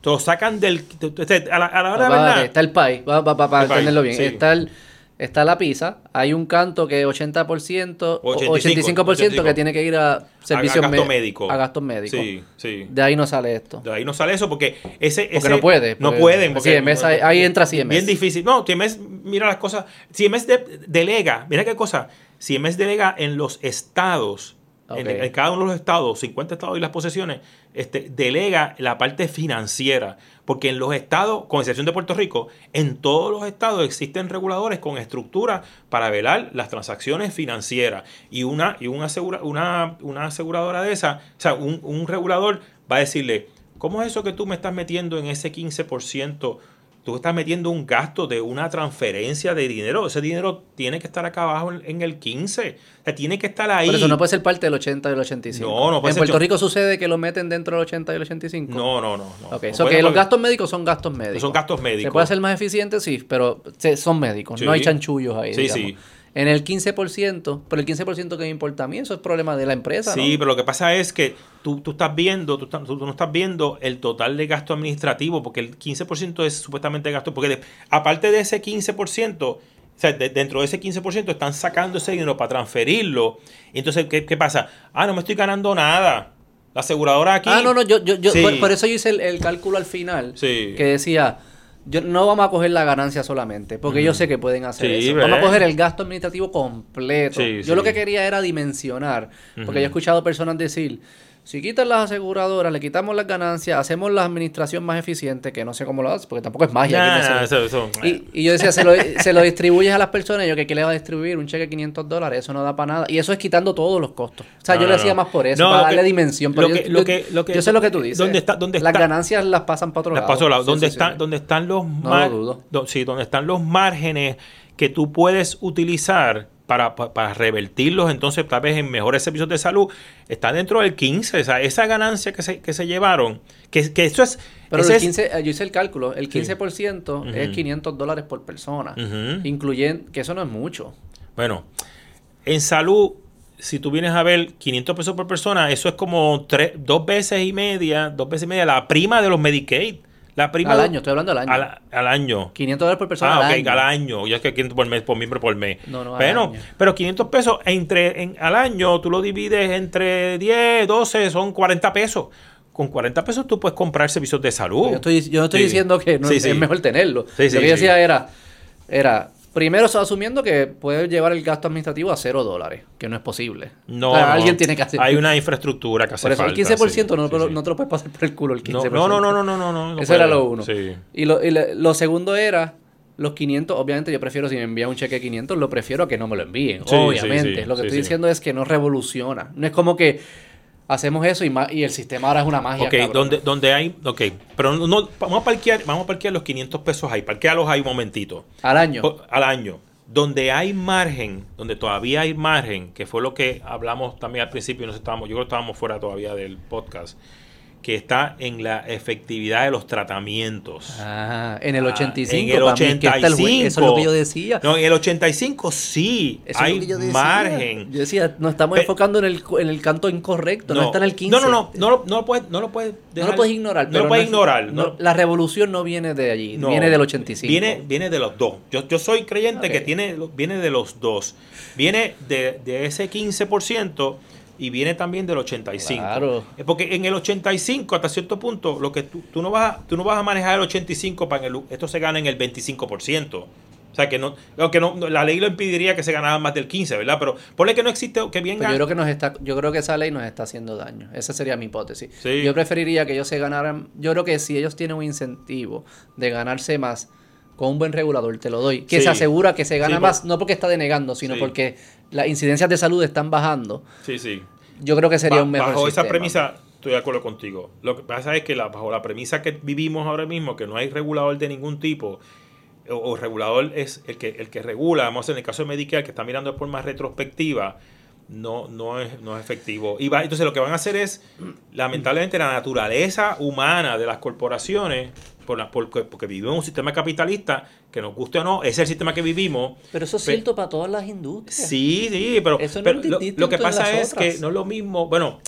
Te lo sacan del... A la, a la hora de verdad... Está el PAI, para entenderlo bien. Está, el, está la PISA, hay un canto que es 80%, 85%, 85%, que tiene que ir a servicios a, gasto médico. A gastos médicos. Sí, sí. De ahí no sale esto. De ahí no sale eso porque ese... Porque no puede. no pueden. Porque ahí, ahí, entra CMS. Bien difícil. No, CMS mira las cosas... CMS de, delega, mira qué cosa. CMS delega en los estados en, cada uno de los estados, 50 estados y las posesiones, este, delega la parte financiera. Porque en los estados, con excepción de Puerto Rico, en todos los estados existen reguladores con estructura para velar las transacciones financieras. Y una, y una, asegura- una, una aseguradora de esa, o sea, un, un regulador va a decirle, ¿cómo es eso que tú me estás metiendo en ese 15%? Tú estás metiendo un gasto de una transferencia de dinero. Ese dinero tiene que estar acá abajo en, en el 15. O sea, tiene que estar ahí. Por eso no puede ser parte del 80 y del 85. No, no puede En ser Puerto Rico sucede que lo meten dentro del 80 y del 85. No, no, no. no. Ok, No so que los gastos médicos son gastos médicos. Son gastos médicos. ¿Se puede hacer más eficiente? Sí, pero son médicos, Sí. no hay chanchullos ahí. Sí, digamos. sí. En el 15%, pero el 15% que me importa a mí, eso es problema de la empresa. Sí, ¿no? pero lo que pasa es que tú, tú estás viendo, tú, tú no estás viendo el total de gasto administrativo, porque el 15% es supuestamente gasto, porque de- aparte de ese 15%, o sea, de- dentro de ese 15% están sacando ese dinero para transferirlo. Entonces, ¿qué, qué pasa? Ah, no me estoy ganando nada. La aseguradora aquí... Ah, no, no, yo, yo, yo Sí. por, por eso yo hice el, el cálculo al final, Sí. que decía, yo no vamos a coger la ganancia solamente, porque yo sé que pueden hacer Sí, eso. Vamos a coger el gasto administrativo completo. Sí, yo sí. lo que quería era dimensionar, porque yo he escuchado personas decir, si quitan las aseguradoras, le quitamos las ganancias, hacemos la administración más eficiente, que no sé cómo lo haces, porque tampoco es magia. Nah, aquí me nah, sale. eso- eso- Y, y yo decía, se lo, se lo distribuyes a las personas, y yo que qué le va a distribuir un cheque de 500 dólares, eso no da para nada. Y eso es quitando todos los costos. O sea, No, yo no, lo hacía no. más por eso, para lo que- darle dimensión. Pero lo yo, que- lo yo- que- lo que- yo sé lo que tú dices. ¿Dónde está- dónde Las está? ganancias las pasan para otro Las lado. paso lado. Sí, donde, sí, están, sí. donde están los No mar- lo dudo. do- sí, donde están los márgenes que tú puedes utilizar para, pa- para revertirlos entonces tal vez en mejores servicios de salud, está dentro del 15. O sea, esa ganancia que se, que se llevaron, que, que eso es... Pero el es- 15, eh, yo hice el cálculo, el Sí. 15% es Ujú. 500 dólares por persona, incluyendo, que eso no es mucho. Bueno, en salud, si tú vienes a ver 500 pesos por persona, eso es como tres, dos veces y media, dos veces y media la prima de los Medicaid. La prima Al año, estoy hablando al año. Al, al año. 500 dólares por persona Ah, al ok, año. al año. Ya es que 500 por mes, por miembro por mes. No, no, al pero, año. pero 500 pesos entre, en, al año, tú lo divides entre 10, 12, son 40 pesos. Con 40 pesos tú puedes comprar servicios de salud. Yo, estoy, yo no estoy Sí. diciendo que no Sí, es, sí. es mejor tenerlo. Lo que yo decía era, era, primero asumiendo que puede llevar el gasto administrativo a cero dólares, que no es posible. No, O sea, no. alguien tiene que hacer. Hay una infraestructura que hace Por eso, falta. el 15% no, sí, sí. no te lo puedes pasar por el culo, el 15%. No, no, no, no, no, no, no, no Eso era lo uno. Sí. Y, lo, y le- lo segundo era los 500. Obviamente, yo prefiero, si me envían un cheque de 500, lo prefiero a que no me lo envíen. Sí, obviamente. sí, sí, lo que sí, estoy sí. diciendo es que no revoluciona. No es como que hacemos eso y, y el sistema ahora es una magia. Ok, cabrón. donde, donde hay, ok, pero no, vamos a parquear, vamos a parquear los 500 pesos ahí, parquealos ahí un momentito. Al año. O- Al año. Donde hay margen, donde todavía hay margen, que fue lo que hablamos también al principio, no estábamos, yo creo que estábamos fuera todavía del podcast, que está en la efectividad de los tratamientos. Ah, en el Ah, 85. en el para mí, que está el jue- 85. eso es lo que yo decía. No, en el 85 sí, Eso es lo hay que yo decía. margen. Yo decía, nos estamos enfocando en el, en el canto incorrecto, no, está en el 15. No, no, no, no, lo- no lo puedes, no lo puedes No lo puedes ignorar. No lo puedes es- ignorar. no, no- la revolución no viene de allí, No, viene del 85. Viene, viene de los dos. Yo, yo soy creyente que tiene, viene de los dos. Viene de, de ese 15% y viene también del 85. Claro. Eh, Porque en el 85, hasta cierto punto, lo que tú, tú no vas a, tú no vas a manejar el 85 para que el- esto se gane en el 25%. O sea que no, aunque no, la ley lo impediría que se ganara más del 15, ¿verdad? Pero ponle que no existe, que bien Pero gane- yo creo que nos está, yo creo que esa ley nos está haciendo daño. Esa sería mi hipótesis. Sí. Yo preferiría que ellos se ganaran. Yo creo que si ellos tienen un incentivo de ganarse más con un buen regulador, te lo doy. Que Sí. se asegura que se gana Sí, por- más, no porque está denegando, sino Sí. porque las incidencias de salud están bajando. Sí, sí. Yo creo que sería Ba- un mejor bajo esa premisa estoy de acuerdo contigo. Lo que pasa es que la- bajo la premisa que vivimos ahora mismo, que no hay regulador de ningún tipo, o, o regulador es el que, el que regula, vamos a hacer en el caso de Medicare, que está mirando de forma retrospectiva, no, no, es, no es efectivo. Y va, entonces lo que van a hacer es, lamentablemente, la naturaleza humana de las corporaciones, por la, porque, porque vivimos en un sistema capitalista, que nos guste o no, es el sistema que vivimos, Pero eso es cierto para todas las industrias. Sí, sí, pero, Eso no pero es lo, que pasa es otras. que no es lo mismo, bueno,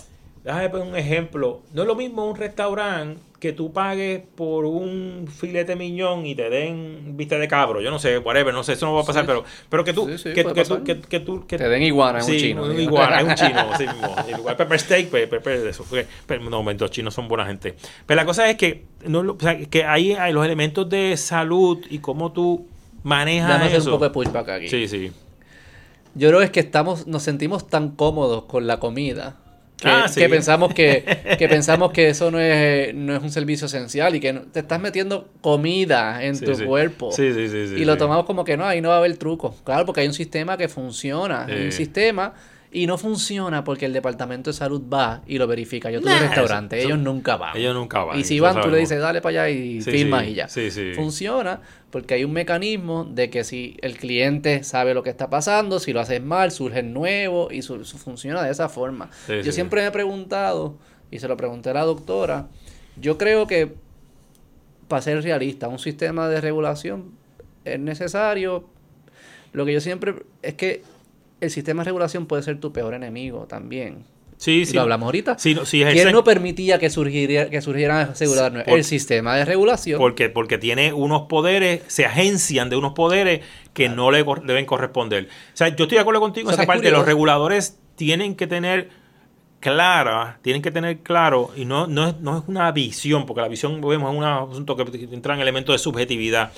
déjame poner un ejemplo, no es lo mismo un restaurante que tú pagues por un filete miñón y te den vista de cabro, yo no sé, whatever, no sé, eso no va a pasar, Sí. pero, pero que tú, Sí, sí, que, que tú, que, que tú, que Te den iguana, es un Sí, chino. un iguana, es un *laughs* chino, mismo. El igual pepper steak, pues, pepper de eso. porque- pero no, los chinos son buena gente. Pero la cosa es que, no, lo- o sea, que ahí hay los elementos de salud y cómo tú manejas hacer eso. un poco de pushback aquí. Sí, sí. Yo creo es que estamos, nos sentimos tan cómodos con la comida que, Ah, sí. que pensamos que, *laughs* que pensamos que eso no es, no es un servicio esencial y que no- te estás metiendo comida en Sí, tu sí. cuerpo. Y lo tomamos como que no, ahí no va a haber truco. Claro, porque hay un sistema que funciona. Hay un sistema y no funciona porque el departamento de salud va y lo verifica. Yo tuve Nah, restaurantes, eso- ellos nunca van. Ellos nunca van. Y si van, tú le dices, dale para allá y Sí, firmas sí, y ya. sí. Funciona porque hay un mecanismo de que si el cliente sabe lo que está pasando, si lo haces mal, surge nuevo y su, su- funciona de esa forma. Sí, yo sí. siempre me he preguntado, y se lo pregunté a la doctora, yo creo que para ser realista, un sistema de regulación es necesario. Lo que yo siempre es que el sistema de regulación puede ser tu peor enemigo también. Sí, sí. lo hablamos ahorita. Sí, no, sí, ¿Quién no permitía que, surgiría, que surgieran aseguradoras? el sistema de regulación. Porque, porque tiene unos poderes, se agencian de unos poderes que no le deben corresponder. O sea, yo estoy de acuerdo contigo en esa parte. Los reguladores tienen que tener clara, tienen que tener claro, y no, no, es, no es una visión, porque la visión vemos es un asunto que entra en elementos de subjetividad,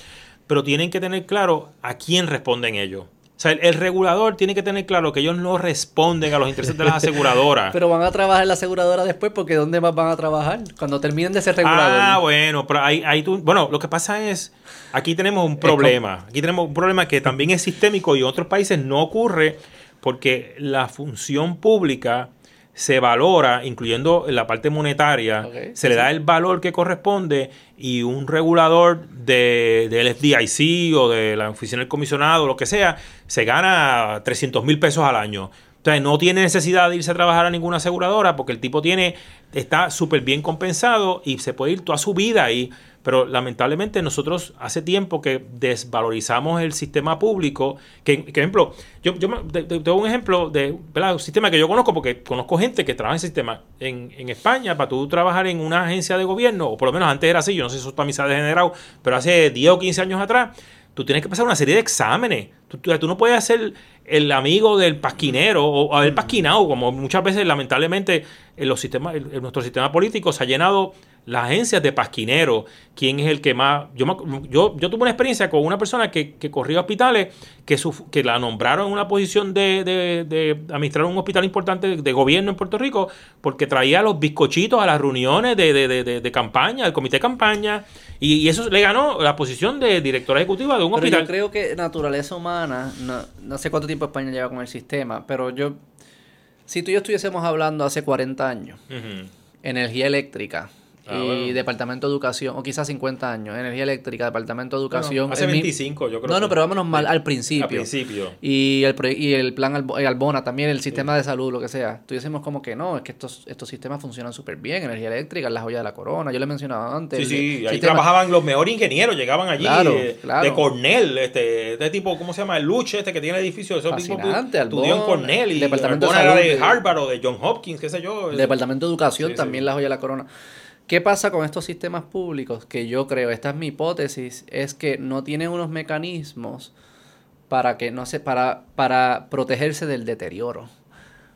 pero tienen que tener claro a quién responden ellos. O sea, el, el regulador tiene que tener claro que ellos no responden a los intereses de las aseguradoras. *laughs* Pero van a trabajar en la aseguradora después porque ¿dónde más van a trabajar? Cuando terminen de ser reguladores. Ah, bueno, pero ahí, ahí tú, bueno, lo que pasa es, aquí tenemos un problema, aquí tenemos un problema que también es sistémico y en otros países no ocurre porque la función pública se valora, incluyendo la parte monetaria, se sí, le sí. da el valor que corresponde y un regulador de, del FDIC o de la oficina del comisionado, lo que sea, se gana 300 mil pesos al año. Entonces no tiene necesidad de irse a trabajar a ninguna aseguradora porque el tipo tiene, está súper bien compensado y se puede ir toda su vida ahí. Pero lamentablemente nosotros hace tiempo que desvalorizamos el sistema público. Que, ejemplo, yo, yo un ejemplo de ¿verdad? un sistema que yo conozco porque conozco gente que trabaja en ese sistema. En, en España, para tú trabajar en una agencia de gobierno, o por lo menos antes era así, yo no sé si eso está misa degenerado, pero hace 10 o 15 años atrás, tú tienes que pasar una serie de exámenes. Tú, tú- tú no puedes ser el amigo del pasquinero o haber pasquinado, como muchas veces lamentablemente en los sistemas, en nuestro sistema político se ha llenado las agencias de pasquinero. ¿Quién es el que más? Yo, me- yo, yo tuve una experiencia con una persona que, que corría hospitales, que, su- que la nombraron en una posición de, de- de administrar un hospital importante de, gobierno en Puerto Rico, porque traía los bizcochitos a las reuniones de, de- campaña, del comité de campaña, y, y eso le ganó la posición de directora ejecutiva de un Pero hospital. yo creo que naturaleza humana, no, no sé cuánto tiempo España lleva con el sistema, pero yo, si tú y yo estuviésemos hablando hace 40 años, energía eléctrica Ah, y bueno. departamento de educación, o quizás 50 años, energía eléctrica, departamento de educación. Bueno, hace el mi- 25, yo creo. No, no, pero vámonos mal al principio. Al principio. Y el, y el plan Albo- eh, Albona también, el sistema de salud, lo que sea. Tuviésemos como que no, es que estos, estos sistemas funcionan súper bien. Energía eléctrica, es la joya de la corona. Yo le mencionaba antes. Sí, sí, ahí trabajaban los mejores ingenieros, llegaban allí Claro, eh, claro. de Cornell, este, este tipo, ¿cómo se llama? El Luche, este que tiene el edificio, ese tipo estudió en Cornell y Departamento de Albón era Salud, de Harvard o de John Hopkins, qué sé yo. El Departamento de Educación Sí, también la joya de la corona. ¿Qué pasa con estos sistemas públicos? Que yo creo, esta es mi hipótesis, es que no tienen unos mecanismos para que no sé, para, para protegerse del deterioro.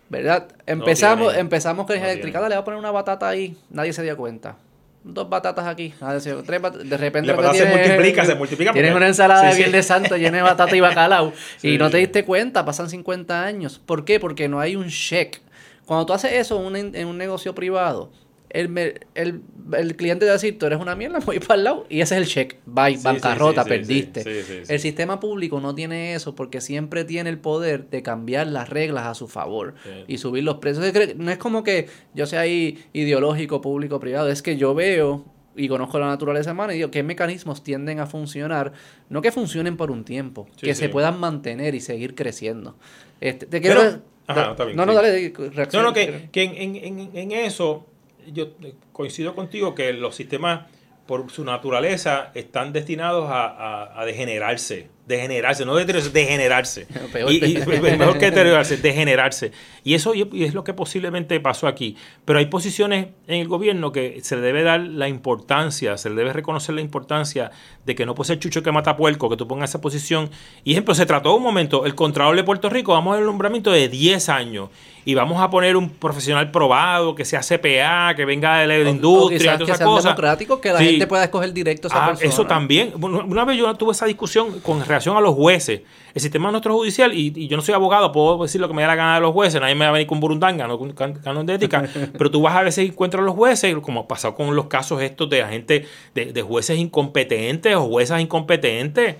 ¿Verdad? Empezamos, tienen. empezamos con No energía eléctrica, dale, voy a poner una batata ahí, nadie se dio cuenta. Dos batatas aquí, se tres bat- de repente La que se multiplica, se multiplica Tienes una ensalada Sí, de sí. Viernes Santo llena de batata y bacalao *laughs* y no te diste cuenta, pasan 50 años. ¿Por qué? Porque no hay un check. Cuando tú haces eso en un, en un negocio privado, el, el, el cliente te va a decir, tú eres una mierda, *laughs* voy para el lado. Y ese es el check. Bye, Sí, bancarrota, sí, sí, sí, perdiste. El sistema público no tiene eso porque siempre tiene el poder de cambiar las reglas a su favor y subir los precios. No es como que yo sea ahí ideológico, público, privado. Es que yo veo y conozco la naturaleza humana y digo qué mecanismos tienden a funcionar, no que funcionen por un tiempo, que se puedan mantener y seguir creciendo. Este, te quiero... Pero- Ajá, está bien, no, no, dale, No, reacciona. no, que, que en, en- en- en eso yo coincido contigo que los sistemas, por su naturaleza, están destinados a, a- a degenerarse. Degenerarse, no deteriorarse, degenerarse. *laughs* Peor. Y, y- *laughs* mejor que deteriorarse, degenerarse. Y eso y- es lo que posiblemente pasó aquí. Pero hay posiciones en el gobierno que se le debe dar la importancia, se le debe reconocer la importancia de que no puede ser chucho que mata puerco, que tú pongas esa posición. Y ejemplo, se trató un momento, el Contralor de Puerto Rico, vamos a dar un nombramiento de 10 años y vamos a poner un profesional probado, que sea CPA, que venga de la O- o industria, quizás todas que esas cosas. democráticos, que la Sí. gente pueda escoger directo a esa Ah, persona. eso también. Una vez yo tuve esa discusión con relación a los jueces, el sistema nuestro judicial, y, yo no soy abogado, puedo decir lo que me da la gana de los jueces, nadie me va a venir con burundanga, no con canon de ética, *laughs* pero tú vas a veces encuentras a los jueces, como ha pasado con los casos estos de la gente, de, de jueces incompetentes o juezas incompetentes,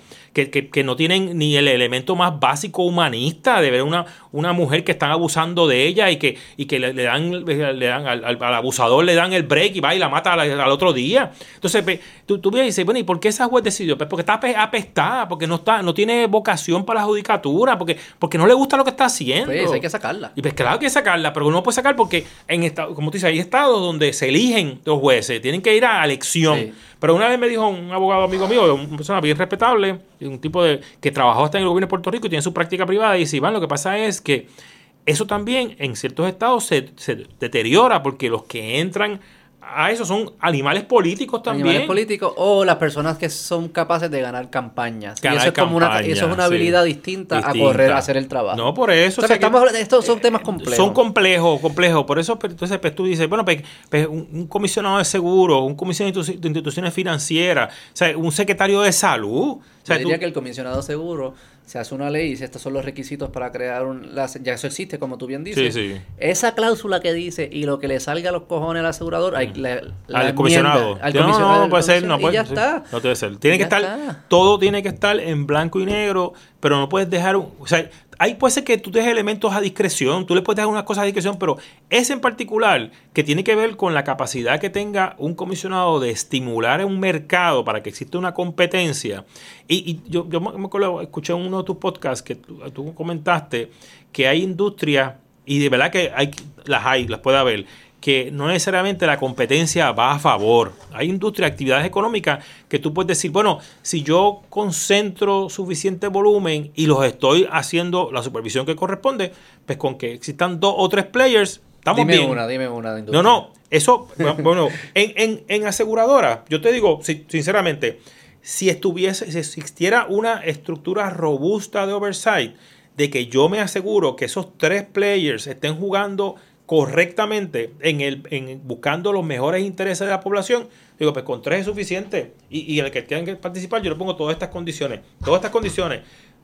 que, que, no tienen ni el elemento más básico humanista de ver una, una mujer que están abusando de ella y que, y que le, dan, le dan al, abusador le dan el break y va y la mata al, otro día. Entonces, tú, tú y dices, bueno, ¿y por qué esa juez decidió? Pues porque está apestada, porque no está, no tiene vocación para la judicatura, porque, porque no le gusta lo que está haciendo. Pues hay que sacarla. Y pues claro que hay que sacarla, pero no puede sacar porque en estado, como tú dices, hay estados donde se eligen los jueces, tienen que ir a elección. Pero una vez me dijo un abogado amigo mío, una persona bien respetable, un tipo de que trabajó hasta en el gobierno de Puerto Rico y tiene su práctica privada, y dice, Iván, lo que pasa es que eso también en ciertos estados se, se deteriora porque los que entran a eso son animales políticos también. Animales políticos o las personas que son capaces de ganar campañas. eso es como una, eso es una habilidad distinta, a correr a hacer el trabajo. No, por eso. estos son temas complejos. Son complejos, complejos. Por eso entonces pues, tú dices, bueno, pues, pues un, comisionado de seguro, un comisionado de instituciones financieras, o sea, un secretario de salud. Yo diría que el comisionado de seguro se hace una ley y dice estos son los requisitos para crear un... ya eso existe, como tú bien dices. Sí, sí. Esa cláusula que dice y lo que le salga a los cojones al asegurador, hay, al comisionado. Al comisionado no, no, puede ser, no puede, ya está. No debe ser. Tiene que estar, todo tiene que estar en blanco y negro, pero no puedes dejar... o sea, Ahí puede ser que tú dejes elementos a discreción, tú le puedes dejar unas cosas a discreción, pero ese en particular, que tiene que ver con la capacidad que tenga un comisionado de estimular un mercado para que exista una competencia. Y, yo, me acuerdo, escuché en uno de tus podcasts que tú, comentaste que hay industrias, y de verdad que hay, las hay, las puede haber, que no necesariamente la competencia va a favor. Hay industria, actividades económicas que tú puedes decir, bueno, si yo concentro suficiente volumen y los estoy haciendo la supervisión que corresponde, pues con que existan dos o tres players, estamos dime bien. una, dime una. De no, no, eso, *laughs* bueno, en, en, en aseguradora, yo te digo, sinceramente, si estuviese, si existiera una estructura robusta de oversight, de que yo me aseguro que esos tres players estén jugando correctamente en el, en buscando los mejores intereses de la población, digo, pues con tres es suficiente. Y, y el que tenga que participar, yo le pongo todas estas condiciones. Todas estas condiciones.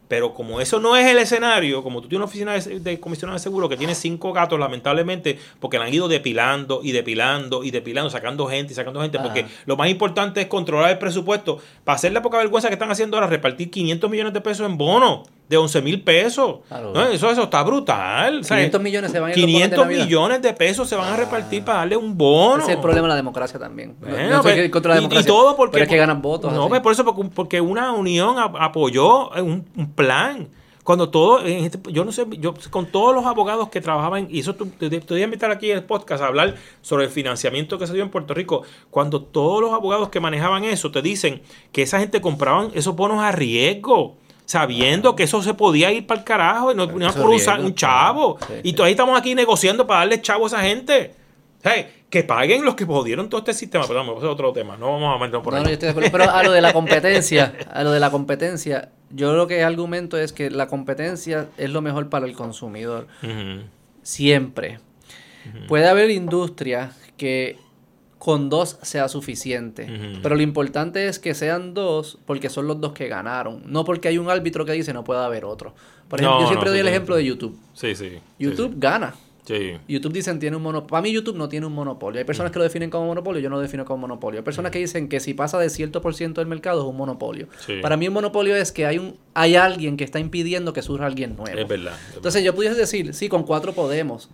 Pero como eso no es el escenario, como tú tienes una oficina de, de comisionado de seguro que tiene cinco gatos, lamentablemente, porque la han ido depilando y depilando y depilando, sacando gente y sacando gente, porque lo más importante es controlar el presupuesto. Para hacer la poca vergüenza que están haciendo ahora, repartir 500 millones de pesos en bono de 11 mil pesos. eso, eso está brutal. 500 millones se van 500 millones de pesos se van a repartir para darle un bono. Ese es el problema de la democracia también. Pues, y, todo porque. es que ganan votos. No, pues por eso, porque, una unión apoyó un, plan. Cuando todo, este, yo no sé, yo con todos los abogados que trabajaban, y eso te, voy a invitar aquí en el podcast a hablar sobre el financiamiento que se dio en Puerto Rico, cuando todos los abogados que manejaban eso te dicen que esa gente compraban esos bonos a riesgo sabiendo que eso se podía ir para el carajo y no, no por usar un chavo. y todavía estamos aquí negociando para darle chavo a esa gente. que paguen los que pudieron todo este sistema. Vamos, a otro tema. No vamos a meternos por ahí. pero a lo de la *laughs* competencia, a lo de la competencia, yo lo que argumento es que la competencia es lo mejor para el consumidor. Siempre. Puede haber industria que con dos sea suficiente. Pero lo importante es que sean dos porque son los dos que ganaron. No porque hay un árbitro que dice no puede haber otro. Por ejemplo, yo siempre doy el ejemplo de YouTube. Sí, sí. YouTube gana. YouTube dicen tiene un monopolio. Para mí YouTube no tiene un monopolio. Hay personas que lo definen como monopolio, yo no lo defino como monopolio. Hay personas que dicen que si pasa de cierto por ciento del mercado es un monopolio. Para mí un monopolio es que hay un hay alguien que está impidiendo que surja alguien nuevo. Es verdad. Entonces yo pudiese decir, sí, con cuatro podemos.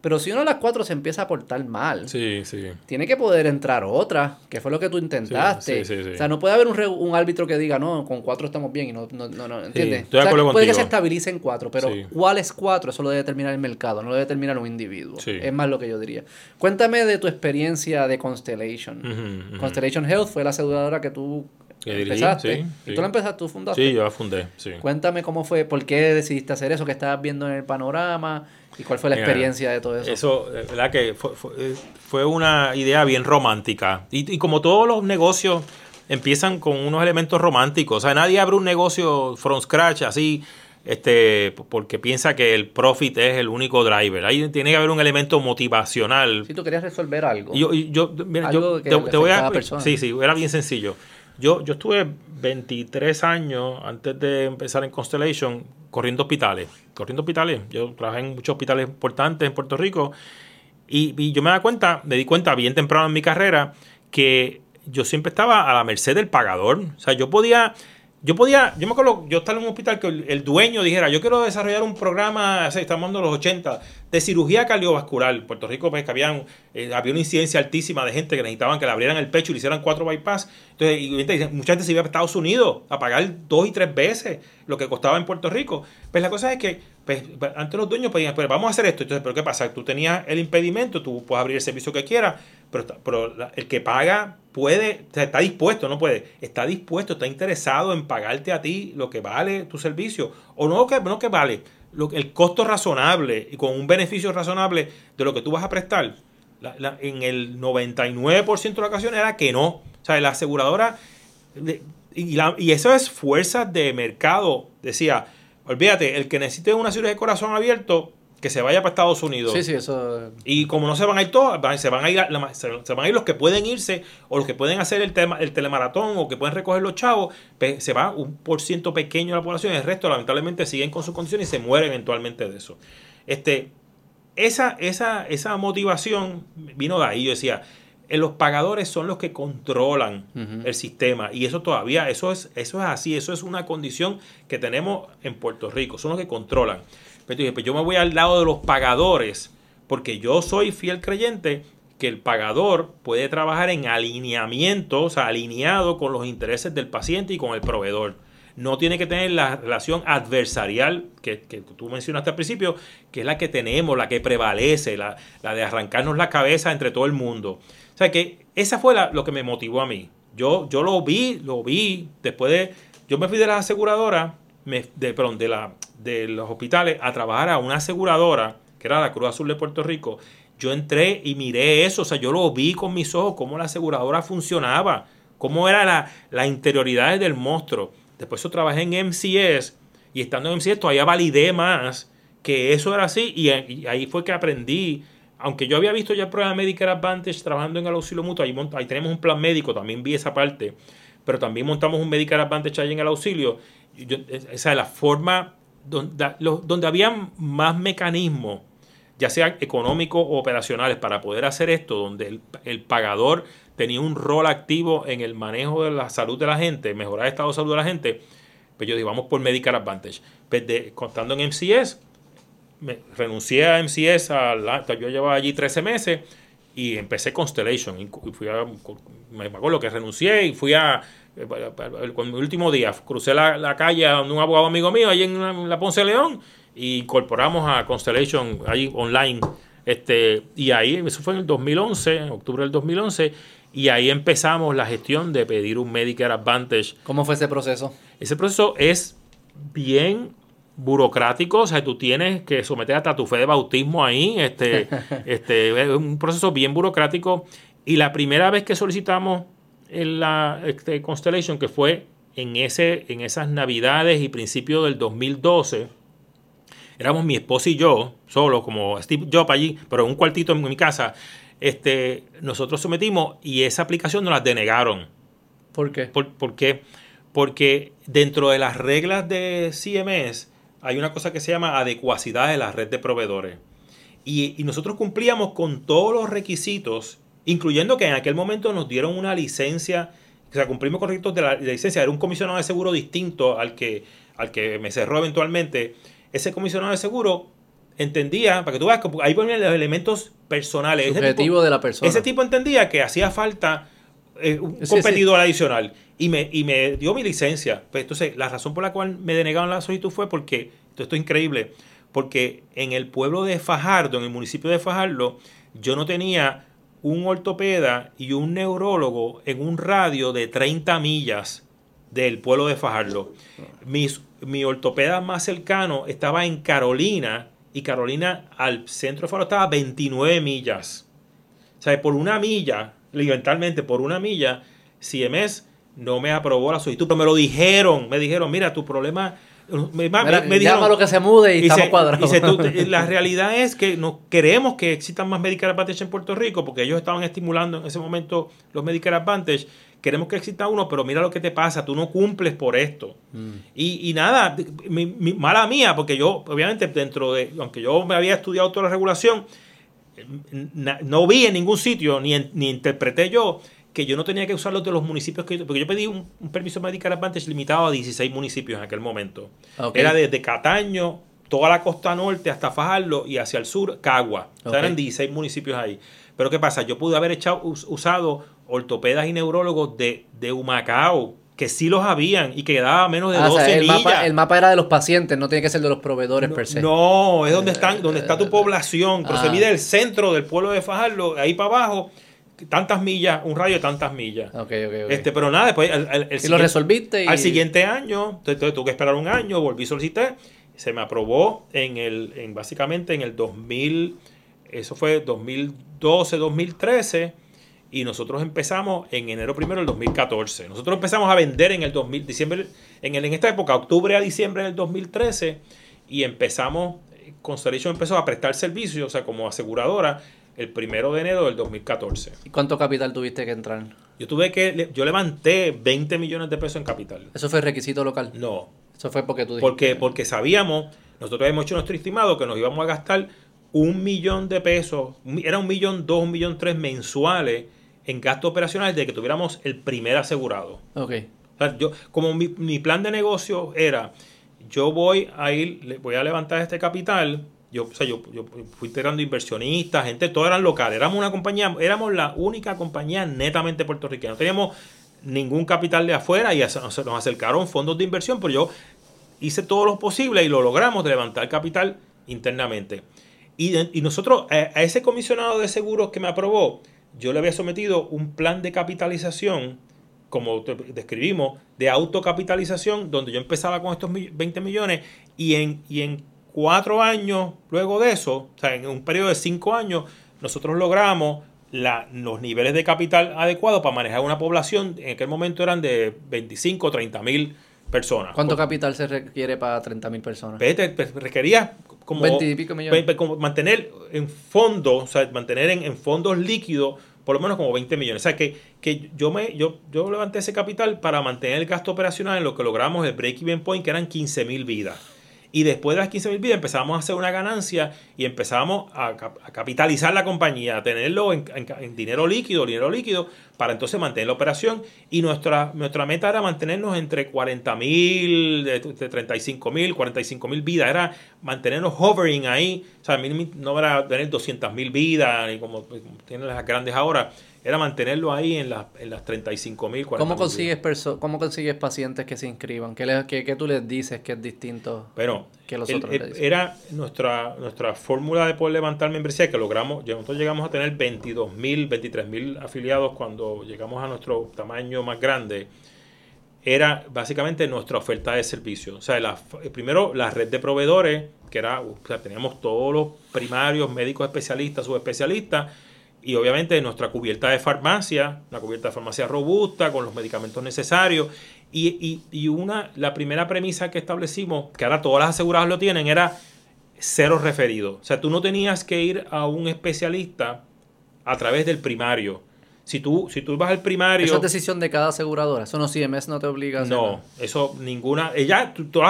Pero si uno de las cuatro se empieza a portar mal, sí, sí. tiene que poder entrar otra, que fue lo que tú intentaste. o sea, no puede haber un, un, árbitro que diga, no, con cuatro estamos bien y no, no, no, ¿entiendes? puede que se estabilice en cuatro, pero ¿cuáles cuatro? Eso lo debe determinar el mercado, no lo debe determinar un individuo. Es más lo que yo diría. Cuéntame de tu experiencia de Constellation. Constellation Health fue la aseguradora que tú empezaste. ¿Y tú la empezaste? ¿Tú fundaste? Sí, yo la fundé, Cuéntame cómo fue, por qué decidiste hacer eso, que estabas viendo en el panorama ¿Y cuál fue la experiencia de todo eso? Eso, eh, ¿verdad? Que eh, fue, una idea bien romántica. Y, como todos los negocios empiezan con unos elementos románticos. O sea, nadie abre un negocio from scratch así este porque piensa que el profit es el único driver. Ahí tiene que haber un elemento motivacional. Si tú querías resolver algo. Yo, yo, te, voy a... Sí, sí, era bien sencillo. Yo, yo estuve 23 años antes de empezar en Constellation corriendo hospitales. Corriendo hospitales. Yo trabajé en muchos hospitales importantes en Puerto Rico. Y, yo me da cuenta, me di cuenta bien temprano en mi carrera que yo siempre estaba a la merced del pagador. O sea, yo podía yo podía, yo me acuerdo, yo estaba en un hospital que el, dueño dijera, yo quiero desarrollar un programa, estamos hablando de los 80, de cirugía cardiovascular. En Puerto Rico pues, había, eh, había una incidencia altísima de gente que necesitaban que le abrieran el pecho y le hicieran cuatro bypass. Entonces, y, mucha gente se iba a Estados Unidos a pagar dos y tres veces lo que costaba en Puerto Rico. Pues la cosa es que pues, antes los dueños pedían, pero vamos a hacer esto. Entonces, ¿pero qué pasa? Tú tenías el impedimento, tú puedes abrir el servicio que quieras, pero, pero el que paga puede, está dispuesto, no puede, está dispuesto, está interesado en pagarte a ti lo que vale tu servicio, o no que, no que vale, lo, el costo razonable y con un beneficio razonable de lo que tú vas a prestar. en el 99% de las ocasiones era que no. O sea, la aseguradora, y, eso es fuerza de mercado, decía, olvídate, el que necesite una cirugía de corazón abierto, que se vaya para Estados Unidos. Sí, sí, eso. Y como no se van a ir todos, se van a ir, se van a ir los que pueden irse o los que pueden hacer el, tema, el telemaratón o que pueden recoger los chavos, se va un por ciento pequeño de la población y el resto lamentablemente siguen con su condición y se mueren eventualmente de eso. Este, esa, esa, esa motivación vino de ahí. Yo decía, eh, los pagadores son los que controlan el sistema y eso todavía, eso es, eso es así, eso es una condición que tenemos en Puerto Rico, son los que controlan. Pero dije, pues yo me voy al lado de los pagadores, porque yo soy fiel creyente que el pagador puede trabajar en alineamiento, o sea, alineado con los intereses del paciente y con el proveedor. No tiene que tener la relación adversarial que, tú mencionaste al principio, que es la que tenemos, la que prevalece, la, de arrancarnos la cabeza entre todo el mundo. O sea que esa fue lo que me motivó a mí. Yo, yo lo vi, lo vi, después de... Yo me fui de la aseguradora, me, de, perdón, de la, de los hospitales a trabajar a una aseguradora, que era la Cruz Azul de Puerto Rico, yo entré y miré eso, o sea, yo lo vi con mis ojos, cómo la aseguradora funcionaba, cómo era la, la interioridad del monstruo. Después yo trabajé en MCS y estando en MCS todavía validé más que eso era así y, ahí fue que aprendí. Aunque yo había visto ya programa Medicare Advantage trabajando en el auxilio mutuo, ahí, ahí tenemos un plan médico, también vi esa parte, pero también montamos un Medicare Advantage ahí en el auxilio. esa es la forma donde, donde había más mecanismos, ya sean económicos o operacionales, para poder hacer esto, donde el, pagador tenía un rol activo en el manejo de la salud de la gente, mejorar el estado de salud de la gente, pues yo dije, vamos por Medicare Advantage. Pues de, contando en MCS, me, renuncié a MCS, a yo llevaba allí 13 meses y empecé Constellation. Y fui a, me acuerdo que renuncié y fui a con mi último día crucé la, calle a un abogado amigo mío ahí en la Ponce León y incorporamos a Constellation ahí online. Este, y ahí, eso fue en el 2011, en octubre del 2011, y ahí empezamos la gestión de pedir un Medicare Advantage. ¿Cómo fue ese proceso? Ese proceso es bien burocrático, o sea, tú tienes que someter hasta tu fe de bautismo ahí, este, *laughs* este, es un proceso bien burocrático. Y la primera vez que solicitamos en la este, Constellation, que fue en, ese, en esas navidades y principios del 2012. Éramos mi esposa y yo, solo como Steve Jobs allí, pero en un cuartito en mi casa. Este, nosotros sometimos y esa aplicación nos la denegaron. ¿Por qué? Por, qué? Porque dentro de las reglas de CMS hay una cosa que se llama adecuacidad de la red de proveedores. Y, y nosotros cumplíamos con todos los requisitos incluyendo que en aquel momento nos dieron una licencia, o sea, cumplimos con de la licencia, era un comisionado de seguro distinto al que, al que me cerró eventualmente. Ese comisionado de seguro entendía, para que tú veas, que ahí ponen los elementos personales. Subjetivo de la persona. Ese tipo entendía que hacía falta eh, un competidor adicional y me, y me dio mi licencia. Pues entonces, la razón por la cual me denegaron la solicitud fue porque, esto es increíble, porque en el pueblo de Fajardo, en el municipio de Fajardo, yo no tenía un ortopeda y un neurólogo en un radio de 30 millas del pueblo de Fajardo. mi ortopeda más cercano estaba en Carolina y Carolina al centro de Fajardo estaba a 29 millas. O sea, por una milla, literalmente por una milla, CMS no me aprobó la solicitud, pero me lo dijeron, me dijeron, mira, tu problema me, me, llama lo que se mude y, estamos cuadrados. *laughs* la realidad es que no queremos que existan más Medicare Advantage en Puerto Rico porque ellos estaban estimulando en ese momento los Medicare Advantage queremos que exista uno, pero mira lo que te pasa, tú no cumples por esto. Mm. Y, nada, mi, mala mía, porque yo, obviamente, dentro de, aunque yo me había estudiado toda la regulación, no vi en ningún sitio, ni, ni interpreté yo, que yo no tenía que usar los de los municipios que porque yo pedí un, permiso Medical Advantage limitado a 16 municipios en aquel momento. Era desde Cataño, toda la costa norte hasta Fajardo y hacia el sur, Cagua. O sea, eran 16 municipios ahí. Pero ¿qué pasa? Yo pude haber echado, usado ortopedas y neurólogos de, de Humacao, que sí los habían y que daba menos de 12 ah, el Mapa, el mapa era de los pacientes, no tiene que ser de los proveedores per se. No, es donde, están, donde está tu eh, población. Pero se ah. mide el centro del pueblo de Fajardo, ahí para abajo tantas millas, un radio de tantas millas. Este, pero nada, después. y lo resolviste. Al siguiente año, entonces tuve que esperar un año, volví a solicitar. Se me aprobó en el, en básicamente en el 2000, eso fue 2012, 2013. Y nosotros empezamos en enero primero del 2014. Nosotros empezamos a vender en el 2000, diciembre, en, el, en esta época, octubre a diciembre del 2013. Y empezamos, Constellation empezó a prestar servicios, o sea, como aseguradora el primero de enero del 2014. ¿Y cuánto capital tuviste que entrar? Yo tuve que, yo levanté 20 millones de pesos en capital. ¿Eso fue requisito local? No. Eso fue porque tú dijiste. Porque, porque sabíamos, nosotros habíamos hecho nuestro estimado que nos íbamos a gastar un millón de pesos, era un millón dos, un millón tres mensuales en gastos operacionales de que tuviéramos el primer asegurado. Ok. yo, como mi, mi plan de negocio era, yo voy a ir, voy a levantar este capital yo, o sea, yo, fui integrando inversionistas, gente, todos eran locales. Éramos una compañía, éramos la única compañía netamente puertorriqueña. No teníamos ningún capital de afuera y nos acercaron fondos de inversión, pero yo hice todo lo posible y lo logramos de levantar capital internamente. Y, nosotros, a, ese comisionado de seguros que me aprobó, yo le había sometido un plan de capitalización, como describimos, de autocapitalización, donde yo empezaba con estos 20 millones y en, y en cuatro años luego de eso, o sea, en un periodo de cinco años, nosotros logramos los niveles de capital adecuados para manejar una población, en aquel momento eran de 25 o 30 mil personas. ¿Cuánto capital se requiere para 30 mil personas? Requería como, 20 y pico millones. mantener en fondos, o sea, mantener en, fondos líquidos por lo menos como 20 millones. O sea, que, que yo, me, yo, yo levanté ese capital para mantener el gasto operacional en lo que logramos el break-even point, que eran 15 mil vidas. Y después de las 15 mil vidas empezamos a hacer una ganancia y empezamos a, capitalizar la compañía, a tenerlo en, dinero líquido, dinero líquido, para entonces mantener la operación. Y nuestra, nuestra meta era mantenernos entre 40 mil, de 35 mil, 45 mil vidas. Era mantenernos hovering ahí. O sea, no era tener 200 mil vidas, como tienen las grandes ahora era mantenerlo ahí en, en las 35 mil, ¿Cómo consigues, ¿Cómo consigues pacientes que se inscriban? ¿Qué, tú les dices que es distinto bueno, que los otros? era nuestra, nuestra fórmula de poder levantar membresía que logramos, nosotros llegamos a tener 22 mil, 23 mil afiliados cuando llegamos a nuestro tamaño más grande. Era básicamente nuestra oferta de servicio. O sea, la, primero la red de proveedores, que era, o sea, teníamos todos los primarios, médicos especialistas, subespecialistas, y obviamente nuestra cubierta de farmacia, una cubierta de farmacia robusta, con los medicamentos necesarios. Y, y, una, la primera premisa que establecimos, que ahora todas las aseguradoras lo tienen, era cero referido. O sea, tú no tenías que ir a un especialista a través del primario. Si tú, si tú vas al primario... Eso es decisión de cada aseguradora. Eso no CMS no te obliga a No, eso ninguna... Ella, tú, tú,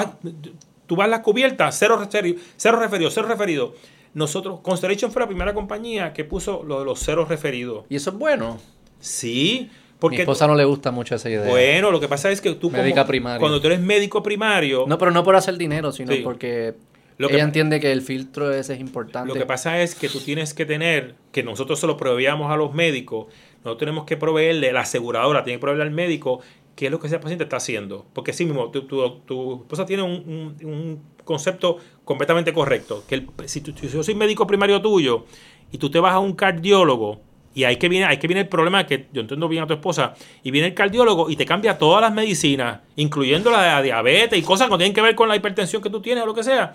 tú vas a la cubierta, cero referido, cero referido, cero referido nosotros, Constellation fue la primera compañía que puso lo de los ceros referidos. ¿Y eso es bueno? Sí. Porque Mi esposa no le gusta mucho esa idea. Bueno, lo que pasa es que tú cuando tú eres médico primario... No, pero no por hacer dinero, sino porque ella entiende que el filtro ese es importante. Lo que pasa es que tú tienes que tener, que nosotros se lo proveíamos a los médicos, no tenemos que proveerle, la aseguradora tiene que proveerle al médico qué es lo que ese paciente está haciendo. Porque sí mismo, tu, tu, esposa tiene un concepto completamente correcto. Que si, tú, yo soy médico primario tuyo y tú te vas a un cardiólogo, y ahí que viene, ahí que viene el problema que yo entiendo bien a tu esposa, y viene el cardiólogo y te cambia todas las medicinas, incluyendo la, diabetes y cosas que no tienen que ver con la hipertensión que tú tienes o lo que sea.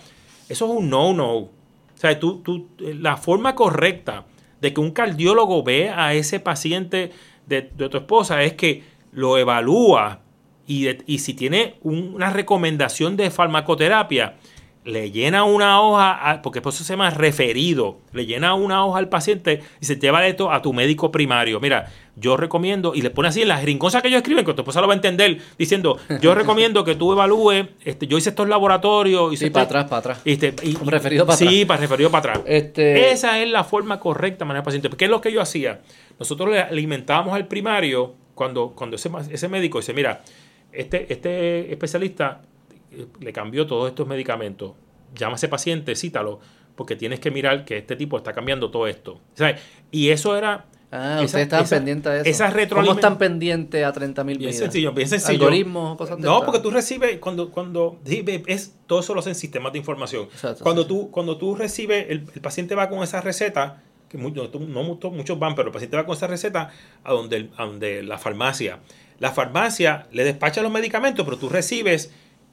Eso es un no-no. O sea, tú, tú, la forma correcta de que un cardiólogo ve a ese paciente de, de tu esposa es que lo evalúa y, y si tiene una recomendación de farmacoterapia, le llena una hoja, porque por eso se llama referido, le llena una hoja al paciente y se lleva esto a tu médico primario. Mira, yo recomiendo, y le pone así en las rinconas que ellos escriben, que tu esposa lo va a entender, diciendo, yo *laughs* recomiendo que tú evalúes, este, yo hice estos laboratorios. Y para atrás, para atrás. Este, y, referido para atrás. Sí, para referido para atrás. Este... Esa es la forma correcta de manejar paciente. ¿Qué es lo que yo hacía? Nosotros le alimentábamos al primario cuando, cuando ese, ese médico dice, mira, este, este especialista le cambió todos estos medicamentos. Llama a ese paciente, cítalo, porque tienes que mirar que este tipo está cambiando todo esto. Y eso era... Ah, ustedes estaban pendientes de eso. Esa ¿Cómo están pendientes a 30 mil Bien sencillo, bien sencillo. Algoritmos, cosas de No, porque tú recibes, cuando, cuando es, todo eso lo hacen sistemas de información. cuando, tú, cuando tú recibes, el, paciente va con esa receta, que muchos, no muchos, van, pero el paciente va con esa receta a donde, a donde la farmacia. La farmacia le despacha los medicamentos, pero tú recibes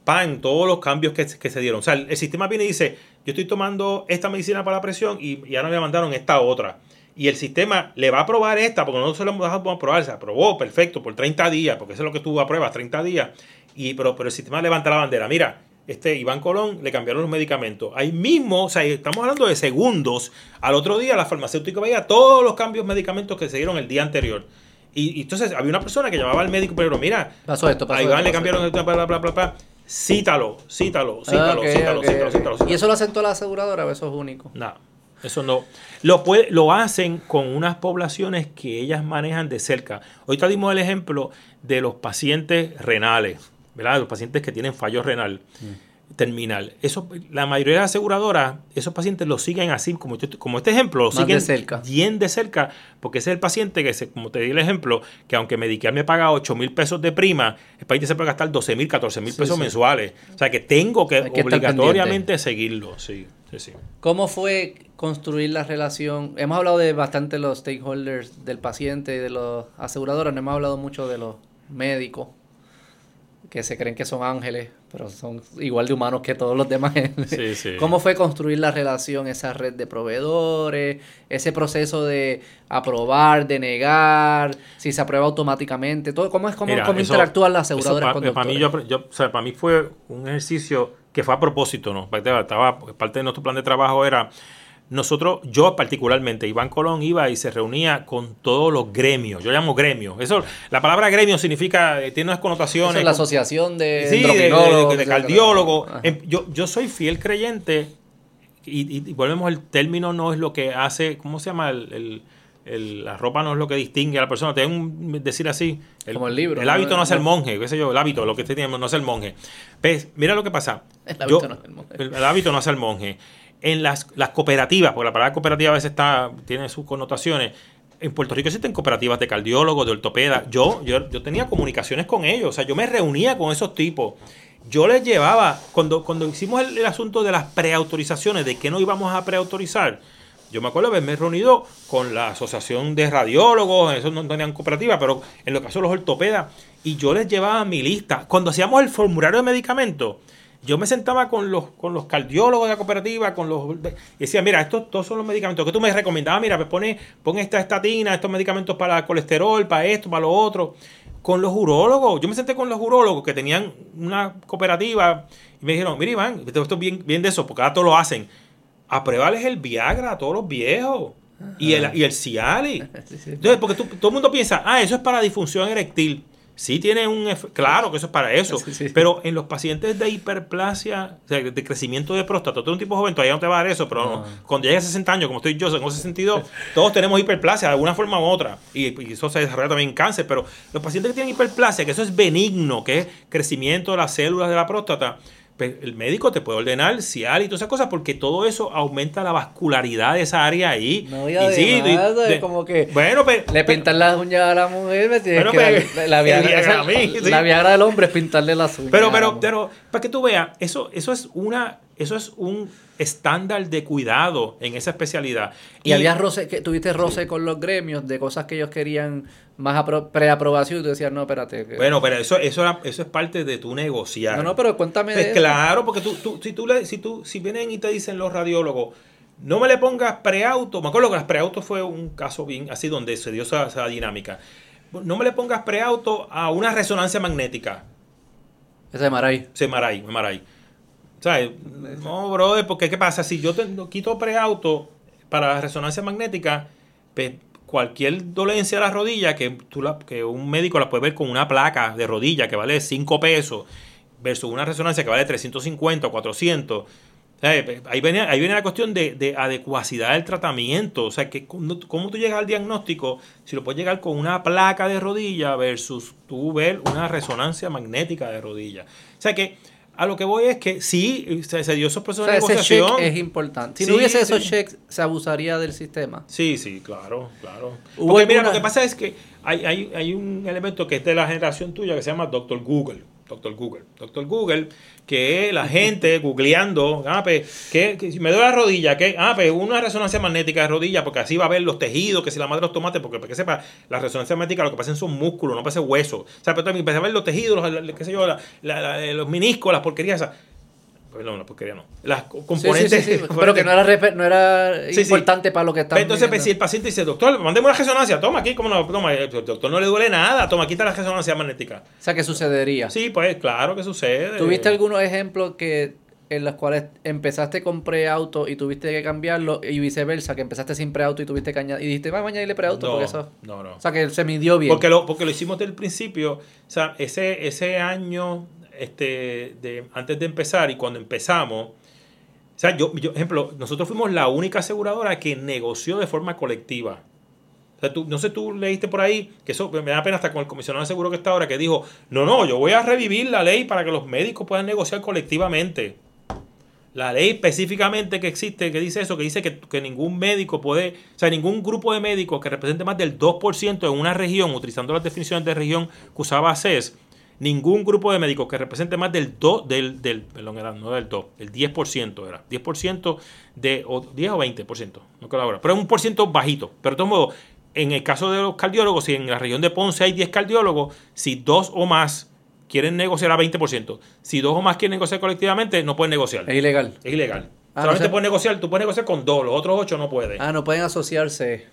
pan, todos los cambios que, se dieron. O sea, el, sistema viene y dice, yo estoy tomando esta medicina para la presión y, ahora me mandaron esta otra. Y el sistema le va a aprobar esta, porque no se lo hemos dejado aprobar, se aprobó, perfecto, por 30 días, porque eso es lo que tú apruebas, 30 días. Y, pero, pero el sistema levanta la bandera. Mira, este Iván Colón le cambiaron los medicamentos. Ahí mismo, o sea, estamos hablando de segundos. Al otro día la farmacéutica veía todos los cambios medicamentos que se dieron el día anterior. Y, entonces había una persona que llamaba al médico, pero mira, pasó esto, pasó a Iván le cambiaron esto, bla, bla, bla, bla, Cítalo, cítalo, cítalo, cítalo, cítalo, cítalo, ¿Y eso lo hacen todas las aseguradoras o eso es único? No, eso no. Lo, puede, lo hacen con unas poblaciones que ellas manejan de cerca. Ahorita dimos el ejemplo de los pacientes renales, ¿verdad? Los pacientes que tienen fallo renal. Mm terminal. Eso, la mayoría de las aseguradoras, esos pacientes lo siguen así, como este, como este ejemplo, lo siguen bien de cerca, porque ese es el paciente que, se, como te di el ejemplo, que aunque Medicare me paga 8 mil pesos de prima, el paciente se puede gastar 12 mil, 14 mil pesos mensuales. O sea que tengo que, obligatoriamente seguirlo. Sí, sí, ¿Cómo fue construir la relación? Hemos hablado de bastante los stakeholders del paciente y de los aseguradores, no hemos hablado mucho de los médicos que se creen que son ángeles, pero son igual de humanos que todos los demás. *laughs* ¿Cómo fue construir la relación, esa red de proveedores, ese proceso de aprobar, de negar, si se aprueba automáticamente, todo cómo es cómo, cómo interactúan las aseguradoras con para mí, yo, para mí fue un ejercicio que fue a propósito, ¿no? Estaba, parte de nuestro plan de trabajo era nosotros, yo particularmente, Iván Colón iba y se reunía con todos los gremios. Yo llamo gremios. Eso, la palabra gremio significa, eh, tiene unas connotaciones. es la asociación de, sí, de, cardiólogos. Em, yo, yo soy fiel creyente, y, volvemos al término, no es lo que hace, ¿cómo se llama? El, la ropa no es lo que distingue a la persona. Tengo que decir así. El, Como el libro. El hábito no, es el monje, qué sé yo, el hábito, lo que tiene no es el monje. Mira lo que pasa. El hábito no es el monje. el hábito no es el monje en las, las cooperativas, porque la palabra cooperativa a veces está, tiene sus connotaciones. En Puerto Rico existen cooperativas de cardiólogos, de ortopedas. Yo, yo, yo tenía comunicaciones con ellos, o sea, yo me reunía con esos tipos. Yo les llevaba, cuando, cuando hicimos el, asunto de las preautorizaciones, de que no íbamos a preautorizar, yo me acuerdo haberme reunido con la Asociación de Radiólogos, eso no tenían cooperativa, pero en lo caso de los ortopedas, y yo les llevaba mi lista. Cuando hacíamos el formulario de medicamentos, yo me sentaba con los, con los cardiólogos de la cooperativa, con los y decía, mira, estos todos son los medicamentos que tú me recomendabas, mira, pues pone, pon esta estatina, estos medicamentos para colesterol, para esto, para lo otro. Con los urólogos, yo me senté con los urólogos que tenían una cooperativa y me dijeron, mira Iván, esto es bien, bien de eso, porque ahora todos lo hacen. Apruébales el Viagra a todos los viejos. Y el, y el Cialis. *laughs* Entonces, porque todo el mundo piensa, ah, eso es para disfunción eréctil. Sí tiene un... Claro que eso es para eso. *laughs* Pero en los pacientes de hiperplasia, o sea, de crecimiento de próstata, tú eres un tipo joven, todavía no te va a dar eso, pero cuando llegues a 60 años, como estoy yo, en ese sentido, todos tenemos hiperplasia de alguna forma u otra. Y, y, eso se desarrolla también en cáncer. Pero los pacientes que tienen hiperplasia, que eso es benigno, que es crecimiento de las células de la próstata, el médico te puede ordenar Cial y todas esas cosas porque todo eso aumenta la vascularidad de esa área ahí. No, ya y de, como que bueno, pero, le pintan las uñas a la mujer, me bueno, la, la, viagra, la viagra del hombre es pintarle las uñas. Pero, pero, pero, para que tú veas, eso, eso es una, eso es un estándar de cuidado en esa especialidad. Y, había roce, que tuviste roce con los gremios de cosas que ellos querían más preaprobación y tú decías, no, espérate. Bueno, pero eso, eso, eso es parte de tu negociar. No, no, pero cuéntame pues Claro, porque tú, tú, si, tú le, si, tú, si vienen y te dicen los radiólogos, no me le pongas preauto, me acuerdo que las preauto fue un caso bien así donde se dio esa, esa dinámica. No me le pongas preauto a una resonancia magnética. Ese de Maray. Ese Maray, Maray ¿Sabes? No, brother, porque ¿qué pasa? Si yo te, quito preauto para resonancia magnética, pues, cualquier dolencia de la rodilla que, tú que un médico la puede ver con una placa de rodilla que vale 5 pesos versus una resonancia que vale 350 o 400. Ahí viene, ahí viene la cuestión de, de adecuacidad del tratamiento. O sea, que cómo, tú llegas al diagnóstico si lo puedes llegar con una placa de rodilla versus tú ver una resonancia magnética de rodilla. O sea que a lo que voy es que sí, se, dio esos procesos de negociación. es importante. Si no hubiese esos checks, se abusaría del sistema. Sí, sí, claro, claro. Porque mira, lo que pasa es que hay, hay, hay un elemento que es de la generación tuya que se llama Doctor Google. Doctor Google. Doctor Google, que la gente googleando, ah, pues, que, si me doy la rodilla, que, ah, pues, una resonancia magnética de rodilla, porque así va a ver los tejidos, que si la madre los tomates, porque para que sepa, la resonancia magnética lo que pasa son músculos, no pasa hueso. O sea, pero también a ver los tejidos, los, qué sé yo, los meniscos, las porquerías, Perdón, la porquería no. Las componentes. Sí, pero que no era, no era importante para lo que estaba. Entonces, pues, si el paciente dice, doctor, mandemos una resonancia, toma aquí, como no, toma, el doctor no le duele nada, toma, aquí está la resonancia magnética. O sea, ¿qué sucedería? Sí, pues claro que sucede. ¿Tuviste algunos ejemplos que en los cuales empezaste con preauto y tuviste que cambiarlo y viceversa, que empezaste sin preauto y tuviste que añadir, y dijiste, vamos a añadirle preauto no, porque eso... No, no. O sea, que se midió bien. Porque lo, porque lo hicimos del principio, o sea, ese, ese año este, antes de empezar y cuando empezamos, o sea, yo, yo, ejemplo, nosotros fuimos la única aseguradora que negoció de forma colectiva. O sea, tú, no sé, tú leíste por ahí, que eso me da pena hasta con el comisionado de seguro que está ahora, que dijo, no, no, yo voy a revivir la ley para que los médicos puedan negociar colectivamente. La ley específicamente que existe, que dice eso, que dice que, que, ningún médico puede, o sea, ningún grupo de médicos que represente más del 2% en una región, utilizando las definiciones de región que usaba CES, ningún grupo de médicos que represente más del 2, del, del, perdón, era, no del 2, el 10% era, 10% de, o 10 o 20%, no colabora, pero es un por ciento bajito, pero de todos modos, en el caso de los cardiólogos, si en la región de Ponce hay 10 cardiólogos, si dos o más quieren negociar a 20%, si dos o más quieren negociar colectivamente, no pueden negociar. Es ilegal. Es ilegal. Ah, Solamente puedes negociar, tú puedes negociar con dos, los otros ocho no pueden. Ah, no pueden asociarse.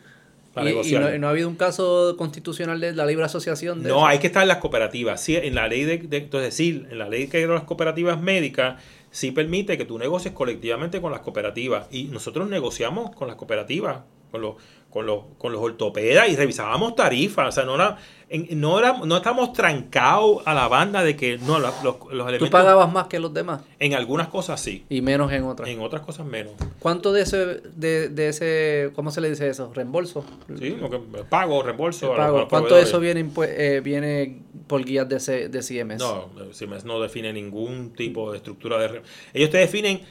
Y, no, ha habido un caso constitucional de la libre asociación. no, hay que estar en las cooperativas. Sí, en la ley de, entonces sí, en la ley que hay las cooperativas médicas sí permite que tú negocies colectivamente con las cooperativas y nosotros negociamos con las cooperativas, con los con los, con los ortopedas y revisábamos tarifas. O sea, no, era, no, era, no estamos trancados a la banda de que no, los, los elementos. ¿Tú pagabas más que los demás? En algunas cosas sí. Y menos en otras. En otras cosas menos. ¿Cuánto de ese, de, de ese ¿cómo se le dice eso? ¿Reembolso? Sí, lo que, pago, reembolso. ¿Cuánto de eso viene, eh, viene por guías de, de CMS? No, CMS no define ningún tipo de estructura de... Ellos te definen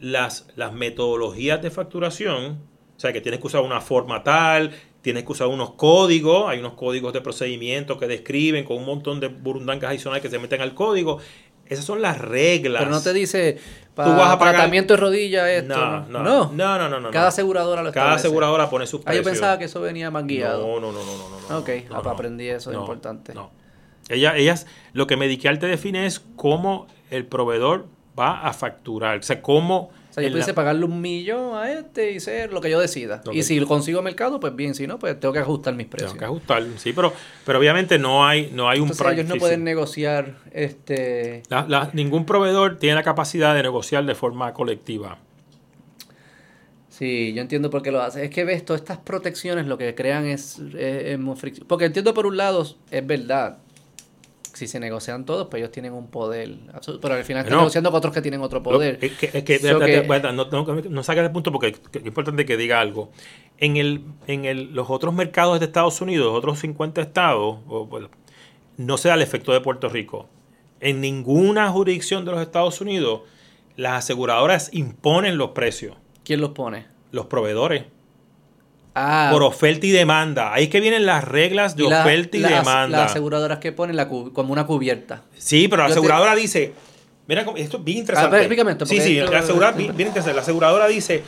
las, las metodologías de facturación o sea, que tienes que usar una forma tal, tienes que usar unos códigos, hay unos códigos de procedimiento que describen con un montón de burundancas adicionales que se meten al código. Esas son las reglas. Pero no te dice para vas a pagar... tratamiento de rodilla esto. No no, no, no, no. Cada aseguradora lo Cada aseguradora pone sus precios. Ah, yo pensaba que eso venía más guiado. No, no, no, no, no. no ok, aprendí eso, es importante. No. Ella, ellas, lo que Medical te define es cómo el proveedor va a facturar. O sea, cómo sea, yo pudiese pagarle un millón a este y ser lo que yo decida. Y si lo consigo mercado, pues bien, si no, pues tengo que ajustar mis precios. Tengo que ajustar, sí, pero, pero obviamente no hay, no hay un Entonces, ellos no pueden negociar este ningún proveeddor tiene la capacidad de negociar de forma colectiva. Sí, yo entiendo por qué lo hace. Es que ves, todas estas protecciones lo que crean es, es, es Porque entiendo por un lado, es verdad, si se negocian todos, pues ellos tienen un poder. Pero al final están negociando con otros que tienen otro poder. es que, es que, no, no, no saques el punto porque es importante que diga algo. En, el, en el, los otros mercados de Estados Unidos, los otros 50 estados, no se da el efecto de Puerto Rico. En ninguna jurisdicción de los Estados Unidos, las aseguradoras imponen los precios. ¿Quién los pone? Los proveedores. Ah. por oferta y demanda. Ahí es que vienen las reglas de oferta y demanda. Las aseguradoras que ponen la como una cubierta. Sí, pero la aseguradora dice, mira, esto es bien ah, interesante. sí, sí, la aseguradora, bien, interesante. La aseguradora dice,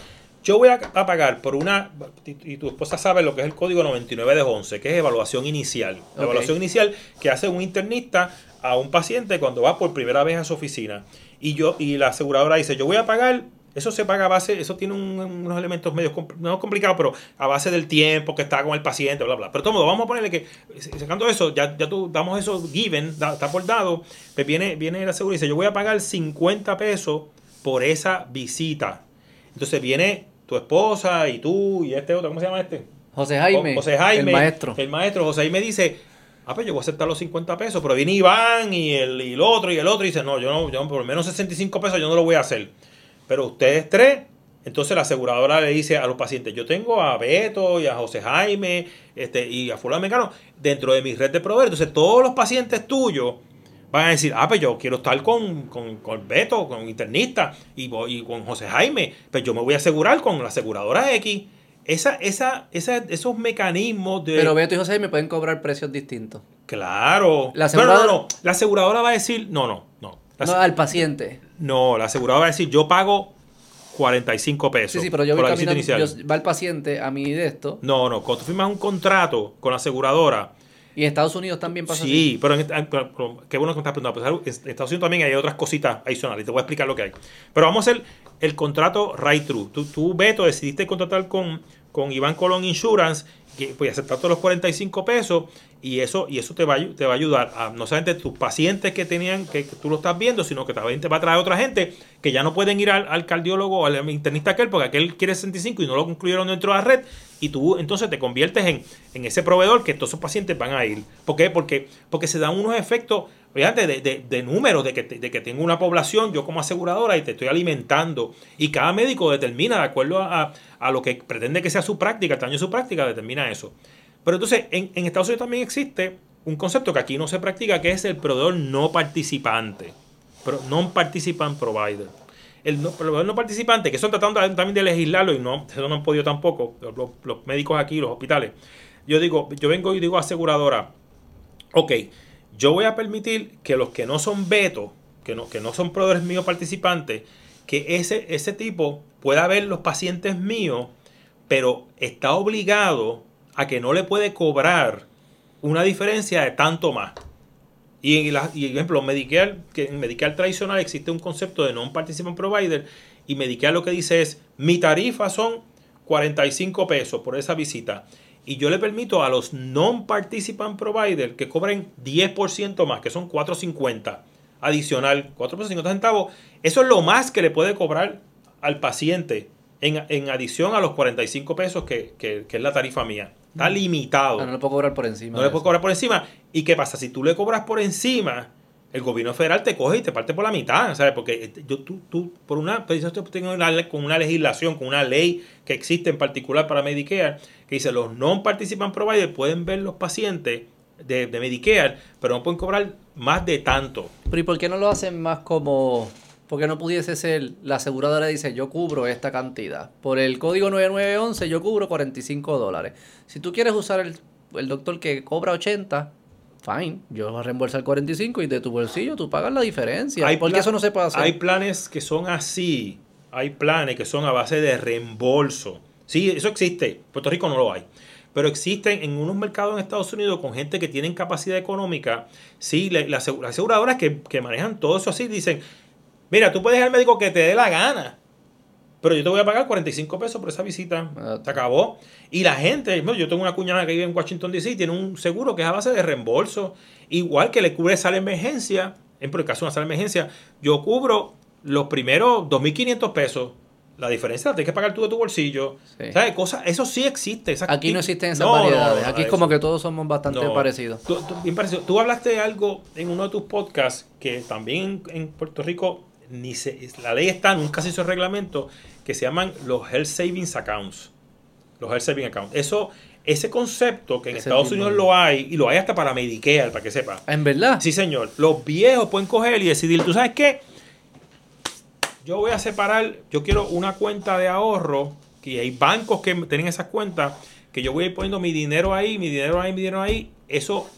yo voy a, pagar por una, y tu esposa sabe lo que es el código 99 de 11, que es evaluación inicial. La evaluación inicial que hace un internista a un paciente cuando va por primera vez a su oficina. Y yo y la aseguradora dice, yo voy a pagar eso se paga a base, eso tiene unos elementos medio no complicados, pero a base del tiempo que está con el paciente, bla, bla. Pero todo modo, vamos a ponerle que, sacando eso, ya, ya tú damos eso given, está por dado, pues viene, viene la seguridad y dice, yo voy a pagar 50 pesos por esa visita. Entonces viene tu esposa y tú y este otro, ¿cómo se llama este? José Jaime, José Jaime, el maestro. El maestro José Jaime dice, ah, pues yo voy a aceptar los 50 pesos, pero viene Iván y el, y el otro y el otro y dice, no, yo no, yo por lo menos 65 pesos yo no lo voy a hacer. Pero ustedes tres, entonces la aseguradora le dice a los pacientes, yo tengo a Beto y a José Jaime este, y a fulano mexicano dentro de mi red de proveedores. Entonces todos los pacientes tuyos van a decir, ah, pues yo quiero estar con, con, con Beto, con internista y, y con José Jaime, pues yo me voy a asegurar con la aseguradora X esa, esa, esa, esos mecanismos de. Pero Beto y José me pueden cobrar precios distintos. Claro. La aseguradora... No, no, no. La aseguradora va a decir. No, no, no. no, al paciente. No, la aseguradora va a decir, yo pago 45 pesos. Sí, sí, pero yo voy caminando, yo, va el paciente a mí de esto. No, no, cuando tú firmas un contrato con la aseguradora. Y en Estados Unidos también pasa Sí, pero, en, qué bueno que me estás preguntando. Pues, en Estados Unidos también hay otras cositas adicionales. Y te voy a explicar lo que hay. Pero vamos a hacer el contrato right through. Tú, tú Beto, decidiste contratar con, con Iván Colón Insurance que pues aceptar todos los 45 pesos y eso y eso te va, a ayudar a no solamente tus pacientes que tenían que, tú lo estás viendo sino que también te va a traer otra gente que ya no pueden ir al, cardiólogo o al internista aquel porque aquel quiere 65 y no lo concluyeron dentro de la red y tú entonces te conviertes en, en ese proveedor que todos esos pacientes van a ir ¿por qué? porque porque se dan unos efectos Fíjate, de, de, de números, de que, de que tengo una población, yo como aseguradora, y te estoy alimentando. Y cada médico determina, de acuerdo a, lo que pretende que sea su práctica, el tamaño de su práctica, determina eso. Pero entonces, en, Estados Unidos también existe un concepto que aquí no se practica, que es el proveedor no participante. Non-participant provider. El, proveedor no participante, que son tratando también de legislarlo y no, eso no han podido tampoco, los, los médicos aquí, los hospitales. Yo digo, yo vengo y digo aseguradora, ok, yo voy a permitir que los que no son veto, que no, que no son proveedores míos participantes, que ese, ese tipo pueda ver los pacientes míos, pero está obligado a que no le puede cobrar una diferencia de tanto más. Y en la, y ejemplo, Medicare, que en Medicare tradicional existe un concepto de non-participant provider y Medicare lo que dice es, mi tarifa son 45 pesos por esa visita y yo le permito a los non-participant providers que cobren 10% más, que son 4.50 adicional, 4.50 centavos, eso es lo más que le puede cobrar al paciente en, adición a los 45 pesos que, es la tarifa mía. Está mm. limitado. Ah, no le puedo cobrar por encima. No le puedo cobrar por encima. ¿Y qué pasa? Si tú le cobras por encima, el gobierno federal te coge y te parte por la mitad, ¿sabes? Porque este, yo, tú, tú por una, pues, tengo una, con una legislación, con una ley que existe en particular para Medicare, que dice los non-participant providers pueden ver los pacientes de, de, Medicare, pero no pueden cobrar más de tanto. Pero ¿y por qué no lo hacen más como... Porque no pudiese ser, la aseguradora dice, yo cubro esta cantidad. Por el código 9911 yo cubro 45 dólares. Si tú quieres usar el, el doctor que cobra 80, fine, yo voy a reembolsar 45 y de tu bolsillo tú pagas la diferencia. Hay porque eso no se puede hacer. Hay planes que son así, hay planes que son a base de reembolso. Sí, eso existe. Puerto Rico no lo hay. Pero existen en unos mercados en Estados Unidos con gente que tienen capacidad económica. Sí, las aseguradoras que, que manejan todo eso así dicen, mira, tú puedes ir al médico que te dé la gana pero yo te voy a pagar 45 pesos por esa visita. Se acabó. Y la gente, yo tengo una cuñada que vive en Washington DC, tiene un seguro que es a base de reembolso. Igual que le cubre sala emergencia, en el caso de una sala de emergencia, yo cubro los primeros 2.500 pesos. La diferencia la tienes que pagar tú de tu bolsillo. ¿Sabes? Cosa, eso sí existe. Aquí no existen esas variedades. Aquí es como que todos somos bastante parecidos. Tú, bien parecido. Tú hablaste de algo en uno de tus podcasts que también en Puerto Rico ni se, la ley está, nunca se hizo el reglamento, que se llaman los Health Savings Accounts. Los Health Savings Accounts. Eso, ese concepto que en Estados Unidos lo hay, y lo hay hasta para Medicare, para que sepa. ¿En verdad? Sí, señor. Los viejos pueden coger y decidir, ¿tú sabes qué? Yo voy a separar, yo quiero una cuenta de ahorro, que hay bancos que tienen esas cuentas, que yo voy a ir poniendo mi dinero ahí, mi dinero ahí, mi dinero ahí. Eso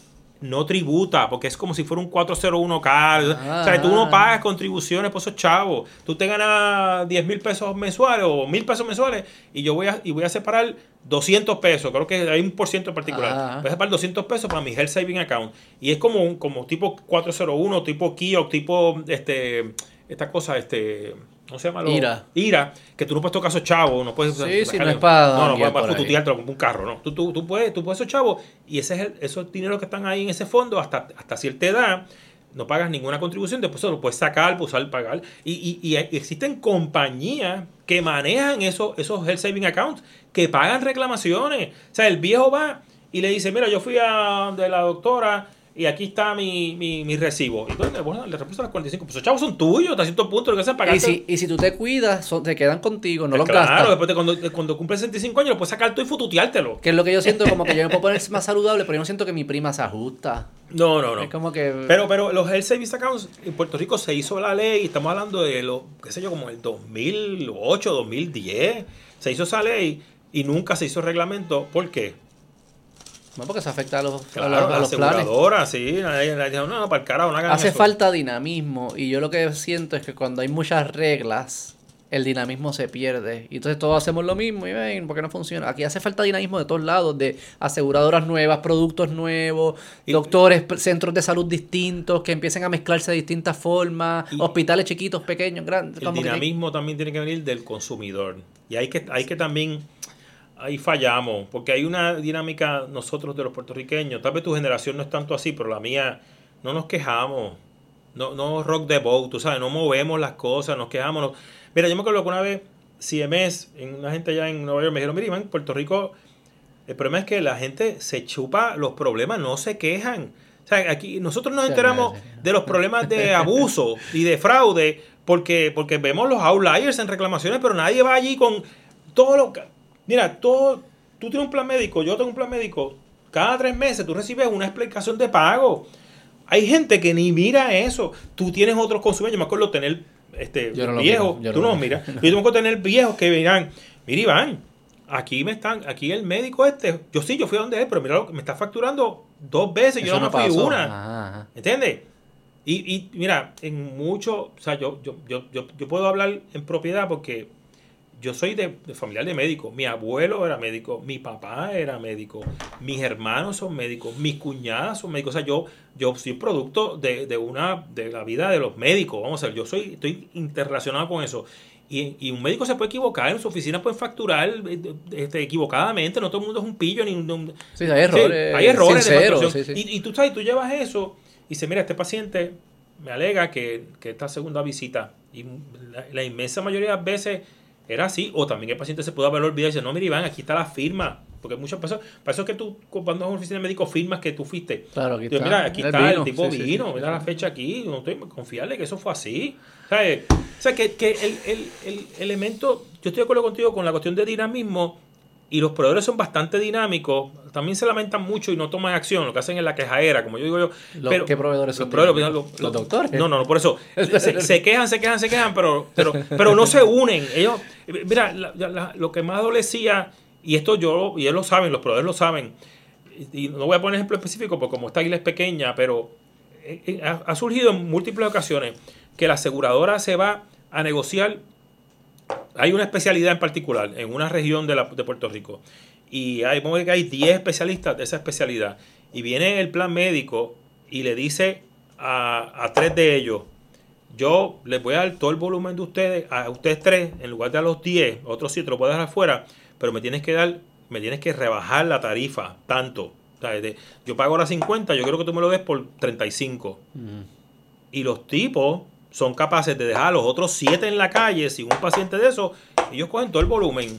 no tributa, porque es como si fuera un 401k. o sea, tú no ah. pagas contribuciones por esos chavos. Tú te ganas 10 mil pesos mensuales o mil pesos mensuales y yo voy a, y voy a separar 200 pesos. Creo que hay un por ciento en particular. Ah. Voy a separar 200 pesos para mi Health Saving Account. Y es como, un, como tipo 401, tipo Kio, tipo este, esta cosa, este ¿Cómo se llama? Ira. Ira, que tú no puedes tocar esos chavos, no puedes... Sí, sí, no es para... No, no, para, para como un carro, no. Tú, tú, tú, puedes, tú puedes esos chavos y ese es el, esos dineros que están ahí en ese fondo hasta, hasta cierta edad, no pagas ninguna contribución, después se lo puedes sacar, pues, usar, pagar. Y, y, y existen compañías que manejan esos, esos health saving accounts, que pagan reclamaciones. O sea, el viejo va y le dice, mira, yo fui a de la doctora y aquí está mi, mi, mi recibo. Y entonces, bueno, le repuesto las 45. Pues esos chavos son tuyos, hasta cierto punto, lo que hacen pagar. Y si, y si tú te cuidas, son, te quedan contigo, no los claro, gastas. después de cuando, cuando cumples 65 años, lo puedes sacar tú y fututeártelo. Que es lo que yo siento, como que yo me puedo poner más saludable, pero yo no siento que mi prima se ajusta. No, no, no. Es como que... Pero, pero los health savings accounts en Puerto Rico se hizo la ley, estamos hablando de lo, qué sé yo, como el 2008, 2010. Se hizo esa ley y nunca se hizo reglamento. ¿Por qué? No, porque se afecta a los, a Claro, los- a los planes. sí. Dijo, no, para el carajo, no Hace eso". falta dinamismo y yo lo que siento es que cuando hay muchas reglas, el dinamismo se pierde. Y entonces todos hacemos lo mismo y ven, ¿por qué no funciona? Aquí hace falta dinamismo de todos lados, de aseguradoras nuevas, productos nuevos, Y- doctores, centros de salud distintos que empiecen a mezclarse de distintas formas, Y- hospitales chiquitos, pequeños, grandes. El como que- dinamismo también tiene que venir del consumidor. Y hay que, hay que también, ahí fallamos, porque hay una dinámica nosotros de los puertorriqueños, tal vez tu generación no es tanto así, pero la mía, no nos quejamos, no, no rock the boat, tú sabes, no movemos las cosas, nos quejamos. no- Mira, yo me acuerdo que una vez, CMS, en una gente allá en Nueva York me dijeron, mira, en Puerto Rico, el problema es que la gente se chupa los problemas, no se quejan. O sea, aquí nosotros nos enteramos de los problemas de abuso y de fraude porque, porque vemos los outliers en reclamaciones, pero nadie va allí con todo lo que... Mira, todo, tú tienes un plan médico, yo tengo un plan médico, cada tres meses tú recibes una explicación de pago. Hay gente que ni mira eso. Tú tienes otros consumidores. Yo me acuerdo tener este, no viejos, tú no no miras. Yo tengo que tener viejos que dirán, mira Iván, aquí me están, aquí el médico este, yo sí, yo fui a donde él, pero mira, lo que me está facturando dos veces, yo no me fui pasó. una. Ajá, ajá. ¿Entiendes? Y, y mira, en mucho, o sea, yo, yo, yo, yo, yo puedo hablar en propiedad porque yo soy de, de familiar de médico. Mi abuelo era médico, mi papá era médico, mis hermanos son médicos, mis cuñadas son médicos. O sea, yo, yo soy producto de, de una, de la vida de los médicos. Vamos a ver, yo soy, estoy interrelacionado con eso. Y, y un médico se puede equivocar, en su oficina puede facturar eh, este, equivocadamente, no todo el mundo es un pillo ni un, un- Sí, hay errores. Sí, hay errores de sinceros, facturación. sí, sí. Y, y tú sabes, tú llevas eso y dices, mira, este paciente me alega que, que esta segunda visita, y la, la inmensa mayoría de las veces era así, o también el paciente se pudo haber olvidado y dice, no, mira Iván, aquí está la firma, porque muchas personas, para eso es que tú cuando vas a una oficina de médico firmas que tú fuiste. Claro, aquí Yo, está. mira, aquí El está, vino, el tipo sí, vino, sí, mira la fecha aquí, no estoy confiarle que eso fue así. ¿Sabes? O sea, que, que el, el, el elemento, yo estoy de acuerdo contigo con la cuestión de dinamismo, y los proveedores son bastante dinámicos, también se lamentan mucho y no toman acción, lo que hacen es la quejadera, como yo digo yo. Los- pero, ¿qué proveedores son Los, proveedores, los- ¿Los doctores? No, no, no, por eso. *laughs* Se, se quejan, se quejan, se quejan, pero, pero, pero no se unen. Ellos, mira, la- la- lo que más adolecía, y esto yo, y ellos lo saben, los proveedores lo saben, y no voy a poner ejemplo específico porque como esta isla es pequeña, pero eh, eh, ha, ha surgido en múltiples ocasiones que la aseguradora se va a negociar hay una especialidad en particular en una región de, la, de Puerto Rico y hay, ver que hay 10 especialistas de esa especialidad y viene el plan médico y le dice a, a tres de ellos yo les voy a dar todo el volumen de ustedes a ustedes tres en lugar de a los 10 otros siete lo puedes dejar afuera pero me tienes que dar me tienes que rebajar la tarifa tanto O sea, de- yo pago ahora 50 yo quiero que tú me lo des por 35 Ujú. y los tipos son capaces de dejar a los otros siete en la calle sin un paciente de eso, ellos cogen todo el volumen.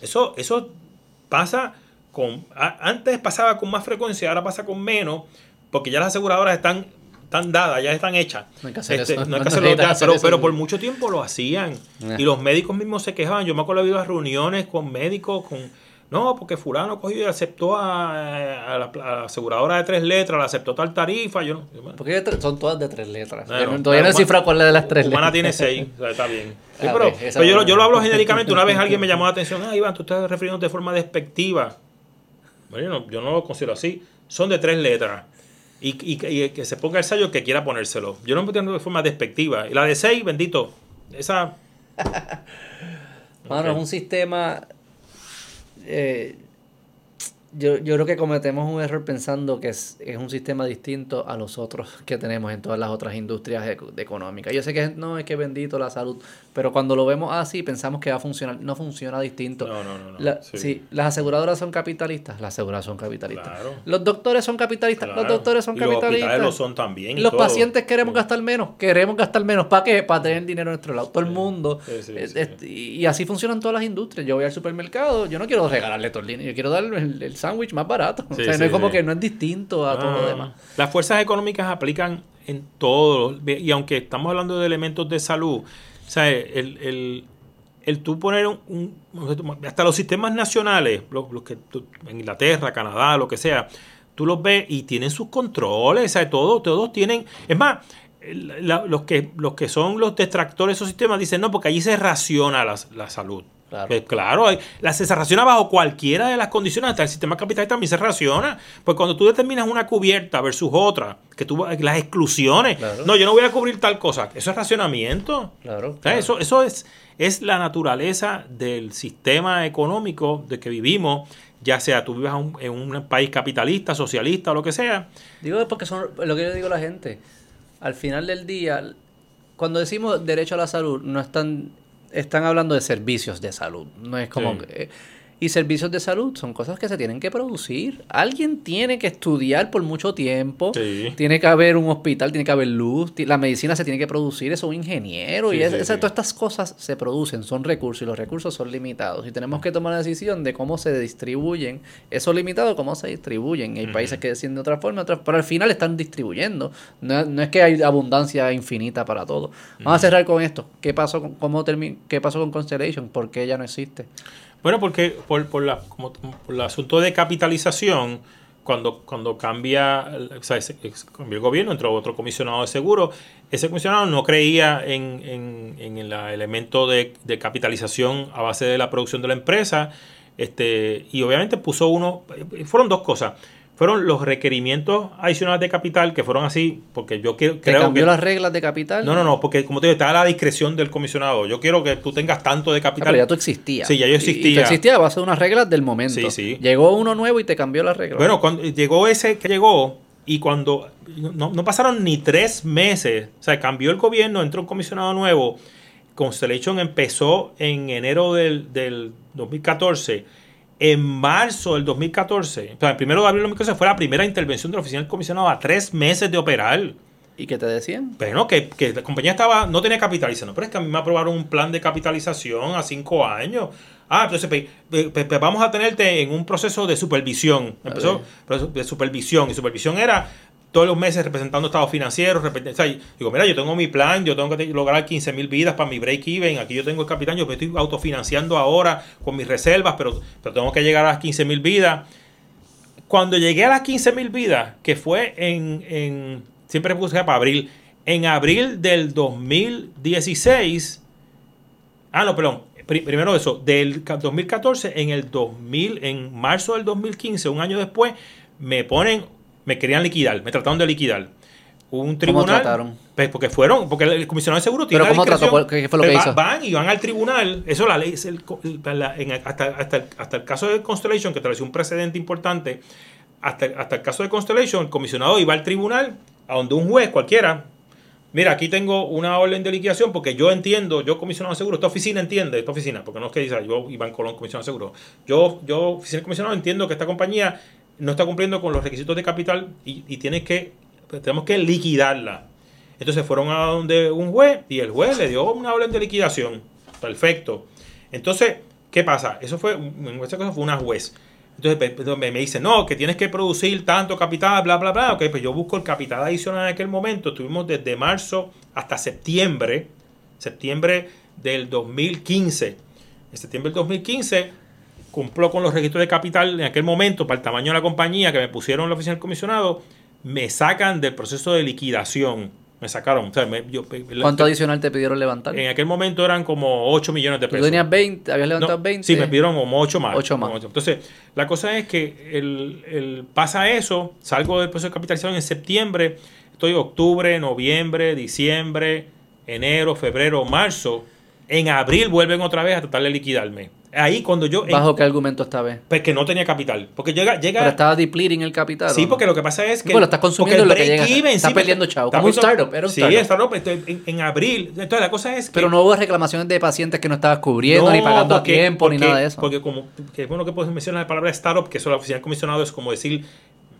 Eso, eso pasa con. a- antes pasaba con más frecuencia, ahora pasa con menos, porque ya las aseguradoras están, están dadas, ya están hechas. No hay que hacer Este, eso. no hay No que hacerlo ya, hacer pero, eso. pero por mucho tiempo lo hacían. Eh. Y los médicos mismos se quejaban. Yo me acuerdo de haber ido a reuniones con médicos, con. No, porque fulano cogió y aceptó a, a la, a la aseguradora de tres letras, le aceptó tal tarifa. Yo no. yo, bueno, Porque son todas de tres letras. No- todavía no he descifrado cuál es de las tres Humana letras. tiene seis, o sea, está bien. *laughs* Sí, pero yo, yo lo hablo *laughs* genéricamente. Una vez *laughs* alguien me llamó la atención, ah, Iván, tú estás refiriendo de forma despectiva. Bueno, yo, no, no lo considero así. Son de tres letras. Y, y- y que se ponga el sello que quiera ponérselo. Yo no me entiendo de forma despectiva. Y la de seis, bendito. Esa. Mano, es un sistema. Eh, yo, yo creo que cometemos un error pensando que es, es, un sistema distinto a los otros que tenemos en todas las otras industrias económicas. Yo sé que no es que bendito la salud, pero cuando lo vemos así pensamos que va a funcionar. No funciona distinto. No, no, no. no. sí. las aseguradoras son capitalistas, las aseguradoras son capitalistas. Los doctores son capitalistas, los doctores son capitalistas. Los lo son también. los pacientes queremos gastar menos, queremos gastar menos. ¿Para qué? Para tener dinero en nuestro lado. Todo el mundo. y así funcionan todas las industrias. Yo voy al supermercado, yo no quiero regalarle torlini, yo quiero darle el sándwich más barato. o sea, no es como que no es distinto a todo lo ah. demás. Las fuerzas económicas aplican en todo. Y aunque estamos hablando de elementos de salud, o sea, el, el, el tú poner un, Hasta los sistemas nacionales, los, que en Inglaterra, Canadá, lo que sea, tú los ves y tienen sus controles, o sea, todos, todos tienen. Es más, los, que, los que son los detractores de esos sistemas dicen, no, porque allí se raciona la, la salud. Claro, pues claro la, se raciona bajo cualquiera de las condiciones, hasta el sistema capitalista también se raciona. Pues cuando tú determinas una cubierta versus otra, que tú las exclusiones, no, yo no voy a cubrir tal cosa, eso es racionamiento. Claro, Eso, eso es, es la naturaleza del sistema económico de que vivimos, ya sea tú vivas en un país capitalista, socialista o lo que sea. Digo, porque son lo que yo digo a la gente, al final del día, cuando decimos derecho a la salud, no están están hablando de servicios de salud. No es como... Y servicios de salud son cosas que se tienen que producir. Alguien tiene que estudiar por mucho tiempo. Tiene que haber un hospital, tiene que haber luz. La medicina se tiene que producir. Es un ingeniero. y todas estas cosas se producen, son recursos y los recursos son limitados. Y tenemos que tomar la decisión de cómo se distribuyen esos limitados, cómo se distribuyen. Hay países que deciden de otra forma, otras, pero al final están distribuyendo. No, es que hay abundancia infinita para todo. Vamos a cerrar con esto. ¿Qué pasó con, cómo ¿Qué pasó con Constellation? ¿Por qué ya no existe? Bueno, porque por, por, la, como, por el asunto de capitalización, cuando, cuando cambia, o sea, cambió el gobierno, entró otro comisionado de seguro, ese comisionado no creía en, en, en el elemento de, de, capitalización a base de la producción de la empresa, este, y obviamente puso uno, fueron dos cosas fueron los requerimientos adicionales de capital que fueron así, porque yo quiero, ¿Te cambió las reglas de capital? No, no, no, porque como te digo, está a la discreción del comisionado. Yo quiero que tú tengas tanto de capital. Ah, pero ya tú existías. Sí, ya yo existía. Y, tú existía a base de unas reglas del momento. Sí, sí. Llegó uno nuevo y te cambió las reglas. Bueno, cuando llegó ese que llegó y cuando no, no pasaron ni tres meses, o sea, cambió el gobierno, entró un comisionado nuevo, Constellation empezó en enero del, del 2014 en marzo del 2014, o sea, el primero de abril del 2014 fue la primera intervención de la oficina del comisionado a tres meses de operar. ¿Y qué te decían? Pero no, que, la compañía estaba, no tenía capital. Dice, no, pero es que a mí me aprobaron un plan de capitalización a cinco años. Ah, entonces pues, pues, pues, vamos a tenerte en un proceso de supervisión. Empezó de supervisión. Y supervisión era todos los meses representando estados financieros. digo, mira, yo tengo mi plan, yo tengo que lograr 15 mil vidas para mi break-even. Aquí yo tengo el capitán, yo me estoy autofinanciando ahora con mis reservas, pero, pero tengo que llegar a las 15 mil vidas. Cuando llegué a las 15 mil vidas, que fue en, en siempre puse para abril, en abril del 2016, ah, no, perdón, primero eso, del 2014, en el 2000, en marzo del 2015, un año después, me ponen me querían liquidar, me trataron de liquidar. Un tribunal. ¿Cómo trataron? Pues porque fueron, porque el comisionado de seguro tiene ¿Pero cómo trató? ¿Qué fue lo que hizo? Van y van al tribunal. Eso la ley, es el, hasta, hasta, hasta, el caso de Constellation, que estableció un precedente importante, hasta, hasta el caso de Constellation, el comisionado iba al tribunal, a donde un juez cualquiera, mira, aquí tengo una orden de liquidación porque yo entiendo, yo comisionado de seguro, esta oficina entiende, esta oficina, porque no es que dice, yo Iván Colón, comisionado de seguro, yo, yo, oficina de comisionado, entiendo que esta compañía no está cumpliendo con los requisitos de capital y, tienes que, pues, tenemos que liquidarla. Entonces fueron a donde un juez y el juez le dio una orden de liquidación. Perfecto. Entonces, ¿qué pasa? Eso fue, en esta cosa fue una juez. Entonces me dice, no, que tienes que producir tanto capital, bla, bla, bla. Ok, pues yo busco el capital adicional en aquel momento. Estuvimos desde marzo hasta septiembre, septiembre del 2015. En septiembre del 2015 cumplo con los registros de capital en aquel momento para el tamaño de la compañía que me pusieron en la oficina del comisionado, me sacan del proceso de liquidación. Me sacaron. ¿Cuánto adicional te pidieron levantar? En aquel momento eran como 8 millones de pesos. ¿Tú tenías 20? ¿Habías levantado 20? Sí, me pidieron como 8 más. 8 más. Entonces, la cosa es que el, el, pasa eso, salgo del proceso de capitalización en septiembre, estoy octubre, noviembre, diciembre, enero, febrero, marzo. En abril vuelven otra vez a tratar de liquidarme. Ahí cuando yo... ¿Bajo qué argumento esta vez? Pues que no tenía capital. Porque llega... llega Pero estaba depleting el capital. Sí, porque lo que pasa es que... Bueno, estás consumiendo lo que el llega. break-even, Estás sí, perdiendo porque- chavo. está Como un perdiendo- startup, era un Sí, startup. en, en abril. Entonces la cosa es que... Pero no hubo reclamaciones de pacientes que no estabas cubriendo, ni pagando porque- a tiempo, ni nada de eso. Porque como, que bueno que puedes mencionar la palabra startup, que eso la oficina del comisionado es como decir,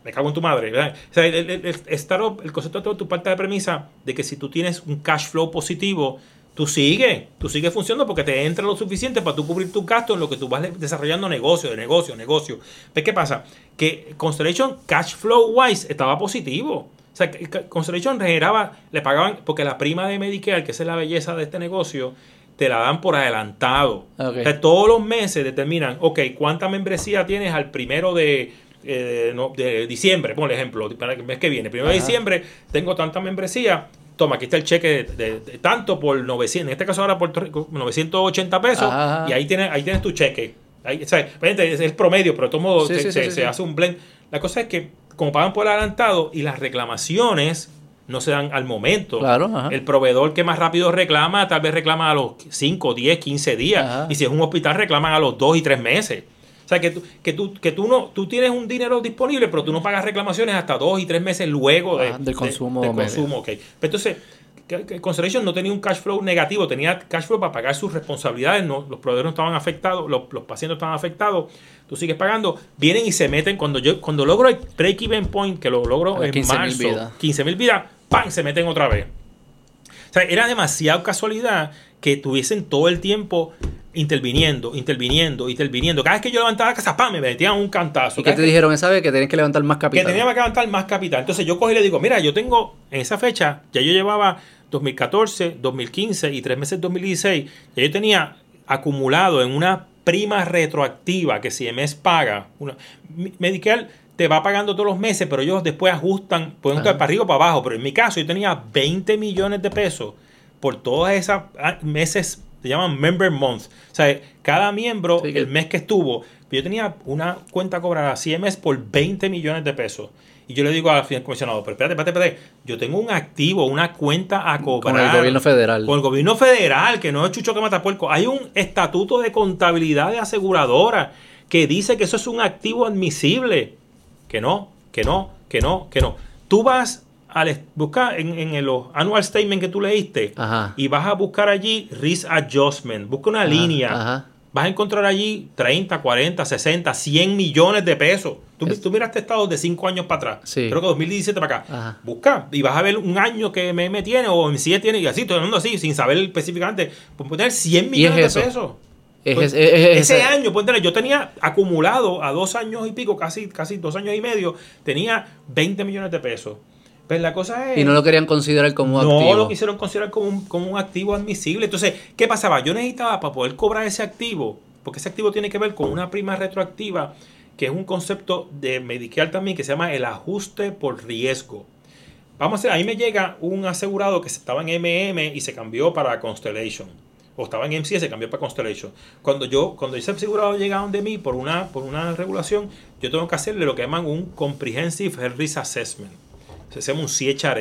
me cago en tu madre, ¿verdad? O sea, el, el- startup, el concepto de todo, tu parte de premisa de que si tú tienes un cash flow positivo, tú sigues, tú sigues funcionando porque te entra lo suficiente para tú cubrir tus gastos en lo que tú vas desarrollando negocio, de negocio, negocio. ¿Ves qué pasa? Que Constellation cash flow wise estaba positivo. O sea, Constellation generaba, le pagaban, porque la prima de Medicare, que esa es la belleza de este negocio, te la dan por adelantado. Ok. O sea, todos los meses determinan, ok, ¿cuánta membresía tienes al primero de, eh, no, de diciembre? Por ejemplo, para el mes que viene. Primero de diciembre tengo tanta membresía. Toma, aquí está el cheque de, de- de tanto por 900, en este caso ahora por 980 pesos. Ajá. Y ahí tienes, ahí tienes tu cheque. Ahí, o sea, obviamente es el promedio, pero de todos modos Sí, se, sí, se- sí, se sí. hace un blend. La cosa es que, como pagan por adelantado y las reclamaciones no se dan al momento. Claro. El proveedor que más rápido reclama, tal vez reclama a los 5, 10, 15 días. Ajá. Y si es un hospital, reclaman a los 2 y 3 meses. O sea, que tú, que tú, que tú no, tú tienes un dinero disponible, pero tú no pagas reclamaciones hasta 2 y 3 meses luego de- Ah, del de- consumo del medio. consumo, ok. Pero entonces, Constellation no tenía un cash flow negativo, tenía cash flow para pagar sus responsabilidades, no, los proveedores no estaban afectados, los, los pacientes estaban afectados, tú sigues pagando, vienen y se meten, cuando yo cuando logro el break-even point, que lo logro en 15.000 marzo, vidas. 15 mil vidas, ¡pam! se meten otra vez. O sea, era demasiado casualidad que tuviesen todo el tiempo interviniendo, interviniendo, interviniendo. Cada vez que yo levantaba la casa, ¡pam! me metían un cantazo. ¿Y qué te que- dijeron esa vez? Que tenías que levantar más que capital. tenía que levantar más capital. Entonces yo cogí y le digo, mira, yo tengo en esa fecha, ya yo llevaba 2014, 2015 y tres meses 2016, ya yo tenía acumulado en una prima retroactiva que si mes paga, una, Medicare te va pagando todos los meses, pero ellos después ajustan, pueden estar Ajá. para arriba o para abajo, pero en mi caso yo tenía 20 millones de pesos por todas esas ah, meses, se llaman member month. O sea, cada miembro, Sí, el mes que estuvo, yo tenía una cuenta cobrada CMS por 20 millones de pesos. Y yo le digo al comisionado, pero espérate, espérate, espérate, yo tengo un activo, una cuenta a cobrar. Con el gobierno federal. Con el gobierno federal, que no es chucho que mata puerco. Hay un estatuto de contabilidad de aseguradora que dice que eso es un activo admisible. Que no, que no, que no, que no. Tú vas a buscar en, en los annual statement que tú leíste Ajá. y vas a buscar allí risk adjustment. Busca una Ajá, línea. ajá. Vas a encontrar allí 30, 40, 60, 100 millones de pesos. Tú, Es- tú miraste estados de 5 años para atrás. Sí. Creo que 2017 para acá. Busca y vas a ver un año que me tiene o MC tiene y así, todo el mundo así, sin saber específicamente. Pueden poner 100 millones de pesos. Es- Pues, es- es- es- ese es- año, tener, yo tenía acumulado a dos años y pico, casi, casi dos años y medio, tenía 20 millones de pesos. Pero la cosa es. Y no lo querían considerar como no activo. lo quisieron considerar como un, como un activo admisible. Entonces, ¿qué pasaba? Yo necesitaba para poder cobrar ese activo, porque ese activo tiene que ver con una prima retroactiva, que es un concepto de Medicare también, que se llama el ajuste por riesgo. Vamos a hacer, ahí me llega un asegurado que estaba en MM y se cambió para Constellation. O estaba en MC y se cambió para Constellation. Cuando yo, cuando ese asegurado llega donde mí por una, por una regulación, yo tengo que hacerle lo que llaman un Comprehensive Risk Assessment. Se llama un CHRA.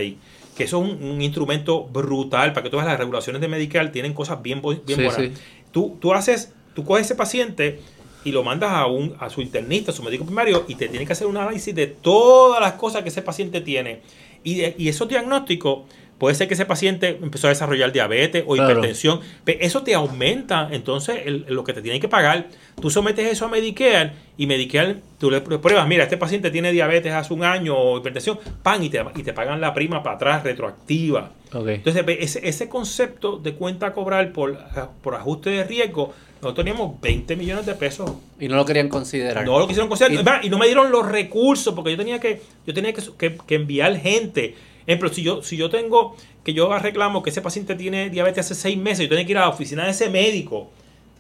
Que eso es un, un instrumento brutal para que todas las regulaciones de Medicare tienen cosas bien, bien Sí, buenas. sí. Tú, tú haces, tú coges ese paciente y lo mandas a, un, a su internista, a su médico primario, y te tiene que hacer un análisis de todas las cosas que ese paciente tiene. Y, de- y esos diagnósticos, puede ser que ese paciente empezó a desarrollar diabetes o Claro. hipertensión. Pe- Eso te aumenta entonces el- lo que te tienen que pagar. Tú sometes eso a Medicare y Medicare, tú le pr- pruebas, mira, este paciente tiene diabetes hace un año o hipertensión, pan, y te, y te pagan la prima para atrás retroactiva. Ok. Entonces, ese, ese concepto de cuenta a cobrar por, por ajuste de riesgo, nosotros teníamos 20 millones de pesos. Y no lo querían considerar. No lo quisieron considerar. Y- no me dieron los recursos porque yo tenía que, yo tenía que, que- que enviar gente. Ejemplo, si yo, si yo tengo, que yo reclamo que ese paciente tiene diabetes hace seis meses, yo tenía que ir a la oficina de ese médico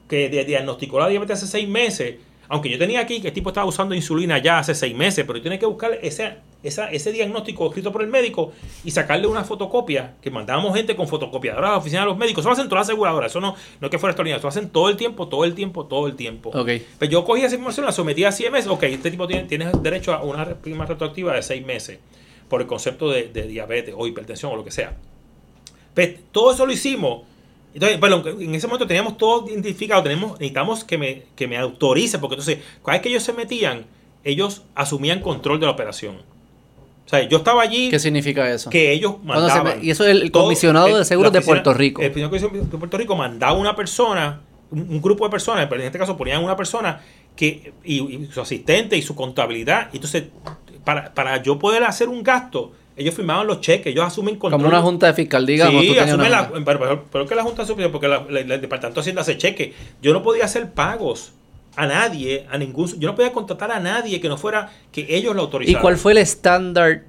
que di- diagnosticó la diabetes hace seis meses. Aunque yo tenía aquí que el tipo estaba usando insulina ya hace seis meses, pero yo tenía que buscar ese, esa, ese diagnóstico escrito por el médico y sacarle una fotocopia, que mandábamos gente con fotocopiadora a la oficina de los médicos. Eso lo hacen todas las aseguradoras, eso no, no es que fuera extraordinario, eso lo hacen todo el tiempo, todo el tiempo, todo el tiempo. Ok. Pues yo cogí esa información, la sometí a CMS, ok, este tipo tiene, tiene derecho a una prima retroactiva de seis meses por el concepto de, de diabetes o hipertensión o lo que sea. Pues todo eso lo hicimos Entonces, bueno, en ese momento teníamos todo identificado, tenemos, necesitamos que me, que me autorice, porque entonces, cada vez que ellos se metían, ellos asumían control de la operación. O sea, yo estaba allí. ¿Qué significa eso? Que ellos mandaban. y eso es el comisionado de seguros de Puerto Rico. El comisionado de Puerto Rico mandaba una persona, un, grupo de personas, pero en este caso ponían una persona que y, su asistente y su contabilidad. Entonces, para, para yo poder hacer un gasto, ellos firmaban los cheques, ellos asumen control. Como una junta de fiscal, digamos. Sí, asumen la, pero, pero, que la junta de porque el departamento de Hacienda hace cheques. Yo no podía hacer pagos a nadie, a ningún... Yo no podía contratar a nadie que no fuera que ellos lo autorizaran. ¿Y cuál fue el estándar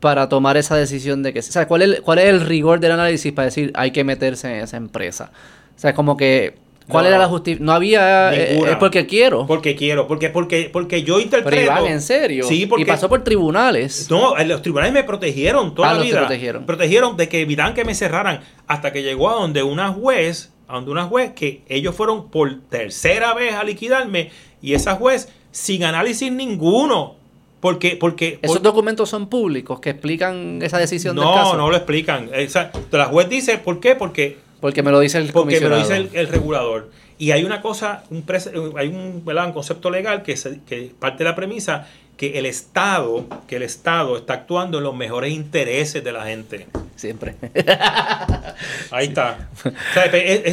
para tomar esa decisión de que... O sea, ¿cuál es, cuál es el rigor del análisis para decir hay que meterse en esa empresa? O sea, como que... ¿Cuál era la justicia? No había... Eh, es porque quiero. Porque quiero. Porque, porque, porque yo interpreto... Pero Iván, en serio. Sí, porque... Y pasó por tribunales. No, los tribunales me protegieron toda ah, la vida. protegieron. Protegieron de que evitaran que me cerraran hasta que llegó a donde una juez a donde una juez que ellos fueron por tercera vez a liquidarme y esa juez sin análisis ninguno. Porque, porque, Esos documentos son públicos que explican esa decisión no, del caso. No, no lo explican. la juez dice, ¿por qué? Porque, porque me lo dice el Porque me lo dice el, regulador. Y hay una cosa, un hay un, un concepto legal que, que parte de la premisa que el Estado, que el Estado está actuando en los mejores intereses de la gente. Siempre. *laughs* Ahí está.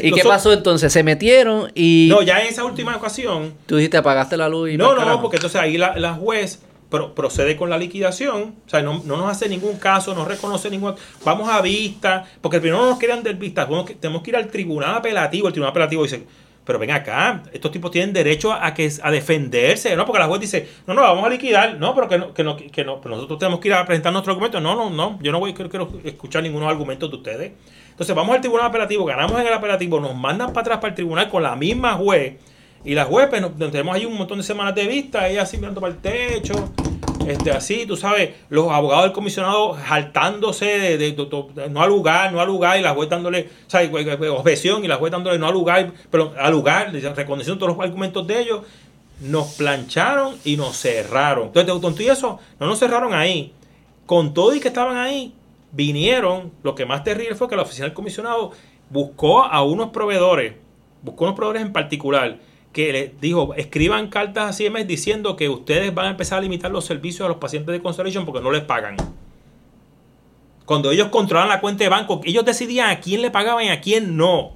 ¿Y qué pasó entonces? Se metieron y... No, ya en esa última ocasión... Tú dijiste apagaste la luz y... No, no, porque entonces ahí la, la juez procede con la liquidación, o sea, no, nos hace ningún caso, no reconoce ningún... Vamos a vista, porque primero no nos quedan de vista, tenemos que ir al tribunal apelativo, el tribunal apelativo dice, pero ven acá, estos tipos tienen derecho a, que, a defenderse, ¿no? Porque la juez dice, no, no, vamos a liquidar, no, pero que no, que no, que no, pero nosotros tenemos que ir a presentar nuestro argumento. No, no, no, yo no voy, quiero, quiero escuchar ninguno argumentos de ustedes. Entonces vamos al tribunal apelativo, ganamos en el apelativo, nos mandan para atrás para el tribunal con la misma juez. Y la juez, pues, tenemos ahí un montón de semanas de vista, ella así mirando para el techo, este, así, tú sabes, los abogados del comisionado jaltándose de, no al lugar, no al lugar, y la juez dándole, ¿sabes? objeción, y la juez dándole no al lugar, pero al lugar, reconociendo todos los argumentos de ellos, nos plancharon y nos cerraron. Entonces, con todo eso, no nos cerraron ahí. Con todo y que estaban ahí, vinieron, lo que más terrible fue que la oficina del comisionado buscó a unos proveedores, buscó unos proveedores en particular, que le dijo, escriban cartas a CMS diciendo que ustedes van a empezar a limitar los servicios a los pacientes de Constellation porque no les pagan. Cuando ellos controlan la cuenta de banco, ellos decidían a quién le pagaban y a quién no.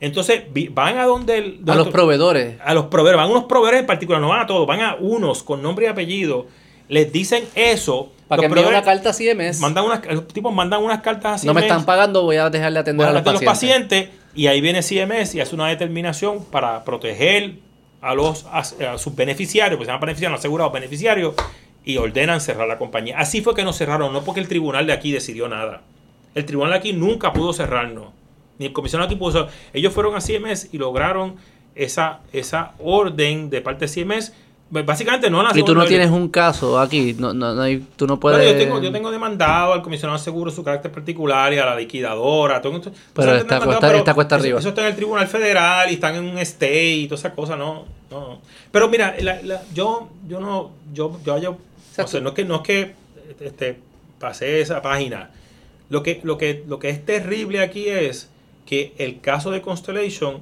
Entonces van a donde... a los proveedores. A los proveedores. Van a unos proveedores en particular, no van a todos, van a unos con nombre y apellido. Les dicen eso. Para que envíen una carta a CMS. Mandan unas, los tipos mandan unas cartas a CMS. No me están pagando, voy a dejarle atender a, los, los pacientes y ahí viene CMS y hace una determinación para proteger a los a, sus beneficiarios, pues se llaman beneficiarios, asegurados beneficiarios, y ordenan cerrar la compañía. Así fue que nos cerraron, no porque el tribunal de aquí decidió nada. El tribunal de aquí nunca pudo cerrarnos. Ni el comisionado aquí pudo Ellos fueron a CMS y lograron esa, esa orden de parte de CMS Básicamente no Y tú no tienes un caso aquí, no, no, no hay, tú no puedes... yo, tengo, yo tengo demandado al comisionado de seguro su carácter particular y a la liquidadora. pero está, cuesta, cuesta arriba. Eso, está en el Tribunal Federal y están en un state y todas esas cosas, no, no. Pero mira, yo, yo no, yo, yo, yo no, es que, no es que este, pasé esa página. Lo que, lo, que, lo que es terrible aquí es que el caso de Constellation,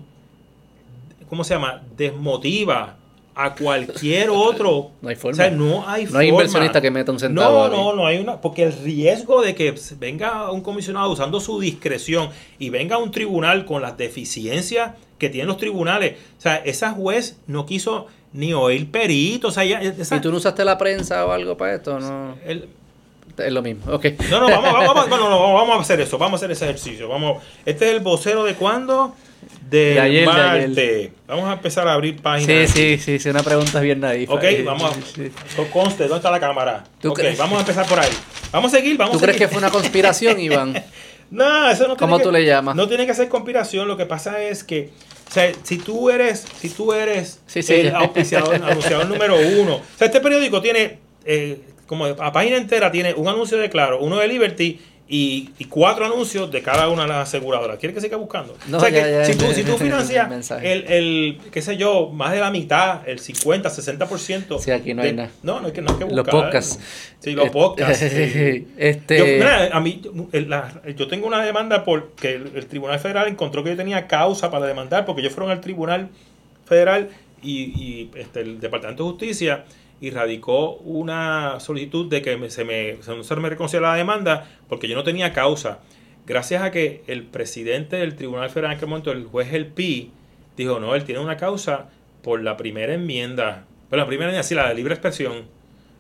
¿cómo se llama? Desmotiva a cualquier otro. *laughs* No hay forma. O sea, no hay No hay inversionista que meta un centavo. No, no, no hay una. Porque el riesgo de que venga un comisionado usando su discreción y venga un tribunal con las deficiencias que tienen los tribunales. O sea, esa juez no quiso ni oír peritos. O sea, ¿Y tú no usaste la prensa o algo para esto? No. es lo mismo, ok. No, no, vamos, vamos, no, no, vamos a hacer eso, vamos a hacer ese ejercicio. Vamos, este es el vocero de cuándo? De, ayer, Vamos a empezar a abrir páginas. Sí, sí, sí, sí, una pregunta bien nadie. Ok, vamos a... Conste, ¿dónde está la cámara? Ok, vamos a empezar por ahí. Vamos a seguir, vamos ¿Tú crees que fue una conspiración, *laughs* Iván? no, eso no tiene ¿Cómo tú le llamas? No tiene que ser conspiración, lo que pasa es que o sea, si tú eres, si tú eres el auspiciador, anunciador número uno, o sea, este periódico tiene, eh, como a página entera, tiene un anuncio de Claro, uno de Liberty y, y cuatro anuncios de cada una de las aseguradoras. ¿Quieres que siga buscando? No, o sea, ya, que ya, si, tú, si tú financias el, el, qué sé yo, más de la mitad, el 50, 60%. Sí, aquí no de- hay nada. No, no hay que, no hay que buscar. Los podcasts. Sí, los podcasts. *laughs* sí. Este, Yo, mira, a mí, la- yo tengo una demanda porque el, el Tribunal Federal encontró que yo tenía causa para demandar, porque ellos fueron al Tribunal Federal y, y, este, el Departamento de Justicia y radicó una solicitud de que se, me, se, me la demanda porque yo no tenía causa. Gracias a que el presidente del Tribunal Federal en aquel momento, el juez El Pi, dijo, no, él tiene una causa por la primera enmienda. Pero la primera enmienda, sí, la de libre expresión.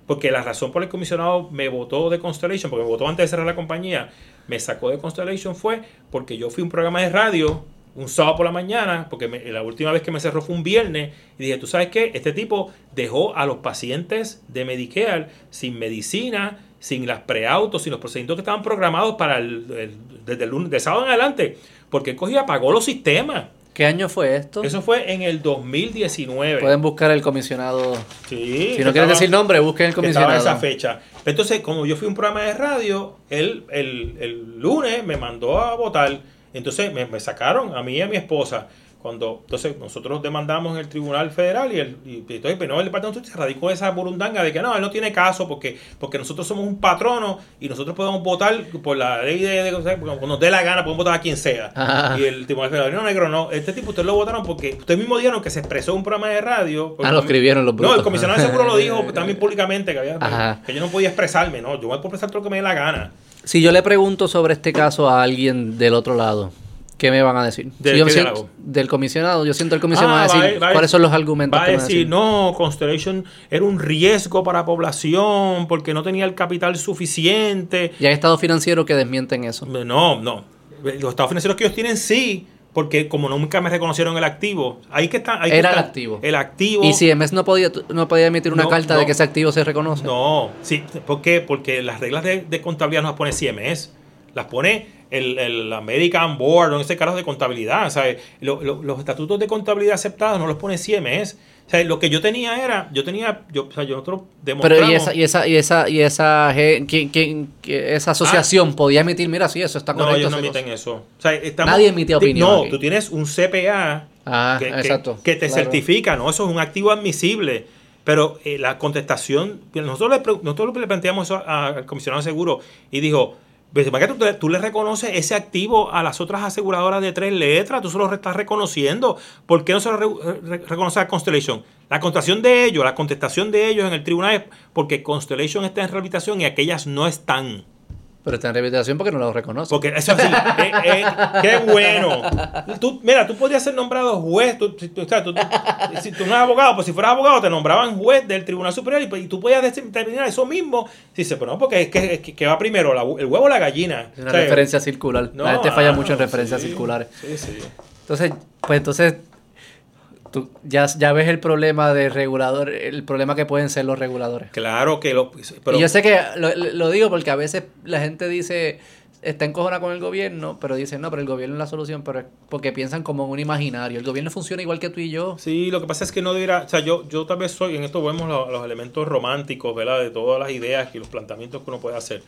Porque la razón por la que el comisionado me votó de Constellation, porque me votó antes de cerrar la compañía, me sacó de Constellation fue porque yo fui un programa de radio un sábado por la mañana, porque me- la última vez que me cerró fue un viernes, y dije, ¿tú sabes qué? Este tipo dejó a los pacientes de Medicare sin medicina, sin las preautos, sin los procedimientos que estaban programados para el, el- desde el lunes, de sábado en adelante, porque él cogía, apagó los sistemas. ¿Qué año fue esto? Eso fue en el 2019. Pueden buscar el comisionado. Sí, Si no quieren decir nombre, busquen el que estaba comisionado. esa fecha. Entonces, como yo fui a un programa de radio, él el, el lunes me mandó a votar. Entonces me, me sacaron a mí y a mi esposa. Cuando, entonces nosotros demandamos en el Tribunal Federal y, el, y entonces pero no, el Departamento de Justicia radicó esa burundanga de que no, él no tiene caso porque, porque nosotros somos un patrono y nosotros podemos votar por la ley de, de- cuando nos dé la gana, podemos votar a quien sea. *laughs* Y el Tribunal Federal, no, negro, no, este tipo ustedes lo votaron porque ustedes mismos dijeron que se expresó en un programa de radio. Ah, lo escribieron los No, brutos. el comisionado de seguro lo *laughs* dijo también públicamente que, había, que yo no podía expresarme, no, yo voy a expresar todo lo que me dé la gana. Si yo le pregunto sobre este caso a alguien del otro lado, ¿qué me van a decir? ¿De Si yo siento- del comisionado. Yo siento el comisionado Ah, va a decir va va cuáles son los argumentos Va a decir. no, Constellation era un riesgo para la población porque no tenía el capital suficiente. Y hay estados financieros que desmienten eso. No, no. Los estados financieros que ellos tienen sí, porque como nunca me reconocieron el activo, ahí que está. ahí que Era el está. activo. El activo. Y si MS no podía, no podía emitir una No, carta no. de que ese activo se reconoce. No, sí, ¿por qué? Porque las reglas de, de contabilidad no las pone CMS, las pone el, el American Board, o ese carajo de contabilidad. O sea, lo- lo- los estatutos de contabilidad aceptados no los pone CMS. O sea, lo que yo tenía era, yo tenía, yo, o sea, yo nosotros demostramos... Pero y esa, y esa, y esa, y esa, ¿quién- quién- esa asociación podía emitir, mira, sí, eso está Ah. no, correcto. ellos no emiten cosa. eso. O sea, estamos- Nadie emite opinión No, aquí. tú tienes un CPA Ah, que, exacto. que te claro. certifica, ¿no? Eso es un activo admisible. Pero eh, la contestación, nosotros le, nosotros le planteamos eso al comisionado de seguro y dijo, "Pues, ¿para qué tú, tú le reconoces ese activo a las otras aseguradoras de tres letras? Tú se lo estás reconociendo. ¿Por qué no se lo re- re- reconoce a Constellation? La contestación de ellos, la contestación de ellos en el tribunal es porque Constellation está en rehabilitación y aquellas no están. Pero está en rehabilitación porque no lo reconoce. Porque eso sí, eh, eh, qué bueno. Tú, mira, tú podías ser nombrado juez. Tú, si tú- o sea, tú- si tú no eres abogado, pues si fueras abogado, te nombraban juez del Tribunal Superior y, pues, y tú podías determinar eso mismo. Dice, pero no, porque es que, es va primero, la- el huevo o la gallina. Es una O sea, referencia circular. no, la gente falla ah, mucho en referencias sí, circulares. Sí, sí. Entonces, pues entonces, tú ya, ya ves el problema de regulador, el problema que pueden ser los reguladores. Claro que lo. Pero, y yo sé que lo, lo digo porque a veces la gente dice, está encojona con el gobierno, pero dicen, no, pero el gobierno es la solución, pero es porque piensan como en un imaginario. El gobierno funciona igual que tú y yo. Sí, lo que pasa es que no debería, o sea, yo, yo tal vez soy, en esto vemos los, los elementos románticos, ¿verdad? De todas las ideas y los planteamientos que uno puede hacer.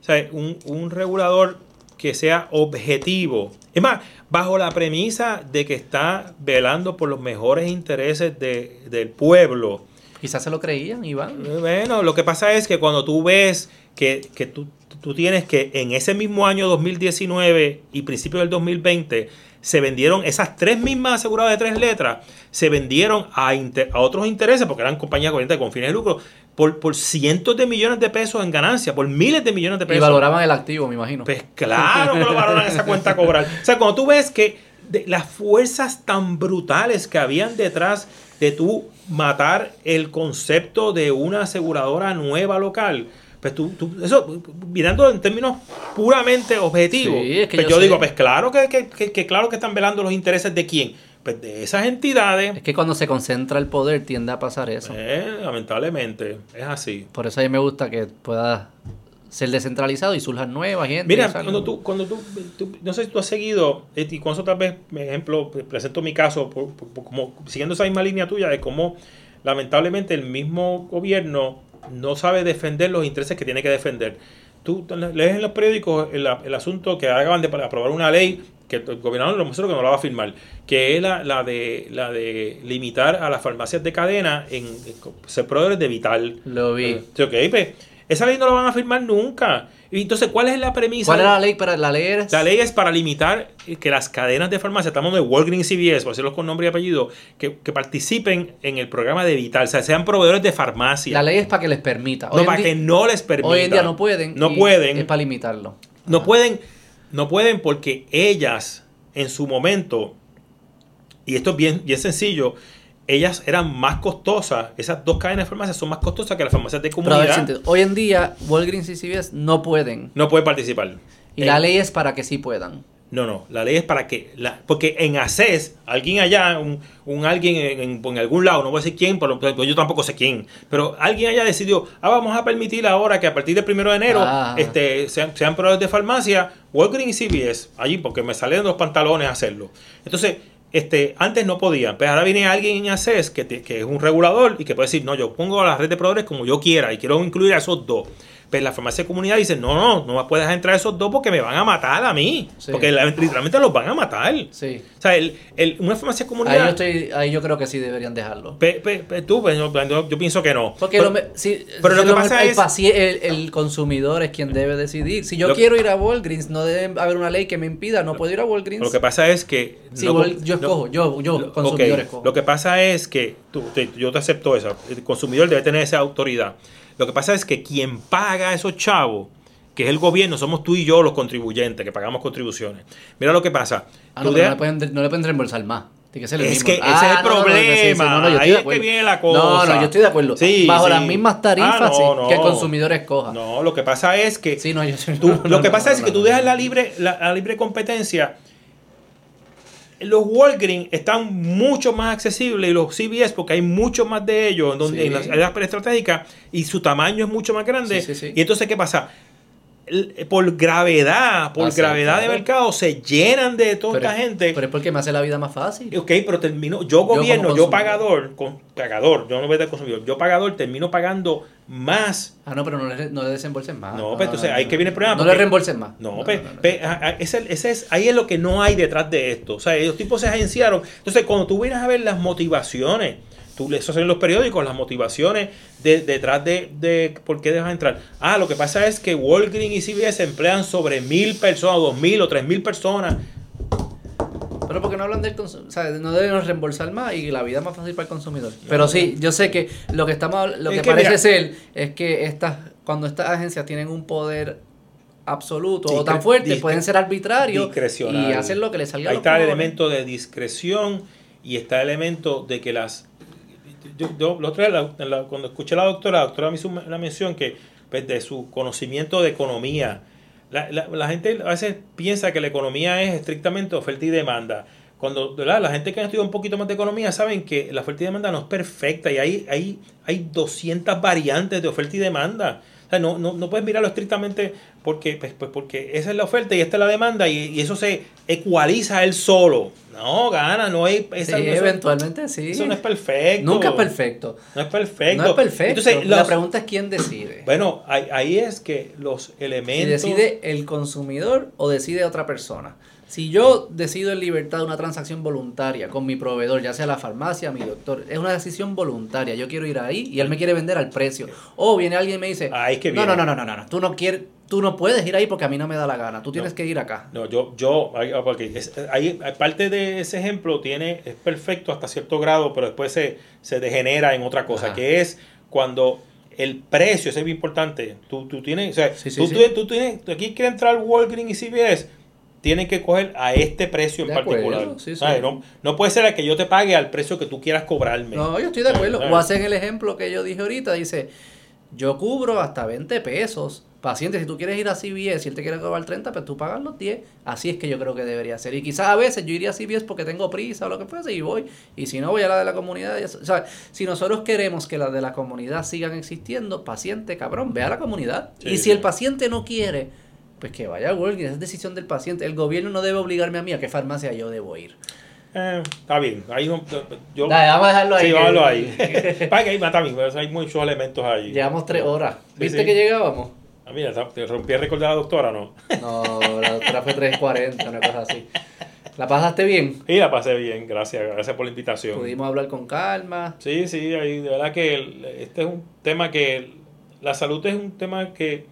O sea, un, un regulador que sea objetivo. Es más, bajo la premisa de que está velando por los mejores intereses de- del pueblo. Quizás se lo creían, Iván. Bueno, lo que pasa es que cuando tú ves que, que tú, tú tienes que en ese mismo año 2019 y principio del 2020 se vendieron esas tres mismas aseguradoras de tres letras, se vendieron a, inter- a otros intereses, porque eran compañías corrientes con fines de lucro, por, por cientos de millones de pesos en ganancia, por miles de millones de Y pesos. valoraban el activo, me imagino. Pues claro que lo valoran esa cuenta a cobrar. O sea, cuando tú ves que de las fuerzas tan brutales que habían detrás de tú matar el concepto de una aseguradora nueva local, pues tú, tú- eso, mirando en términos puramente objetivos, Sí, es que pues yo digo, pues claro que- que claro que están velando los intereses de quién, pues de esas entidades, Es que cuando se concentra el poder tiende a pasar eso. Eh, lamentablemente, es así. Por eso a mí me gusta que pueda ser descentralizado y surjan nuevas gente. Mira, cuando tú, cuando tú, tú- no sé si tú has seguido, eh, y con eso tal vez, por ejemplo, pre- presento mi caso, por- por- por como siguiendo esa misma línea tuya de cómo lamentablemente el mismo gobierno no sabe defender los intereses que tiene que defender. tú lees en los periódicos el, el asunto que acaban de aprobar una ley que el gobernador lo que no la va a firmar, que es la, la, de la de limitar a las farmacias de cadena en, ser proveedores de vital. Lo vi. Eh, okay, pues, esa ley no la van a firmar nunca. Y entonces, ¿cuál es la premisa? ¿Cuál es la ley para la ley? La ley es para limitar que las cadenas de farmacia, estamos de Walgreens CVS, por decirlo con nombre y apellido, que, participen en el programa de Vital, o sea, sean proveedores de farmacia. La ley es para que les permita. no, para que no les permita. Hoy en día no pueden. No pueden. Es para limitarlo. No pueden no pueden porque ellas, en su momento, y esto es bien, bien sencillo, ellas eran más costosas, esas dos cadenas de farmacias son más costosas que las farmacias de comunidad. hoy en día Walgreens y CVS no pueden. No pueden participar. Y la ley es para que sí puedan. No, no, la ley es para que, la, porque en ACES, alguien allá, un, un alguien en, en, algún lado, no voy a decir quién, pero, yo tampoco sé quién, pero alguien allá decidió, ah, vamos a permitir ahora que a partir del primero de enero ah. este, sean, sean proveedores de farmacia, Walgreens y CVS, allí, porque me salen los pantalones a hacerlo. Entonces, este, antes no podían, pero ahora viene alguien en ACES que, que es un regulador y que puede decir, no, yo pongo a la red de proveedores como yo quiera y quiero incluir a esos dos. Pero la farmacia de comunidad dice, no, no, no puedes entrar esos dos porque me van a matar a mí. Porque literalmente los van a matar. Sí. O sea, el, el, una farmacia de comunidad... Ahí yo, estoy, ahí yo creo que sí deberían dejarlo. tú, yo, yo, pienso que no. Porque pero, lo, lo que pasa es... El, el, consumidor es quien debe decidir. Si yo quiero ir a Walgreens, no debe haber una ley que me impida, no puedo ir a Walgreens. Lo que pasa es que... yo escojo, yo, yo consumidor escojo. Lo que pasa es que, tú, yo te acepto eso, el consumidor debe tener esa autoridad. Lo que pasa es que quien paga a esos chavos, que es el gobierno, somos tú y yo los contribuyentes que pagamos contribuciones. Mira lo que pasa. Ah, no, le pueden, no, le pueden, reembolsar más. Que es que ese es el problema. Ahí es que viene la cosa. No, no, yo estoy de acuerdo. Bajo las mismas tarifas ah, que el consumidor escoja. No, lo que pasa es que. Sí, no, yo, tú, lo que pasa es que tú dejas la libre, la libre competencia los Walgreens están mucho más accesibles y los CVS porque hay mucho más de ellos donde, en las áreas estratégicas y su tamaño es mucho más grande. y entonces, ¿qué pasa? Por gravedad, por gravedad de mercado, se llenan de toda esta gente. Pero es porque me hace la vida más fácil. Ok, pero termino, yo gobierno, yo, pagador, con, pagador, yo no voy a consumidor, yo pagador termino pagando más. Ah, no, pero no le, no le desembolsen más. No, pues entonces ahí que viene el problema. No le reembolsen más. No, pues, ese, ese, es, ahí es lo que no hay detrás de esto. O sea, los tipos se agenciaron. Entonces, cuando tú vienes a ver las motivaciones, tú, eso en los periódicos, las motivaciones de, detrás de, de, por qué dejas entrar. Ah, lo que pasa es que Walgreens y CVS emplean sobre mil personas, dos mil o tres mil personas. Pero porque no hablan del consumidor, o sea, no deben reembolsar más y la vida es más fácil para el consumidor. Pero sí, yo sé que lo que estamos lo que, parece ser es que estas cuando estas agencias tienen un poder absoluto o tan fuerte, pueden ser arbitrarios y hacer lo que les salga Ahí está el elemento de discreción y está el elemento de que las yo, yo lo cuando escuché a la doctora, la doctora me hizo una mención que pues, de su conocimiento de economía, la, la, la, gente a veces piensa que la economía es estrictamente oferta y demanda. Cuando la gente que ha estudiado un poquito más de economía saben que la oferta y demanda no es perfecta y hay, hay, hay 200 variantes de oferta y demanda no, no, no puedes mirarlo estrictamente porque, pues, pues, porque esa es la oferta y esta es la demanda y, eso se ecualiza él solo. No, gana, no hay... Esa, sí, eventualmente sí. Eso no es perfecto. Nunca es perfecto. No es perfecto. No es perfecto. Entonces, la pregunta es quién decide. Bueno, ahí, ahí es que los elementos... Si decide el consumidor o decide otra persona. Si yo decido en libertad una transacción voluntaria con mi proveedor, ya sea la farmacia, mi doctor, es una decisión voluntaria. Yo quiero ir ahí y él me quiere vender al precio. O viene alguien y me dice, no, no, no, no, no, no, tú no quieres, tú no puedes ir ahí porque a mí no me da la gana. Tú tienes que ir acá. No, yo, yo, porque ahí, parte de ese ejemplo tiene, es perfecto hasta cierto grado, pero después se, se degenera en otra cosa, que es cuando el precio, eso es muy importante. Tú, tú tienes, o sea, tú, Tú, tienes, aquí quiere entrar Walgreens y CVS tienen que coger a este precio en particular. No, puede ser a que yo te pague al precio que tú quieras cobrarme. No, yo estoy de acuerdo. O hacen el ejemplo que yo dije ahorita, dice, yo cubro hasta 20 pesos. Paciente, si tú quieres ir a CBS si él te quiere cobrar 30, pues tú pagas los 10. Así es que yo creo que debería ser. Y quizás a veces yo iría a CBS porque tengo prisa o lo que fuese y voy. Y si no, voy a la de la comunidad. O sea, si nosotros queremos que las de la comunidad sigan existiendo, paciente, cabrón, ve a la comunidad. y si el paciente no quiere pues que vaya a Walgreens, es decisión del paciente. El gobierno no debe obligarme a mí a qué farmacia yo debo ir. Eh, está bien, ahí no, yo, vamos a dejarlo ahí. Sí, vamos ahí. *laughs* Para que ahí está bien, hay muchos elementos ahí. Llevamos tres horas. ¿Viste que llegábamos? Ah, mira, te rompí el récord de la doctora, ¿no? *laughs* No, la doctora fue 3.40, una cosa así. ¿La pasaste bien? Sí, la pasé bien, gracias, gracias por la invitación. Pudimos hablar con calma. Sí, sí, de verdad que el- este es un tema que, la salud es un tema que,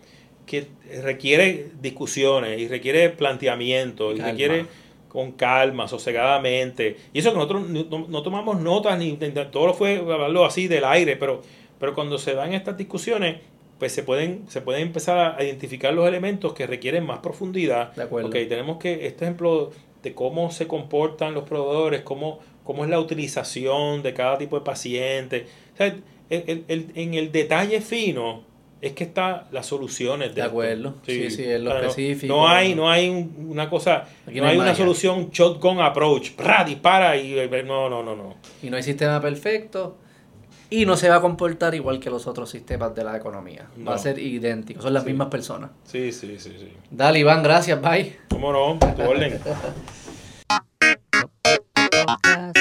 que requiere discusiones y requiere planteamiento y Calma. requiere con calma, sosegadamente. Y eso que nosotros no, tomamos notas ni todo lo fue hablarlo así del aire, pero, pero cuando se dan estas discusiones, pues se pueden, se pueden empezar a identificar los elementos que requieren más profundidad. De acuerdo. Ok, tenemos que, este ejemplo de cómo se comportan los proveedores, cómo, cómo es la utilización de cada tipo de paciente. O sea, el- el- el- en el detalle fino es que están las soluciones. De acuerdo. Sí, sí, en lo no- específico. No, hay, no hay un- una cosa, Aquí no, no hay hay una solución shotgun approach. ¡Pra! Dispara y no, no, no, no. Y no hay sistema perfecto. Y no se va a comportar igual que los otros sistemas de la economía. Va a ser idéntico. Son las Sí. mismas personas. Sí, sí, sí, sí. Dale, Iván, gracias. Bye. ¿Cómo no? Tu orden. *laughs*